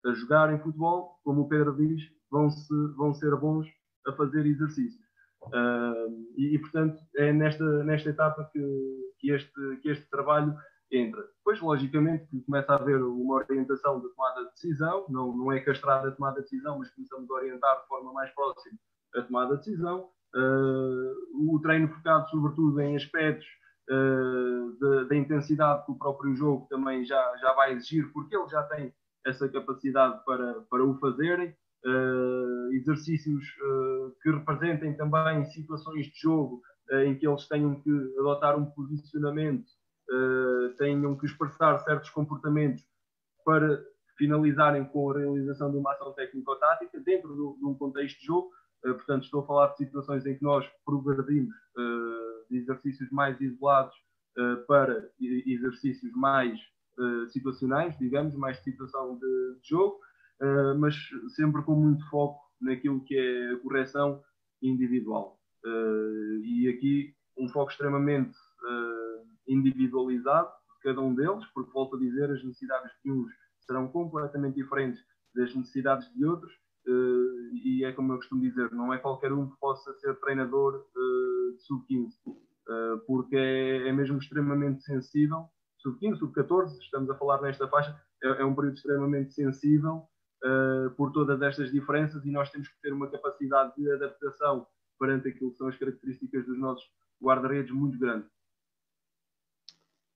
a jogarem futebol, como o Pedro diz, vão, -se, vão ser bons a fazer exercício. Uh, e, e, portanto, é nesta, nesta etapa que, que, este, que este trabalho entra. Depois, logicamente, que começa a haver uma orientação de tomada de decisão, não, não é castrada a tomada de decisão, mas começamos a orientar de forma mais próxima a tomada de decisão, uh, o treino focado sobretudo em aspectos uh, da intensidade que o próprio jogo também já, já vai exigir, porque ele já tem essa capacidade para, para o fazerem, uh, exercícios que representem também situações de jogo em que eles tenham que adotar um posicionamento, tenham que expressar certos comportamentos para finalizarem com a realização de uma ação técnico-tática dentro de um contexto de jogo, portanto, estou a falar de situações em que nós progredimos eh, de exercícios mais isolados eh, para exercícios mais situacionais, digamos, mais de situação de, jogo, mas sempre com muito foco naquilo que é a correção individual. e aqui um foco extremamente individualizado de cada um deles, porque volto a dizer, as necessidades de uns serão completamente diferentes das necessidades de outros, e é como eu costumo dizer, não é qualquer um que possa ser treinador uh, de sub-15, uh, porque é, é, mesmo extremamente sensível. Sub-15, sub-14, estamos a falar nesta faixa, é, é um período extremamente sensível por todas estas diferenças e nós temos que ter uma capacidade de adaptação perante aquilo que são as características dos nossos guarda-redes muito grande.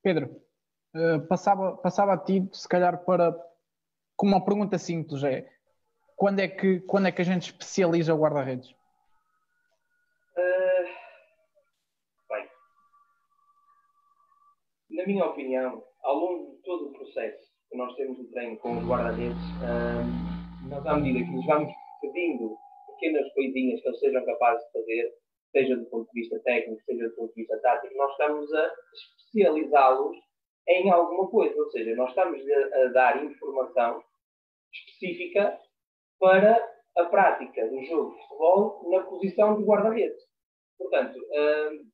Pedro, passava, passava a ti, se calhar, para com uma pergunta simples: é quando é que, quando é que a gente especializa o guarda-redes? Uh, bem, na minha opinião, ao longo de todo o processo que nós temos de treino com os guarda-redes, uh, nós, à medida que nos vamos pedindo pequenas coisinhas que eles sejam capazes de fazer, seja do ponto de vista técnico, seja do ponto de vista tático, nós estamos a especializá-los em alguma coisa. Ou seja, nós estamos a dar informação específica para a prática do jogo de futebol na posição de guarda-redes. Portanto, uh,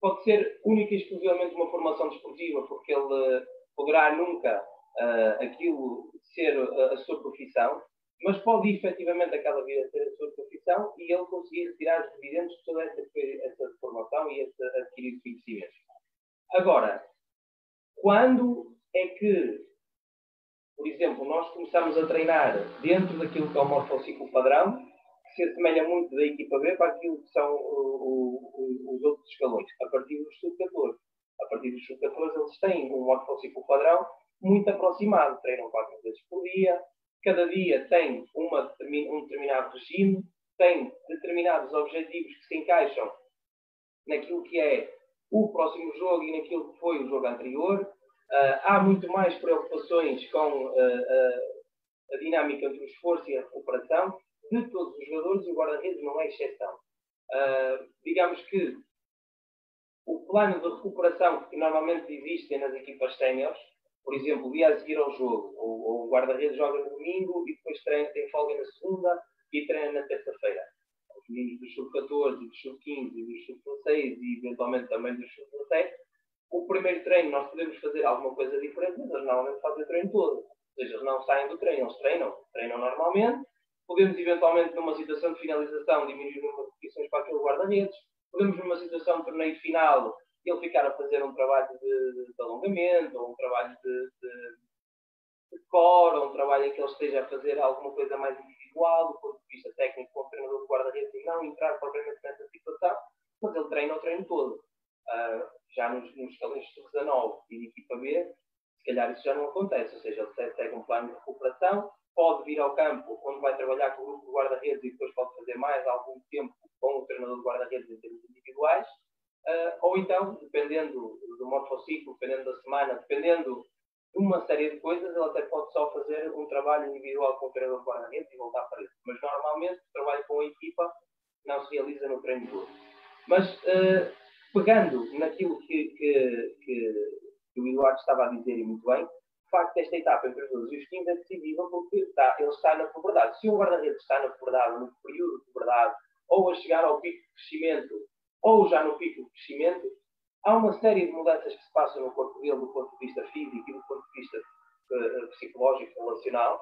pode ser única e exclusivamente uma formação desportiva, porque ele uh, poderá nunca uh, aquilo ser a, a, sua profissão, mas pode efetivamente aquela vida ser a sua profissão e ele conseguir retirar os dividendos de toda essa, essa formação e esse adquirido conhecimento. Agora, quando é que por exemplo, nós começamos a treinar dentro daquilo que é o morfociclo padrão, que se assemelha muito da equipa B para aquilo que são o, o, os outros escalões, a partir dos sub-14. A partir dos sub-14 eles têm um morfociclo padrão muito aproximado, treinam quatro vezes por dia, cada dia tem uma, um determinado regime, tem determinados objetivos que se encaixam naquilo que é o próximo jogo e naquilo que foi o jogo anterior, Uh, há muito mais preocupações com uh, uh, a dinâmica entre o esforço e a recuperação. de todos os jogadores e o guarda-redes não é exceção. Digamos que o plano de recuperação que normalmente existe nas equipas séniores, por exemplo, dia a seguir ao jogo, o, o guarda-redes joga no domingo e depois treina, tem folga na segunda e treina na terça-feira. Os meninos do sub-14, dos sub-15 e dos sub-16 e eventualmente também dos sub-17, o primeiro treino nós podemos fazer alguma coisa diferente, mas eles normalmente fazem o treino todo. Ou seja, eles não saem do treino, eles treinam, treinam normalmente. Podemos eventualmente, numa situação de finalização, diminuir o número de repetições para aquele guarda-redes podemos numa situação de torneio final ele ficar a fazer um trabalho de, de alongamento, ou um trabalho de, de, de core, ou um trabalho em que ele esteja a fazer alguma coisa mais individual, do ponto de vista técnico, com o treinador de guarda-redes, e não entrar propriamente nessa situação, mas ele treina o treino todo. Uh, já nos, nos de 19 e de equipa B, se calhar isso já não acontece, ou seja, ele segue um plano de recuperação, pode vir ao campo, onde vai trabalhar com o grupo de guarda-redes e depois pode fazer mais algum tempo com o treinador de guarda-redes em termos individuais, uh, ou então, dependendo do morfociclo, dependendo da semana, dependendo de uma série de coisas, ele até pode só fazer um trabalho individual com o treinador de guarda-redes e voltar para ele. Mas normalmente o trabalho com a equipa não se realiza no treino todo. Mas uh, pegando naquilo que, que, que, o Eduardo estava a dizer e muito bem, de facto, esta etapa entre os 12 e os 15 é decidível porque está, ele está na puberdade. Se um guarda-redes está na puberdade, no período de puberdade, ou a chegar ao pico de crescimento, ou já no pico de crescimento, há uma série de mudanças que se passam no corpo dele, do ponto de vista físico e do ponto de vista uh, psicológico, relacional,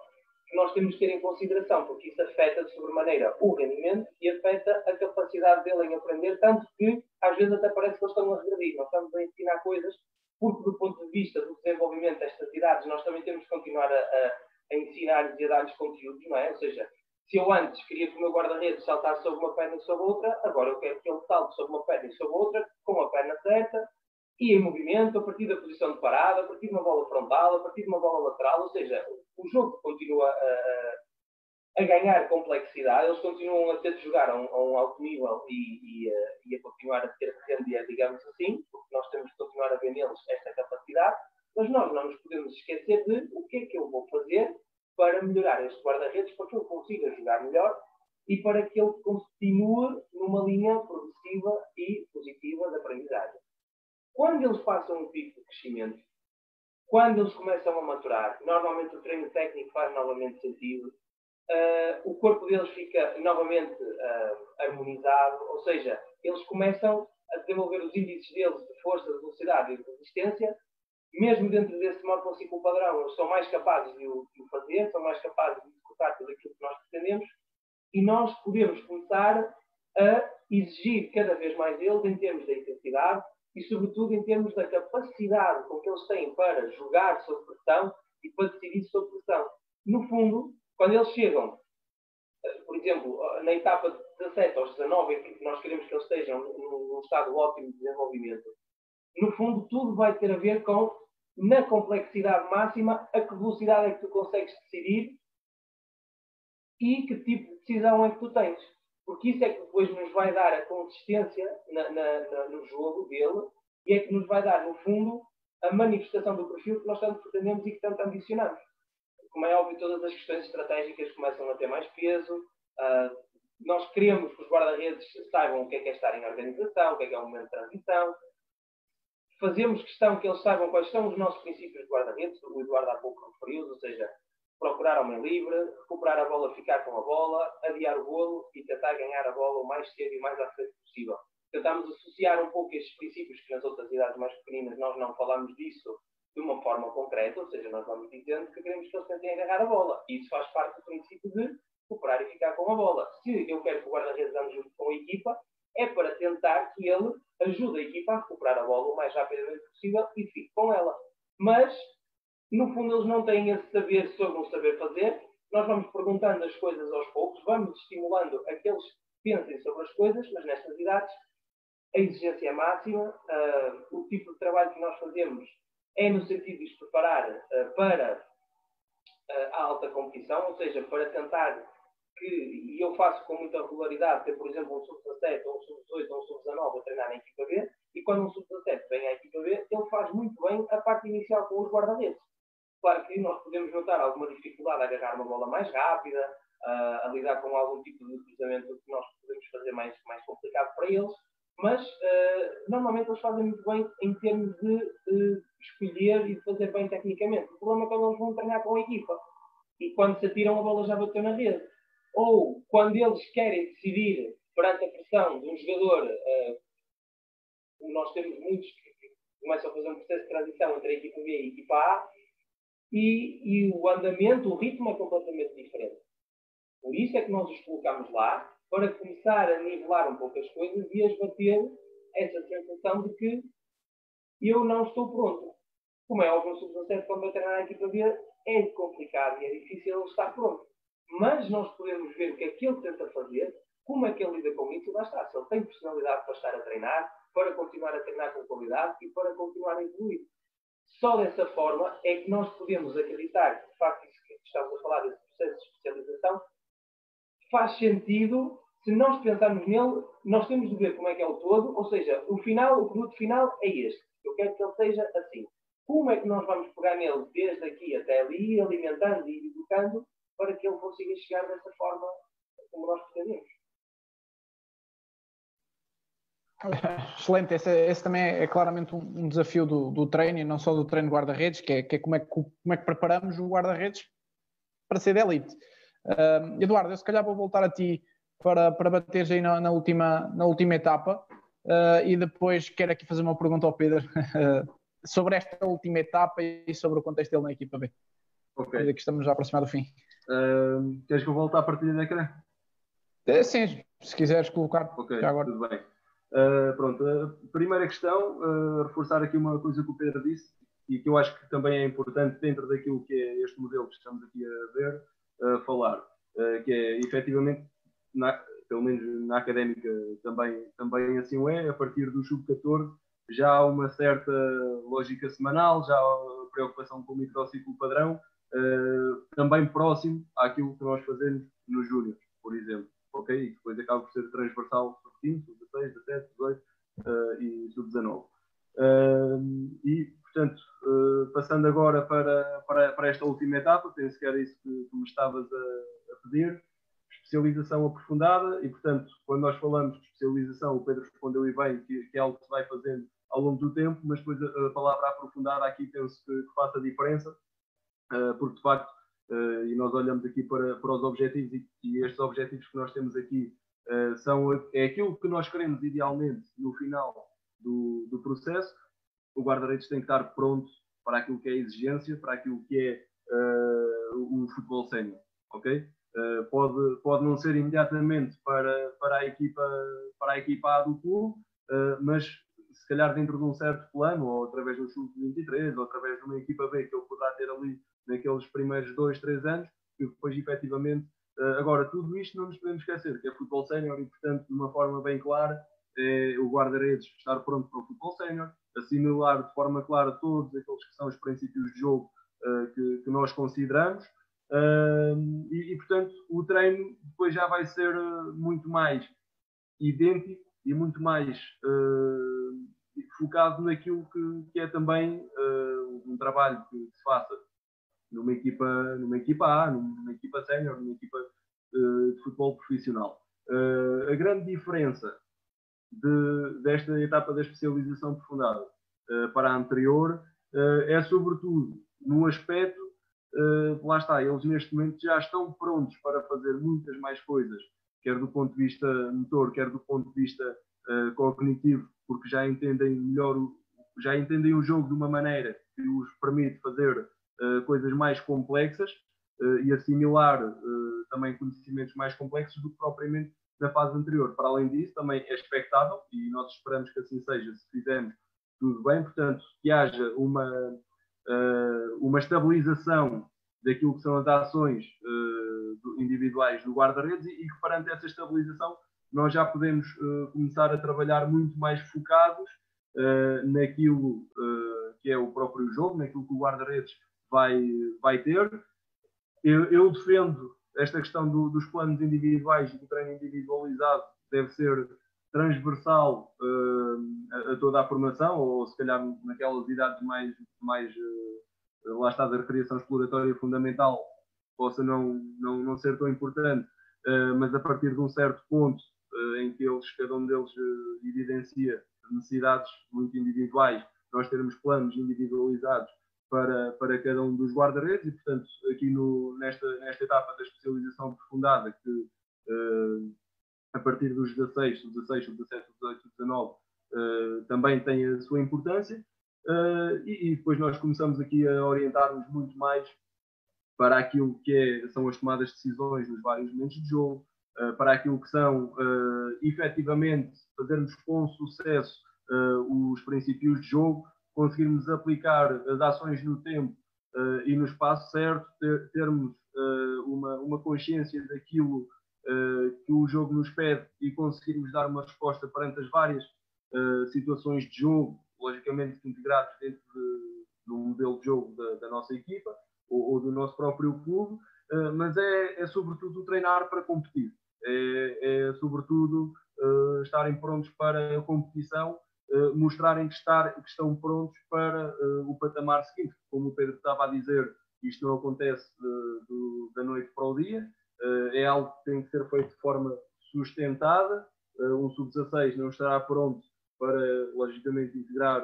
que nós temos que ter em consideração, porque isso afeta de sobremaneira o rendimento e afeta a capacidade dele em aprender, tanto que às vezes até parece que eles estão a regredir. Nós estamos a ensinar coisas, porque do ponto de vista do desenvolvimento destas idades, nós também temos que continuar a, a, a ensinar-lhes e a dar-lhes conteúdos, não é? Ou seja, se eu antes queria que o meu guarda-redes saltasse sobre uma perna e sobre outra, agora eu quero que ele salte sobre uma perna e sobre outra, com a perna certa, e em movimento, a partir da posição de parada, a partir de uma bola frontal, a partir de uma bola lateral, ou seja, o jogo continua a, a ganhar complexidade, eles continuam a ter de jogar a um, a um alto nível e, e, a, e, a, continuar a ter de render, digamos assim, porque nós temos de continuar a ver neles esta capacidade, mas nós não nos podemos esquecer de o que é que eu vou fazer para melhorar este guarda-redes, para que ele consiga jogar melhor e para que ele continue numa linha progressiva e positiva de aprendizagem. Quando eles passam um pico de crescimento, quando eles começam a maturar, normalmente o treino técnico faz novamente sentido, uh, o corpo deles fica novamente uh, harmonizado, ou seja, eles começam a desenvolver os índices deles de força, de velocidade e de resistência. Mesmo dentro desse morfociclo padrão, eles são mais capazes de o, de o fazer, são mais capazes de executar tudo aquilo que nós pretendemos. E nós podemos começar a exigir cada vez mais deles em termos da intensidade e, sobretudo, em termos da capacidade com que eles têm para jogar sob pressão e para decidir sob pressão. No fundo, quando eles chegam, eh, por exemplo, na etapa de 17 aos 19, em que nós queremos que eles estejam num estado ótimo de desenvolvimento, no fundo, tudo vai ter a ver com, na complexidade máxima, a que velocidade é que tu consegues decidir e que tipo de decisão é que tu tens. Porque isso é que depois nos vai dar a consistência na, na, na, no jogo dele e é que nos vai dar, no fundo, a manifestação do perfil que nós tanto pretendemos e que tanto ambicionamos. Como é óbvio, todas as questões estratégicas começam a ter mais peso. Uh, nós queremos que os guarda-redes saibam o que é que é estar em organização, o que é que é um momento de transição, fazemos questão que eles saibam quais são os nossos princípios de guarda-redes, o Eduardo há pouco referiu, ou seja, procurar homem livre, recuperar a bola, ficar com a bola, adiar o golo e tentar ganhar a bola o mais cedo e mais à frente possível. Tentamos associar um pouco estes princípios que nas outras idades mais pequeninas nós não falamos disso de uma forma concreta, ou seja, nós vamos dizendo que queremos que eles tentem agarrar a bola. E isso faz parte do princípio de recuperar e ficar com a bola. Se eu quero que o guarda-redes ande junto com a equipa, é para tentar que ele ajude a equipa a recuperar a bola o mais rapidamente possível e fique com ela. Mas, no fundo, eles não têm esse saber sobre o saber fazer. Nós vamos perguntando as coisas aos poucos, vamos estimulando a que pensem sobre as coisas, mas nestas idades a exigência é máxima. Uh, o tipo de trabalho que nós fazemos é no sentido de os preparar uh, para uh, a alta competição, ou seja, para tentar que, e eu faço com muita regularidade, ter, por exemplo, um sub-17, ou um sub-18, ou um sub-19 a treinar na equipa B, e quando um sub-17 vem à equipa B, ele faz muito bem a parte inicial com os guarda-redes. Claro que nós podemos notar alguma dificuldade a agarrar uma bola mais rápida, uh, a lidar com algum tipo de cruzamento que nós podemos fazer mais, mais complicado para eles, mas uh, normalmente eles fazem muito bem em termos de escolher e de fazer bem tecnicamente. O problema é quando eles vão treinar com a equipa e quando se atiram a bola já bateu na rede. Ou quando eles querem decidir perante a pressão de um jogador, uh, nós temos muitos que começam a fazer um processo de transição entre a equipa B e a equipa A, e, e o andamento, o ritmo é completamente diferente. Por isso é que nós os colocamos lá, para começar a nivelar um pouco as coisas e a esbater essa sensação de que eu não estou pronto. Como é óbvio, o sub-17, quando vai treinar a equipa B, é complicado e é difícil ele estar pronto. Mas nós podemos ver o que é que ele tenta fazer, como é que ele lida com isso, lá está. Se ele tem personalidade para estar a treinar, para continuar a treinar com qualidade e para continuar a evoluir. Só dessa forma é que nós podemos acreditar que, de facto, isso que estamos a falar desse processo de especialização faz sentido se nós pensarmos nele, nós temos de ver como é que é o todo, ou seja, o final, o produto final é este. Eu quero que ele seja assim. Como é que nós vamos pegar nele desde aqui até ali, alimentando e educando, para que ele consiga chegar dessa forma como nós pretendemos? *laughs* Excelente, esse, esse, também é claramente um, um desafio do, do, treino e não só do treino guarda-redes, que, é, que é, como é que, como é que preparamos o guarda-redes para ser de elite. Uh, Eduardo, eu se calhar vou voltar a ti para, para bateres aí na, na, última, na última etapa uh, e depois quero aqui fazer uma pergunta ao Pedro *laughs* sobre esta última etapa e sobre o contexto dele na equipa B. Ok. Que estamos já a aproximar do fim. Uh, queres que eu volte a partir da ecrã? É, sim, se quiseres colocar. Ok, agora. tudo bem. Uh, pronto, primeira questão, uh, reforçar aqui uma coisa que o Pedro disse e que eu acho que também é importante dentro daquilo que é este modelo que estamos aqui a ver, uh, falar, que é efetivamente, na, pelo menos na académica também, também assim é, a partir do sub-14 já há uma certa lógica semanal, já há preocupação com o microciclo padrão, também próximo àquilo que nós fazemos nos júniores, por exemplo ok? Depois acaba por ser transversal sub-15, sub-16, 17, 18 uh, e sub-19. Uh, e, portanto, uh, passando agora para, para, para, esta última etapa, penso que era isso que, que me estavas a, a, pedir, especialização aprofundada e, portanto, quando nós falamos de especialização, o Pedro respondeu e bem que, que é algo que se vai fazendo ao longo do tempo, mas depois a, a palavra aprofundada aqui penso que, que faça diferença, uh, porque de facto uh, e nós olhamos aqui para, para os objetivos e, e estes objetivos que nós temos aqui uh, são é aquilo que nós queremos idealmente no final do, do processo. O guarda-redes tem que estar pronto para aquilo que é a exigência, para aquilo que é uh, o futebol sénior, ok? pode, pode não ser imediatamente para, para, a equipa, para a equipa A do clube, mas se calhar dentro de um certo plano, ou através do sub-23, ou através de uma equipa B que ele poderá ter ali naqueles primeiros dois, três anos, e depois efetivamente. Eh, agora, tudo isto não nos podemos esquecer, que é futebol sénior e, portanto, de uma forma bem clara, é o guarda-redes estar pronto para o futebol sénior, assimilar de forma clara todos aqueles que são os princípios de jogo uh, que, que, nós consideramos. Uh, e, e, portanto, o treino depois já vai ser uh, muito mais idêntico e muito mais focado naquilo que, que é também um trabalho que se faça numa equipa, numa equipa A, numa equipa sénior, numa equipa uh, de futebol profissional. Uh, a grande diferença de, desta etapa da especialização aprofundada uh, para a anterior é sobretudo no aspecto, lá está, eles neste momento já estão prontos para fazer muitas mais coisas, quer do ponto de vista motor, quer do ponto de vista cognitivo, porque já entendem melhor, já entendem o jogo de uma maneira que os permite fazer coisas mais complexas uh, e assimilar uh, também conhecimentos mais complexos do que propriamente na fase anterior. Para além disso, também é expectável, e nós esperamos que assim seja, se fizermos tudo bem, portanto, que haja uma, uma estabilização daquilo que são as ações individuais do guarda-redes e que perante essa estabilização nós já podemos começar a trabalhar muito mais focados naquilo que é o próprio jogo, naquilo que o guarda-redes vai, vai ter. Eu, eu defendo esta questão do, dos planos individuais e do treino individualizado deve ser transversal uh, a, a, toda a formação, ou se calhar naquelas idades mais, mais uh, lá está da recreação exploratória fundamental, possa não, não, não ser tão importante, uh, mas a partir de um certo ponto em que eles, cada um deles evidencia necessidades muito individuais, nós termos planos individualizados para, para cada um dos guarda-redes e, portanto, aqui no, nesta, nesta etapa da especialização aprofundada, que a partir dos 16, 16, 17, 18, 19, também tem a sua importância. Uh, e, e, depois nós começamos aqui a orientar-nos muito mais para aquilo que é, são as tomadas de decisões nos vários momentos de jogo, uh, para aquilo que são uh, efetivamente fazermos com sucesso uh, os princípios de jogo, conseguirmos aplicar as ações no tempo e no espaço certo, ter, termos uma, uma consciência daquilo que o jogo nos pede e conseguirmos dar uma resposta perante as várias situações de jogo, logicamente integrados dentro de, do modelo de jogo da, da nossa equipa ou, ou do nosso próprio clube, uh, mas é, é, sobretudo treinar para competir, é, é sobretudo uh, estarem prontos para a competição, uh, mostrarem que, estar, que, estão prontos para o patamar seguinte. Como o Pedro estava a dizer, isto não acontece do, da noite para o dia, é algo que tem que ser feito de forma sustentada. um sub-16 não estará pronto para, logicamente, integrar,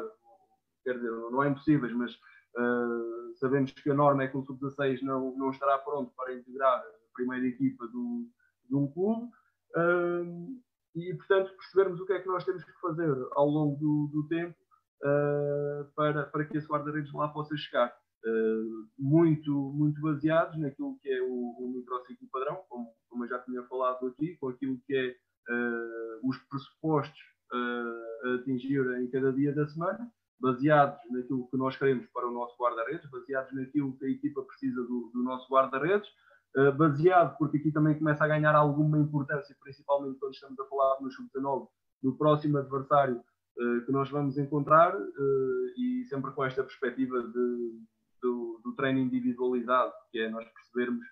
quer dizer, não é impossível, mas Uh, sabemos que a norma é que o sub-16 não, não estará pronto para integrar a primeira equipa do, de um clube. Uh, e, portanto, percebermos o que é que nós temos que fazer ao longo do, do tempo uh, para, para que esse guarda-redes lá possa chegar. muito, muito baseados naquilo que é o, o microciclo padrão, como, como eu já tinha falado aqui, com aquilo que é os pressupostos a atingir em cada dia da semana baseados naquilo que nós queremos para o nosso guarda-redes, baseados naquilo que a equipa precisa do, do nosso guarda-redes, uh, baseado, porque aqui também começa a ganhar alguma importância, principalmente quando estamos a falar no sub-19, do próximo adversário uh, que nós vamos encontrar, uh, e sempre com esta perspectiva de, do, do, treino individualizado, que é nós percebermos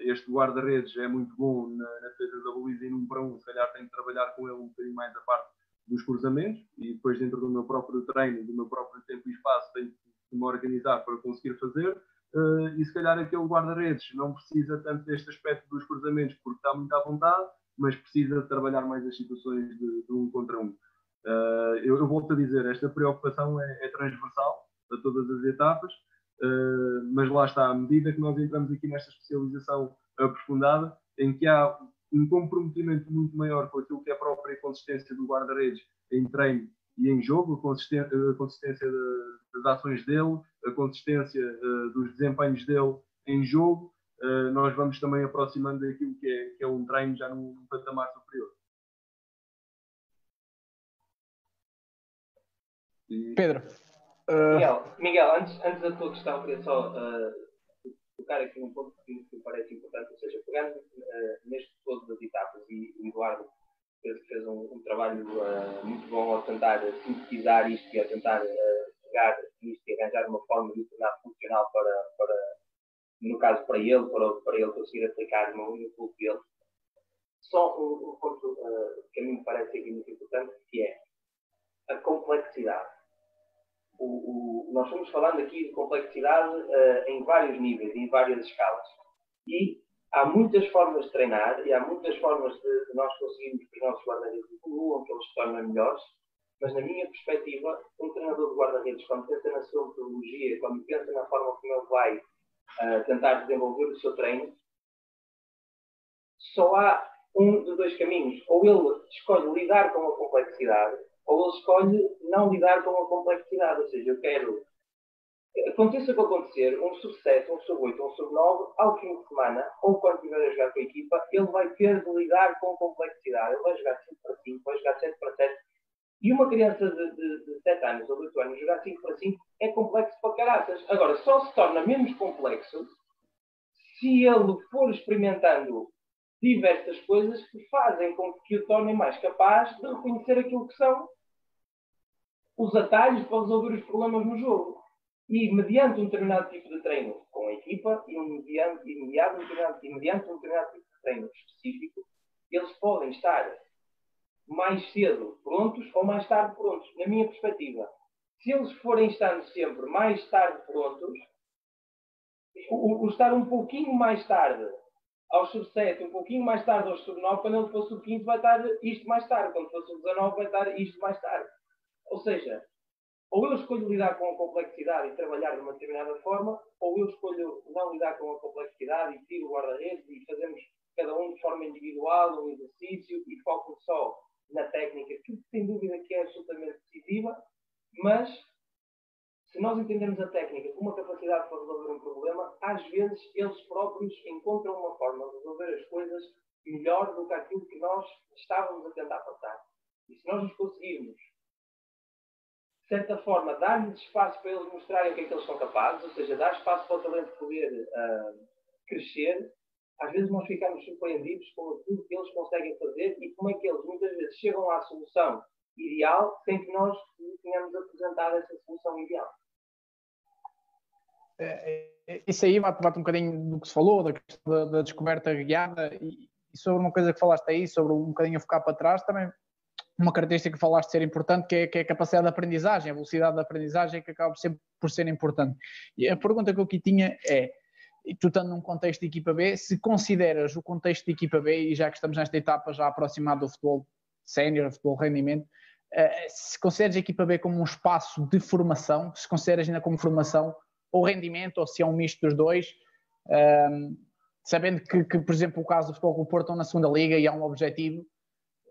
este guarda-redes é muito bom na, na defesa da baliza em um para um, se calhar tem que trabalhar com ele um bocadinho mais a parte dos cruzamentos e depois dentro do meu próprio treino, do meu próprio tempo e espaço, tenho que me organizar para conseguir fazer. Uh, e se calhar aquele guarda-redes não precisa tanto deste aspecto dos cruzamentos porque está muito à vontade, mas precisa trabalhar mais as situações de, de um contra um. Uh, eu, eu, volto a dizer, esta preocupação é, é transversal a todas as etapas, uh, mas lá está, à medida que nós entramos aqui nesta especialização aprofundada, em que há um comprometimento muito maior com aquilo que é a própria consistência do guarda-redes em treino e em jogo, a consistência, a consistência das ações dele, a consistência uh, dos desempenhos dele em jogo, uh, nós vamos também aproximando daquilo que é, que é um treino já num, num patamar superior. Pedro. Uh... Miguel, Miguel, antes, antes da tua questão, queria só tocar aqui um ponto que, me parece importante, ou seja, pegando uh, neste todo das etapas, e o Eduardo fez, fez um, um, trabalho uh, muito bom ao tentar sintetizar isto e a tentar uh, pegar nisto e arranjar uma forma de tornar funcional para, para, no caso, para ele, para, para ele conseguir aplicar no, no clube dele. Só um, um ponto uh, que a mim me parece aqui muito importante, que é a complexidade o, o, nós estamos falando aqui de complexidade uh, em vários níveis, em várias escalas. E há muitas formas de treinar e há muitas formas de, de nós conseguirmos que os nossos guarda-redes evoluam, que eles se tornem melhores. Mas, na minha perspectiva, um treinador de guarda-redes, quando pensa na sua metodologia, quando pensa na forma como ele vai uh, tentar desenvolver o seu treino, só há um de dois caminhos. Ou ele escolhe lidar com a complexidade, ou ele escolhe não lidar com a complexidade. Ou seja, eu quero. Aconteça o que acontecer, um sub-7, um sub-8, um sub-9, ao fim de semana, ou quando estiver a jogar com a equipa, ele vai ter de lidar com complexidade. Ele vai jogar 5 para 5, vai jogar 7 para 7. E uma criança de, de, de 7 anos ou 8 anos jogar 5 para 5 é complexo para caraças. Agora, só se torna menos complexo se ele for experimentando diversas coisas que fazem com que o tornem mais capaz de reconhecer aquilo que são os atalhos para resolver os problemas no jogo. E mediante um determinado tipo de treino com a equipa e, mediante, e, mediante, um determinado, e mediante um determinado tipo de treino específico, eles podem estar mais cedo prontos ou mais tarde prontos. Na minha perspectiva, se eles forem estando sempre mais tarde prontos, o, o, estar um pouquinho mais tarde aos sub-7, um pouquinho mais tarde aos sub-9, quando ele for sub-15 vai estar isto mais tarde, quando for sub-19 vai estar isto mais tarde. Ou seja, ou eu escolho lidar com a complexidade e trabalhar de uma determinada forma, ou eu escolho não lidar com a complexidade e tiro o guarda-redes e fazemos cada um de forma individual um exercício e foco só na técnica, que sem dúvida que é absolutamente decisiva, mas se nós entendemos a técnica como uma capacidade para resolver um problema, às vezes eles próprios encontram uma forma de resolver as coisas melhor do que aquilo que nós estávamos a tentar passar. E se nós nos conseguirmos, certa forma, dar-lhes espaço para eles mostrarem o que é que eles são capazes, ou seja, dar espaço para o talento poder uh, crescer, às vezes nós ficamos surpreendidos com aquilo que eles conseguem fazer e como é que eles muitas vezes chegam à solução ideal sem que nós tenhamos apresentado essa solução ideal. É, é, isso aí bate, bate um bocadinho do que se falou, da questão da descoberta guiada e, e, sobre uma coisa que falaste aí, sobre um bocadinho a focar para trás, também uma característica que falaste ser importante, que é, que é a capacidade de aprendizagem, a velocidade da aprendizagem, que acaba sempre por ser importante. E a pergunta que eu aqui tinha é, tu estando num contexto de equipa B, se consideras o contexto de equipa B, e já que estamos nesta etapa já aproximada do futebol sénior, futebol rendimento, eh, se consideras a equipa B como um espaço de formação, se consideras ainda como formação ou rendimento, ou se é um misto dos dois, um, ehm, sabendo que, que, por exemplo, o caso do Futebol do Porto estão na segunda liga e há um objetivo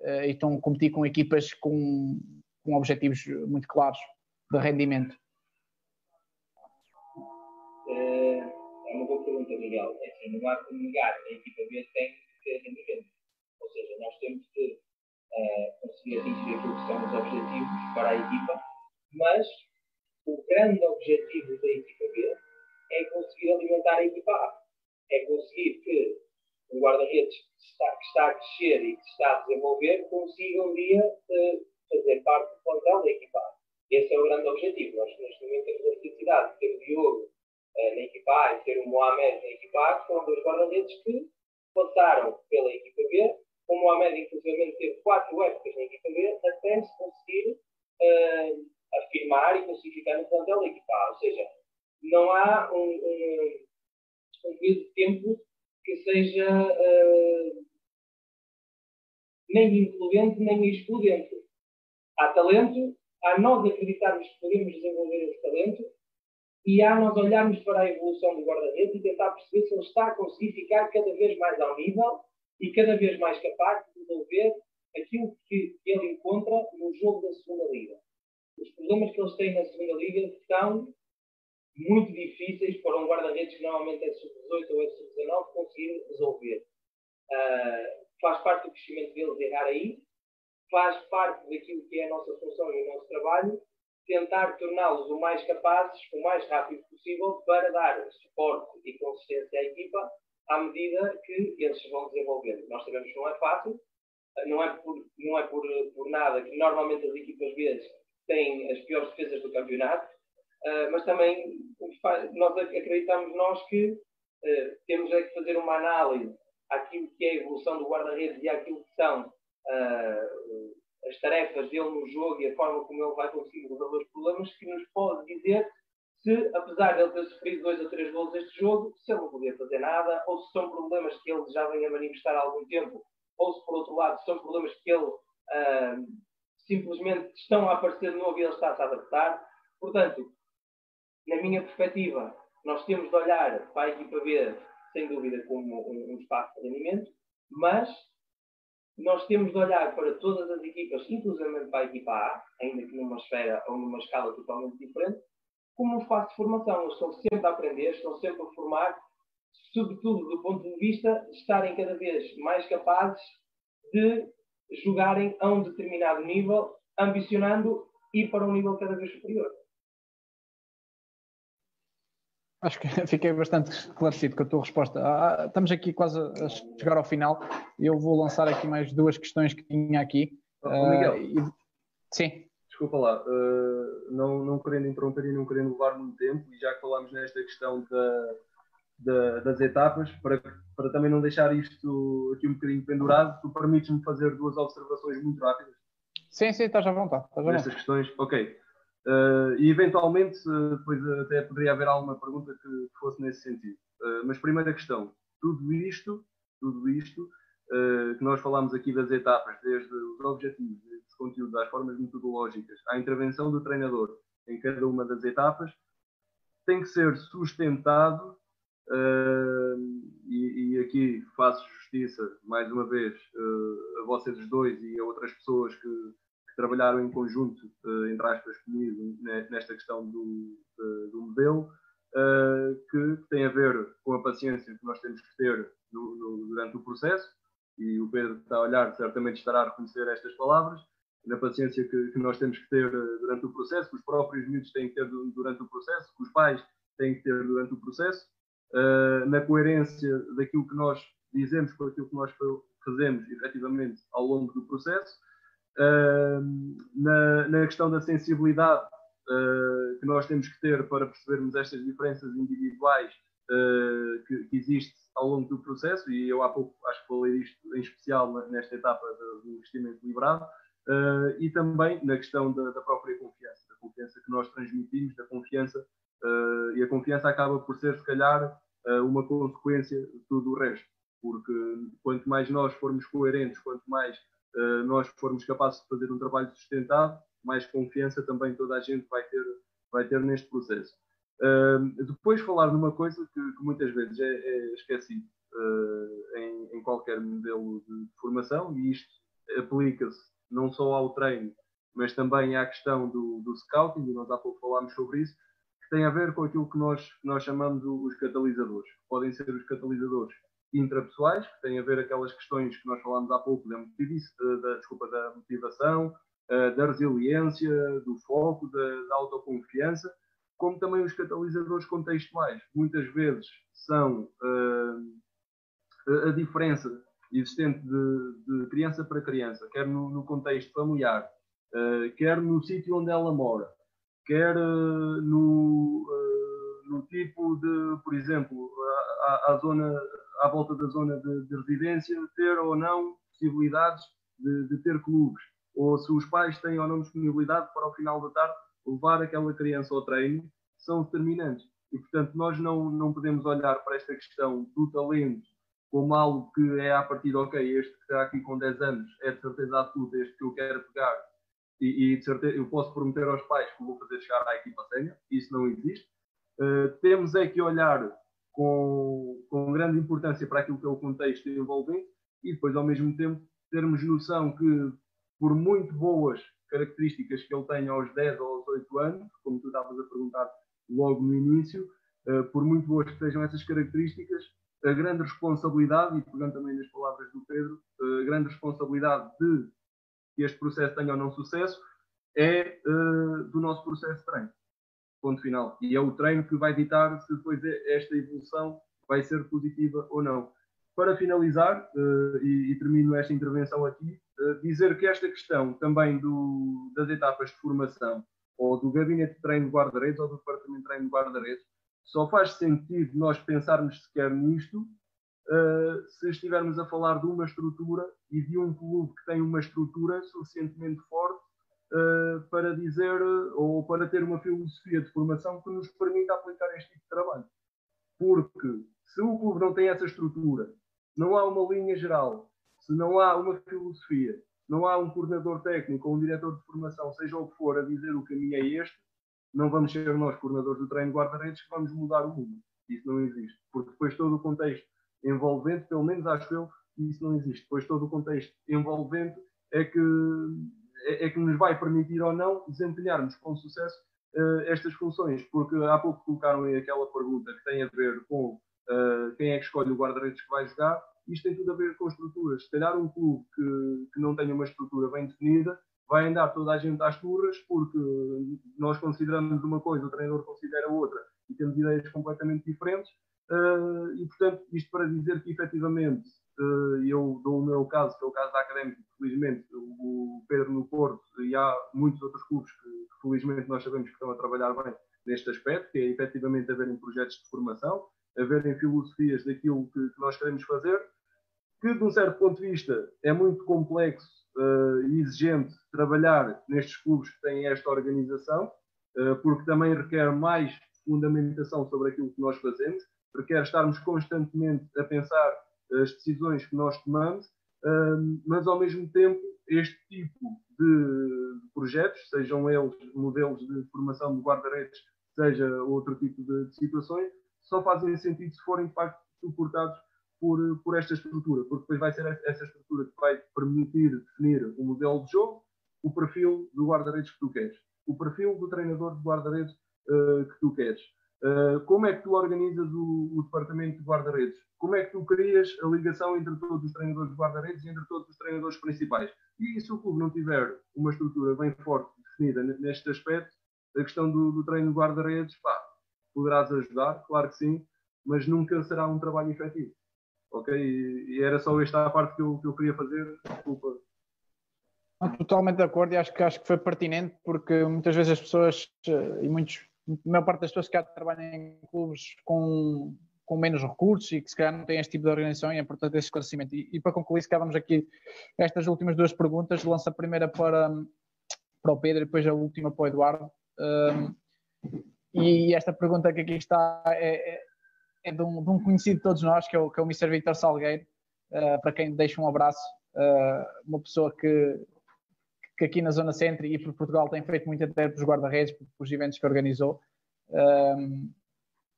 uh, e estão a competir com equipas com, com objetivos muito claros de rendimento. É, é uma boa pergunta, Miguel. É assim, não há como negar, a equipa B tem que ter rendimento. Ou seja, nós temos que uh, conseguir atingir aquilo que são os objetivos para a equipa, mas o grande objetivo da equipa B é conseguir alimentar a equipa A. É conseguir que um guarda-redes que está, que está, a crescer e que está a desenvolver consiga um dia uh, fazer parte do plantel da equipa A. Esse é o grande objetivo. Nós, neste momento, temos a necessidade de ter o Diogo uh, na equipa A e ter o Mohamed na equipa A, que foram dois guarda-redes que passaram pela equipa B. O Mohamed, inclusive, teve quatro épocas na equipa B até se conseguir. Uh, afirmar e classificar no plantel da equipa. Ou seja, não há um, um, um período de tempo que seja uh, nem influente nem excludente. Há talento, há nós acreditarmos que podemos desenvolver esse talento e há nós olharmos para a evolução do guarda-redes e tentar perceber se ele está a conseguir ficar cada vez mais ao nível e cada vez mais capaz de desenvolver aquilo que ele encontra no jogo da segunda liga os problemas que eles têm na segunda liga são muito difíceis para um guarda-redes que normalmente é sub-18 ou é sub-19 conseguir resolver. Uh, faz parte do crescimento deles errar aí, faz parte daquilo que é a nossa função e o nosso trabalho, tentar torná-los o mais capazes, o mais rápido possível, para dar suporte e consistência à equipa à medida que eles vão desenvolvendo. Nós sabemos que não é fácil, não é por, não é por, por nada que normalmente as equipas vezes têm as piores defesas do campeonato, uh, mas também nós acreditamos nós que uh, temos é que fazer uma análise àquilo que é a evolução do guarda-redes e àquilo que são uh, as tarefas dele no jogo e a forma como ele vai conseguir resolver os problemas, que nos pode dizer se, apesar de ele ter sofrido dois ou três gols este jogo, se ele não podia fazer nada, ou se são problemas que ele já vem a manifestar há algum tempo, ou se, por outro lado, são problemas que ele simplesmente estão a aparecer de novo e ele está-se a adaptar. Portanto, na minha perspectiva, nós temos de olhar para a equipa B, sem dúvida, como um, um espaço de rendimento, mas nós temos de olhar para todas as equipas, inclusive para a equipa A, ainda que numa esfera ou numa escala totalmente diferente, como um espaço de formação. Eles estão sempre a aprender, estão sempre a formar, sobretudo do ponto de vista de estarem cada vez mais capazes de jogarem a um determinado nível, ambicionando ir para um nível cada vez superior. Acho que *laughs* fiquei bastante esclarecido com a tua resposta. Ah, ah, estamos aqui quase a chegar ao final eu vou lançar aqui mais duas questões que tinha aqui. Oh, Miguel, uh, e... Sim. Desculpa lá, uh, não, não querendo interromper e não querendo levar muito tempo, e já que falámos nesta questão da, da, das etapas, para, para também não deixar isto aqui um bocadinho pendurado, tu permites-me fazer duas observações muito rápidas? Sim, sim, estás à vontade. Estás à Nestas questões, ok. Uh, e eventualmente, uh, depois até poderia haver alguma pergunta que fosse nesse sentido. Uh, mas primeira questão, tudo isto, tudo isto que nós falámos aqui das etapas, desde os objetivos, desde os às formas metodológicas, à intervenção do treinador em cada uma das etapas, tem que ser sustentado e, e, aqui faço justiça mais uma vez a vocês dois e a outras pessoas que que trabalharam em conjunto, uh, entre aspas, comigo, nesta questão do, do modelo, uh, que, tem a ver com a paciência que nós temos que ter no, no, durante o processo, e o Pedro está a olhar, certamente estará a reconhecer estas palavras, na paciência que, que nós temos que ter uh, durante o processo, que os próprios miúdos têm que ter durante o processo, que os pais têm que ter durante o processo, na coerência daquilo que nós dizemos com aquilo que nós fazemos, efetivamente, ao longo do processo, na, na, questão da sensibilidade uh, que nós temos que ter para percebermos estas diferenças individuais uh, que, que ao longo do processo, e eu há pouco acho que falei disto em especial nesta etapa do investimento liberado, uh, e também na questão da, da, própria confiança, da confiança que nós transmitimos, da confiança, e a confiança acaba por ser, se calhar, uma consequência de tudo o resto, porque quanto mais nós formos coerentes, quanto mais uh, nós formos capazes de fazer um trabalho sustentado, mais confiança também toda a gente vai ter, vai ter neste processo. Uh, depois falar numa coisa que, que muitas vezes é, é esquecido uh, em, em, qualquer modelo de formação, e isto aplica-se não só ao treino, mas também à questão do, do scouting, e nós há pouco falámos sobre isso, que tem a ver com aquilo que nós, nós chamamos os catalisadores. Podem ser os catalisadores intrapessoais, que têm a ver aquelas questões que nós falámos há pouco da, da, desculpa, da motivação, eh, da resiliência, do foco, da, da, autoconfiança, como também os catalisadores contextuais. Muitas vezes são uh, a diferença existente de, de, criança para criança, quer no, no contexto familiar, uh, quer no sítio onde ela mora, quer uh, no, no tipo de, por exemplo, a, a, a zona à volta da zona de, de residência ter ou não possibilidades de, de, ter clubes, ou se os pais têm ou não disponibilidade para ao final da tarde levar aquela criança ao treino, são determinantes. E, portanto, nós não, não podemos olhar para esta questão do talento como algo que é a partir de, ok, este que está aqui com 10 anos é de certeza absoluta este que eu quero pegar e, e de certeza eu posso prometer aos pais que vou fazer chegar à equipa sénior, isso não existe. Uh, temos é que olhar com, com grande importância para aquilo que é o contexto envolvente e depois, ao mesmo tempo, termos noção que, por muito boas características que ele tenha aos 10 ou aos 8 anos, como tu estavas a perguntar logo no início, uh, por muito boas que sejam essas características, a grande responsabilidade, e pegando também nas palavras do Pedro, a grande responsabilidade de que este processo tenha ou não sucesso é uh, do nosso processo de treino ponto final. E é o treino que vai ditar se depois esta evolução vai ser positiva ou não. Para finalizar, uh, e, termino esta intervenção aqui, uh, dizer que esta questão também do, das etapas de formação, ou do gabinete de treino de guarda-redes, ou do departamento de treino de guarda-redes, só faz sentido nós pensarmos sequer nisto uh, se estivermos a falar de uma estrutura e de um clube que tem uma estrutura suficientemente forte uh, para dizer ou para ter uma filosofia de formação que nos permita aplicar este tipo de trabalho. Porque se o clube não tem essa estrutura, não há uma linha geral, se não há uma filosofia, não há um coordenador técnico ou um diretor de formação, seja o que for, a dizer o caminho é este, não vamos ser nós, coordenadores do treino guarda-redes, que vamos mudar o mundo. Isso não existe. Porque depois todo o contexto envolvente, pelo menos acho eu, isso não existe. Depois todo o contexto envolvente é que é, é, que nos vai permitir ou não desempenharmos com sucesso uh, estas funções, porque há pouco colocaram aí aquela pergunta que tem a ver com uh, quem é que escolhe o guarda-redes que vai jogar, isto tem tudo a ver com estruturas. Se calhar um clube que, que não tenha uma estrutura bem definida vai andar toda a gente às turras porque nós consideramos uma coisa, o treinador considera outra e temos ideias completamente diferentes. Uh, e, portanto, isto para dizer que efetivamente e eu dou o meu caso, que é o caso da Académica, felizmente o Pedro no Porto e há muitos outros clubes que, felizmente nós sabemos que estão a trabalhar bem neste aspecto, que é efetivamente haverem projetos de formação, haverem filosofias daquilo que, que nós queremos fazer, que de um certo ponto de vista é muito complexo uh, e exigente trabalhar nestes clubes que têm esta organização, porque também requer mais fundamentação sobre aquilo que nós fazemos, requer estarmos constantemente a pensar as decisões que nós tomamos, mas ao mesmo tempo este tipo de projetos, sejam eles modelos de formação de guarda-redes, seja outro tipo de, situações, só fazem sentido se forem de facto suportados por, por esta estrutura, porque depois vai ser essa estrutura que vai permitir definir o modelo de jogo, o perfil do guarda-redes que tu queres, o perfil do treinador de guarda-redes uh, que tu queres. Uh, como é que tu organizas o, o departamento de guarda-redes? Como é que tu crias a ligação entre todos os treinadores de guarda-redes e entre todos os treinadores principais? E se o clube não tiver uma estrutura bem forte definida neste aspecto, a questão do, do treino de guarda-redes, poderás ajudar, claro que sim, mas nunca será um trabalho efetivo. Ok? E, e era só esta a parte que eu, que eu queria fazer. Desculpa. Totalmente de acordo e acho que, acho que foi pertinente porque muitas vezes as pessoas eh, e muitos, a maior parte das pessoas que trabalham em clubes com, com menos recursos e que se calhar não têm este tipo de organização e é importante esse esclarecimento. E, e para concluir, se calhar vamos aqui estas últimas duas perguntas, lança a primeira para, para o Pedro e depois a última para o Eduardo. Um, e esta pergunta que aqui está é, é, é de, um, de, um, conhecido de todos nós, que é o, que é o Mr. Victor Salgueiro, uh, para quem deixa um abraço, uh, uma pessoa que, que aqui na Zona Centro e por Portugal tem feito muito até para os guarda-redes, os eventos que organizou. Um,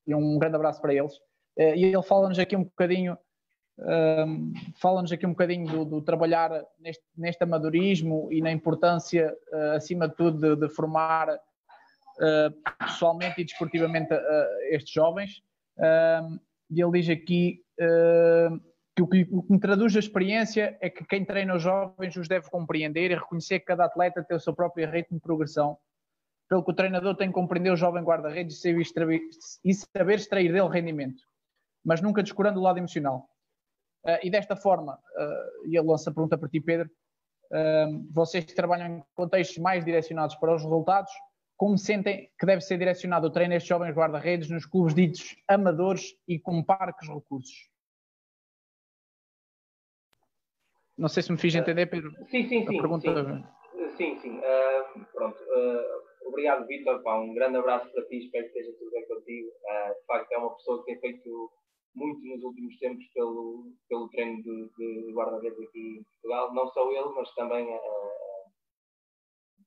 e um grande abraço para eles. Uh, e ele fala-nos aqui um bocadinho um, fala-nos aqui um bocadinho do, do trabalhar neste, neste, amadorismo e na importância, uh, acima de tudo, de, de formar uh, pessoalmente e desportivamente estes jovens. e ele diz aqui que o, que me traduz a experiência é que quem treina os jovens os deve compreender e reconhecer que cada atleta tem o seu próprio ritmo de progressão, pelo que o treinador tem que compreender o jovem guarda-redes e saber extrair dele rendimento, mas nunca descurando o lado emocional. Uh, e desta forma, uh, e ele lança a pergunta para ti, Pedro, uh, vocês que trabalham em contextos mais direcionados para os resultados, como sentem que deve ser direcionado o treino destes jovens guarda-redes nos clubes ditos amadores e com parques recursos? Não sei se me fiz entender, Pedro. Sim, sim, sim. Pergunta... Sim, sim. sim. pronto. obrigado, Vitor. Um grande abraço para ti. Espero que esteja tudo bem contigo. de facto, é uma pessoa que tem feito muito nos últimos tempos pelo, pelo treino de, de guarda-redes aqui em Portugal, não só ele, mas também a,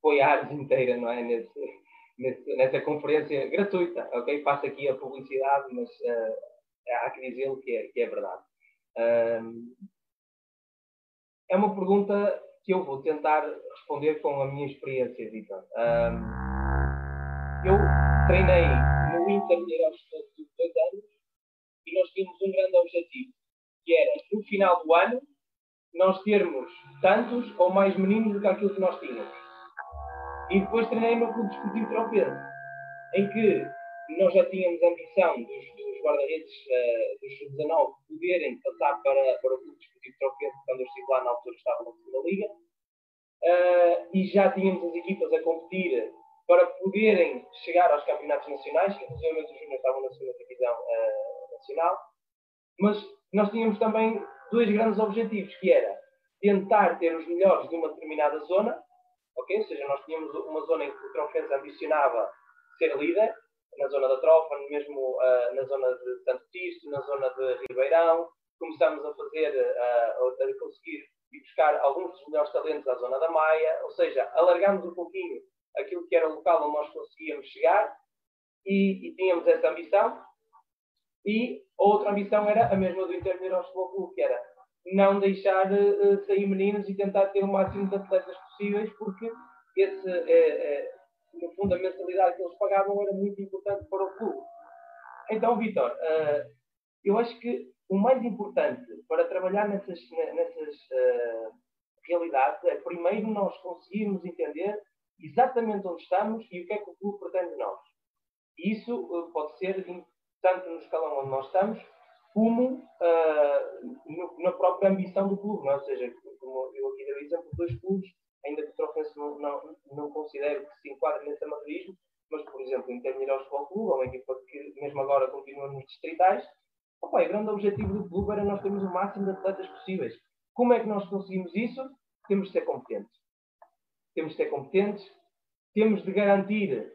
a inteira, não é? Nesse, nesse, nessa conferência gratuita, ok? Faço aqui a publicidade, mas uh, há que dizê-lo que é, que é verdade. Um, é uma pergunta que eu vou tentar responder com a minha experiência, Vitor. Um, eu treinei no Inter aos dois anos e nós tínhamos um grande objetivo, que era, no final do ano, nós termos tantos ou mais meninos do que aquilo que nós tínhamos. E depois treinei no Clube Desportivo Trofense, em que nós já tínhamos a ambição dos guarda-redes uh, dos sub-19 poderem passar para, para o Clube Desportivo Trofense, quando eu estive lá na altura estava na segunda liga, uh, e já tínhamos as equipas a competir para poderem chegar aos campeonatos nacionais, que inclusive os júniores estavam na segunda divisão uh, nacional, mas nós tínhamos também dois grandes objetivos, que era tentar ter os melhores de uma determinada zona, ok? Ou seja, nós tínhamos uma zona em que o Trofense ambicionava ser líder, na zona da Trofa, mesmo uh, na zona de Santo Tirso, na zona de Ribeirão, começámos a fazer, uh, a conseguir e buscar alguns dos melhores talentos à zona da Maia, ou seja, alargámos um pouquinho aquilo que era o local onde nós conseguíamos chegar e, e tínhamos essa ambição. E outra ambição era a mesma do Intermineiro Futebol Clube, que era não deixar uh, sair meninos e tentar ter o máximo de atletas possíveis, porque esse, uh, no fundo, a mensalidade que eles pagavam era muito importante para o clube. Então, Vitor, uh, eu acho que o mais importante para trabalhar nessas, nessas realidades é primeiro nós conseguirmos entender exatamente onde estamos e o que é que o clube pretende de nós. E isso pode ser tanto no escalão onde nós estamos, como uh, no, na própria ambição do clube. Não é? Ou seja, como eu aqui dei exemplo, dois clubes, ainda que o Trofense não, não, não considero que se enquadre nesse amadorismo, mas, por exemplo, em Intermineiro Futebol Clube, ou uma equipa que mesmo agora continua nos distritais, opa, o grande objetivo do clube era nós termos o máximo de atletas possíveis. Como é que nós conseguimos isso? Temos de ser competentes. Temos de ser competentes, temos de garantir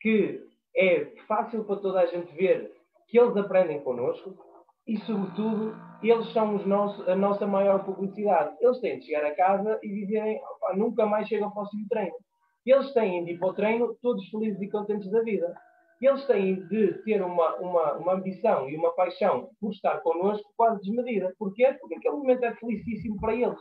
que é fácil para toda a gente ver que eles aprendem connosco e, sobretudo, eles são nosso, a nossa maior publicidade. Eles têm de chegar a casa e dizerem nunca mais chego ao próximo treino. Eles têm de ir para o treino todos felizes e contentes da vida. Eles têm de ter uma, uma, uma ambição e uma paixão por estar connosco quase desmedida. Porquê? Porque aquele momento é felicíssimo para eles.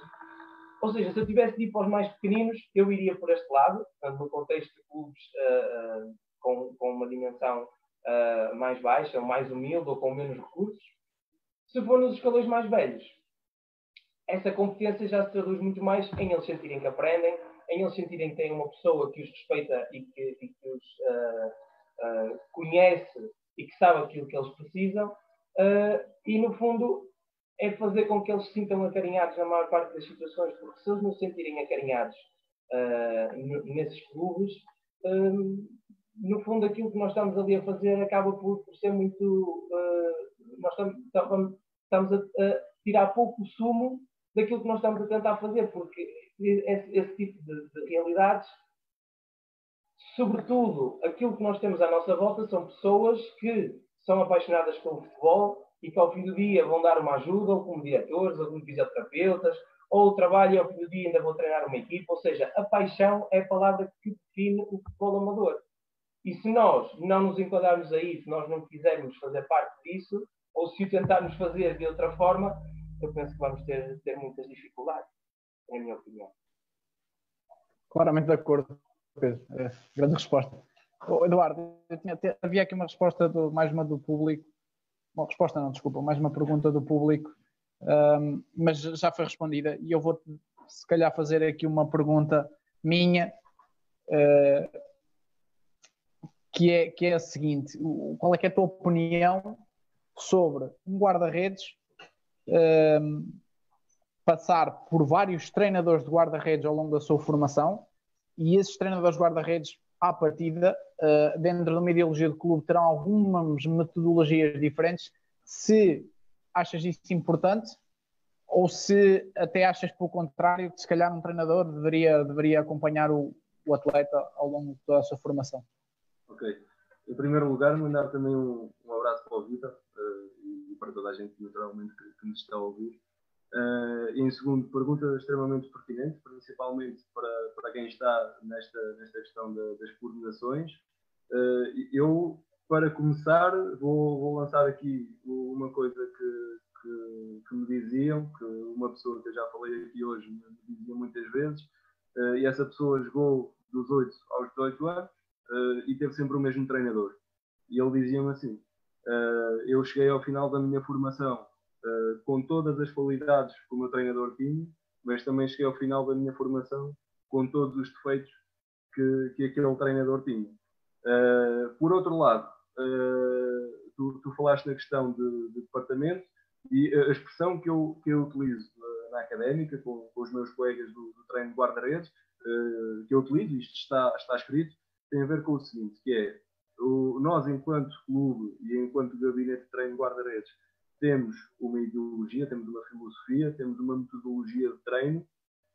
Ou seja, se eu tivesse de ir para os mais pequeninos, eu iria por este lado, no contexto de clubes uh, com, com, uma dimensão uh, mais baixa, ou mais humilde, ou com menos recursos. Se for nos escalões mais velhos, essa competência já se traduz muito mais em eles sentirem que aprendem, em eles sentirem que têm uma pessoa que os respeita e que, e que os conhece e que sabe aquilo que eles precisam. e, no fundo, é fazer com que eles se sintam acarinhados na maior parte das situações, porque se eles não se sentirem acarinhados uh, nesses clubes, uh, no fundo aquilo que nós estamos ali a fazer acaba por, por ser muito. Nós estamos, estamos a, a, tirar pouco sumo daquilo que nós estamos a tentar fazer, porque esse, esse tipo de, de realidades sobretudo, aquilo que nós temos à nossa volta são pessoas que são apaixonadas pelo futebol, e que ao fim do dia vão dar uma ajuda, ou como diretores, ou como fisioterapeutas, ou o trabalho ao fim do dia ainda vou treinar uma equipa. Ou seja, a paixão é a palavra que define o futebol amador. E se nós não nos enquadrarmos aí, se nós não quisermos fazer parte disso, ou se o tentarmos fazer de outra forma, eu penso que vamos ter, ter muitas dificuldades, é a minha opinião. Claramente de acordo, Pedro. É, grande resposta. Oh, Eduardo, havia aqui uma resposta, do, mais uma do público, uma resposta não, desculpa, mais uma pergunta do público, um, mas já foi respondida e eu vou se calhar fazer aqui uma pergunta minha uh, que, é, que é a seguinte: qual é, é a tua opinião sobre um guarda-redes um, passar por vários treinadores de guarda-redes ao longo da sua formação e esses treinadores de guarda-redes à partida, uh, dentro de uma ideologia de clube, terão algumas metodologias diferentes. Se achas isso importante ou se até achas pelo contrário que se calhar um treinador deveria, deveria acompanhar o, o atleta ao longo de toda a sua formação? Ok. Em primeiro lugar, mandar também um, um abraço para o Vitor para toda a gente naturalmente que, que nos está a ouvir. Uh, em segundo, pergunta extremamente pertinente, principalmente para, para quem está nesta, nesta questão da, das coordenações. Uh, eu, para começar, vou, vou, lançar aqui uma coisa que, que, que, me diziam, que uma pessoa que eu já falei aqui hoje me dizia muitas vezes, uh, e essa pessoa jogou dos 8 aos 18 anos e teve sempre o mesmo treinador. E ele dizia-me assim: Eu cheguei ao final da minha formação uh, com todas as qualidades que o meu treinador tinha, mas também cheguei ao final da minha formação com todos os defeitos que, que aquele treinador tinha. Uh, por outro lado, tu, tu, falaste na questão de, de, departamento e a expressão que eu, que eu utilizo na académica com, com os meus colegas do, do treino de guarda-redes, que eu utilizo, isto está, está escrito, tem a ver com o seguinte, que é o, nós enquanto clube e enquanto gabinete de treino de guarda-redes temos uma ideologia, temos uma filosofia, temos uma metodologia de treino.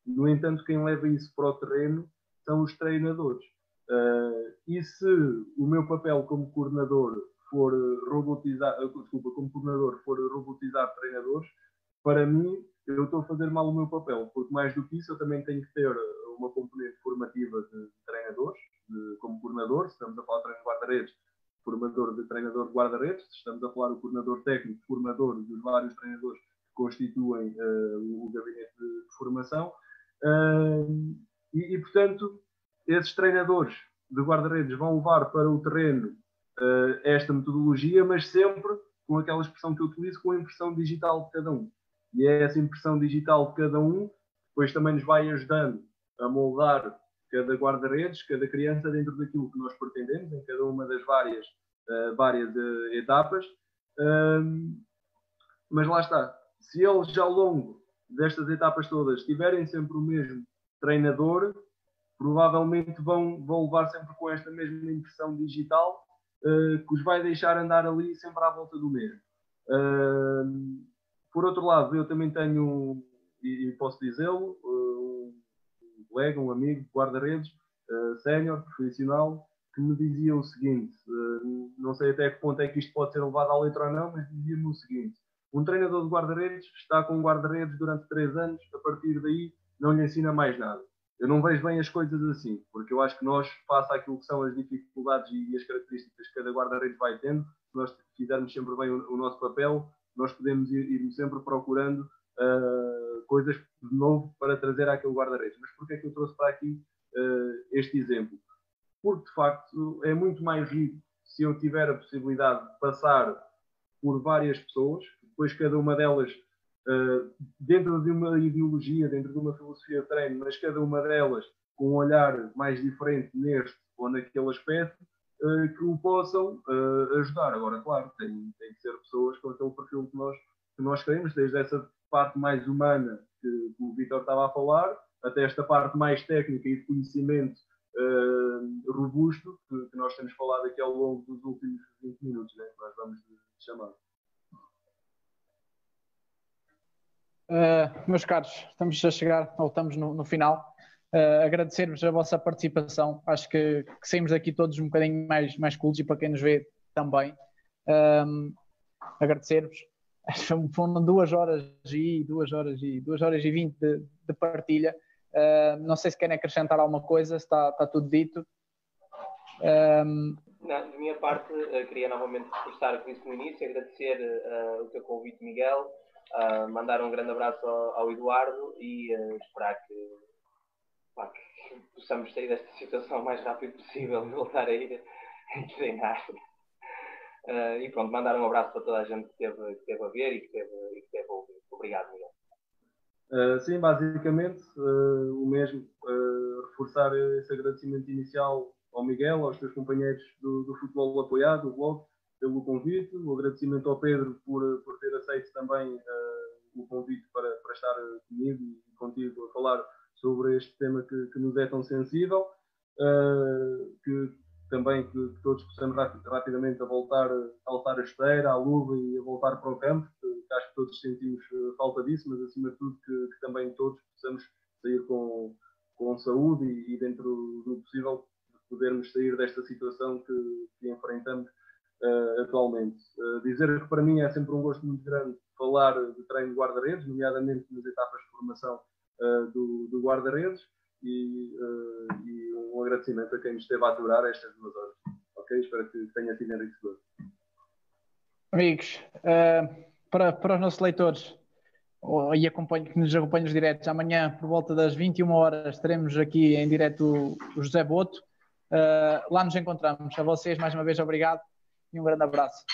No entanto, quem leva isso para o terreno são os treinadores. Uh, e se o meu papel como coordenador for robotizar, uh, desculpa, como coordenador for robotizar treinadores, para mim eu estou a fazer mal o meu papel, porque mais do que isso eu também tenho que ter uma componente formativa de treinadores, de, como coordenador, estamos a falar de treino de guarda-redes, formador de treinador de guarda-redes, estamos a falar do coordenador técnico, formador dos vários treinadores que constituem uh, o gabinete de formação. Uh, e, e, portanto, esses treinadores de guarda-redes vão levar para o terreno uh, esta metodologia, mas sempre com aquela expressão que eu utilizo, com a impressão digital de cada um. E é essa impressão digital de cada um, depois também nos vai ajudando a moldar cada guarda-redes, cada criança dentro daquilo que nós pretendemos, em cada uma das várias, uh, várias uh, etapas. Um, mas lá está, se eles ao longo destas etapas todas tiverem sempre o mesmo treinador, provavelmente vão, vão levar sempre com esta mesma impressão digital uh, que os vai deixar andar ali sempre à volta do mesmo. Uh, por outro lado, eu também tenho, e, e posso dizê-lo, colega, um amigo, guarda-redes, uh, sénior, profissional, que me dizia o seguinte: uh, não sei até que ponto é que isto pode ser levado à letra ou não, mas dizia-me o seguinte: um treinador de guarda-redes está com guarda-redes durante três anos, a partir daí não lhe ensina mais nada. Eu não vejo bem as coisas assim, porque eu acho que nós, face àquilo que são as dificuldades e as características que cada guarda-redes vai tendo, se nós fizermos sempre bem o, o nosso papel, nós podemos ir, ir sempre procurando uh, coisas de novo para trazer àquele guarda-redes. Mas porquê é que eu trouxe para aqui uh, este exemplo? Porque, de facto, é muito mais rico se eu tiver a possibilidade de passar por várias pessoas, depois cada uma delas uh, dentro de uma ideologia, dentro de uma filosofia de treino, mas cada uma delas com um olhar mais diferente neste ou naquele aspecto, que o possam uh, ajudar. Agora, claro, tem, tem que ser pessoas com aquele perfil que nós, que nós queremos, desde essa parte mais humana que, que o Vitor estava a falar, até esta parte mais técnica e de conhecimento uh, robusto que, que, nós temos falado aqui ao longo dos últimos 20 minutos, né, que nós vamos chamar. Uh, meus caros, estamos a chegar, ou estamos no, no final. Uh, Agradecer-vos a vossa participação. Acho que, que, saímos daqui todos um bocadinho mais, mais cultos e para quem nos vê também. Agradecer-vos. *laughs* Foram duas horas e duas horas e duas horas e vinte de, de partilha. Uh, não sei se querem acrescentar alguma coisa, se está, está tudo dito. Um... Não, da minha parte, uh, queria novamente reforçar o que disse no início, agradecer uh, o teu convite, Miguel, mandar um grande abraço ao, ao Eduardo e esperar que, pá, que, possamos sair desta situação o mais rápido possível e voltar a ir *laughs* a treinar. E pronto, mandar um abraço para toda a gente que esteve, que esteve a ver e que esteve, e que esteve a ouvir. Obrigado, Miguel. Uh, sim, basicamente uh, o mesmo. Uh, reforçar esse agradecimento inicial ao Miguel, aos teus companheiros do, do Futebol Apoiado, do blog, pelo convite. O agradecimento ao Pedro por, por ter aceito também o convite para, para estar comigo e contigo a falar sobre este tema que, que nos é tão sensível. que também que, que, todos possamos rapidamente a voltar a alçar a esteira, à luva e a voltar para o campo, que acho que todos sentimos eh, falta disso, mas acima de tudo que, que também todos possamos sair com, com saúde e, e, dentro do possível podermos sair desta situação que, que enfrentamos uh, atualmente. Uh, dizer que para mim é sempre um gosto muito grande falar de treino de guarda-redes, nomeadamente nas etapas de formação uh, do, do guarda-redes, e, e, um agradecimento a quem me esteve a aturar estas duas horas. Ok? Espero que tenha sido enriquecedor. Amigos, para, para os nossos leitores e acompanho, que nos acompanham os diretos, amanhã por volta das 21 horas estaremos aqui em direto o José Boto. Uh, lá nos encontramos. A vocês, mais uma vez, obrigado e um grande abraço.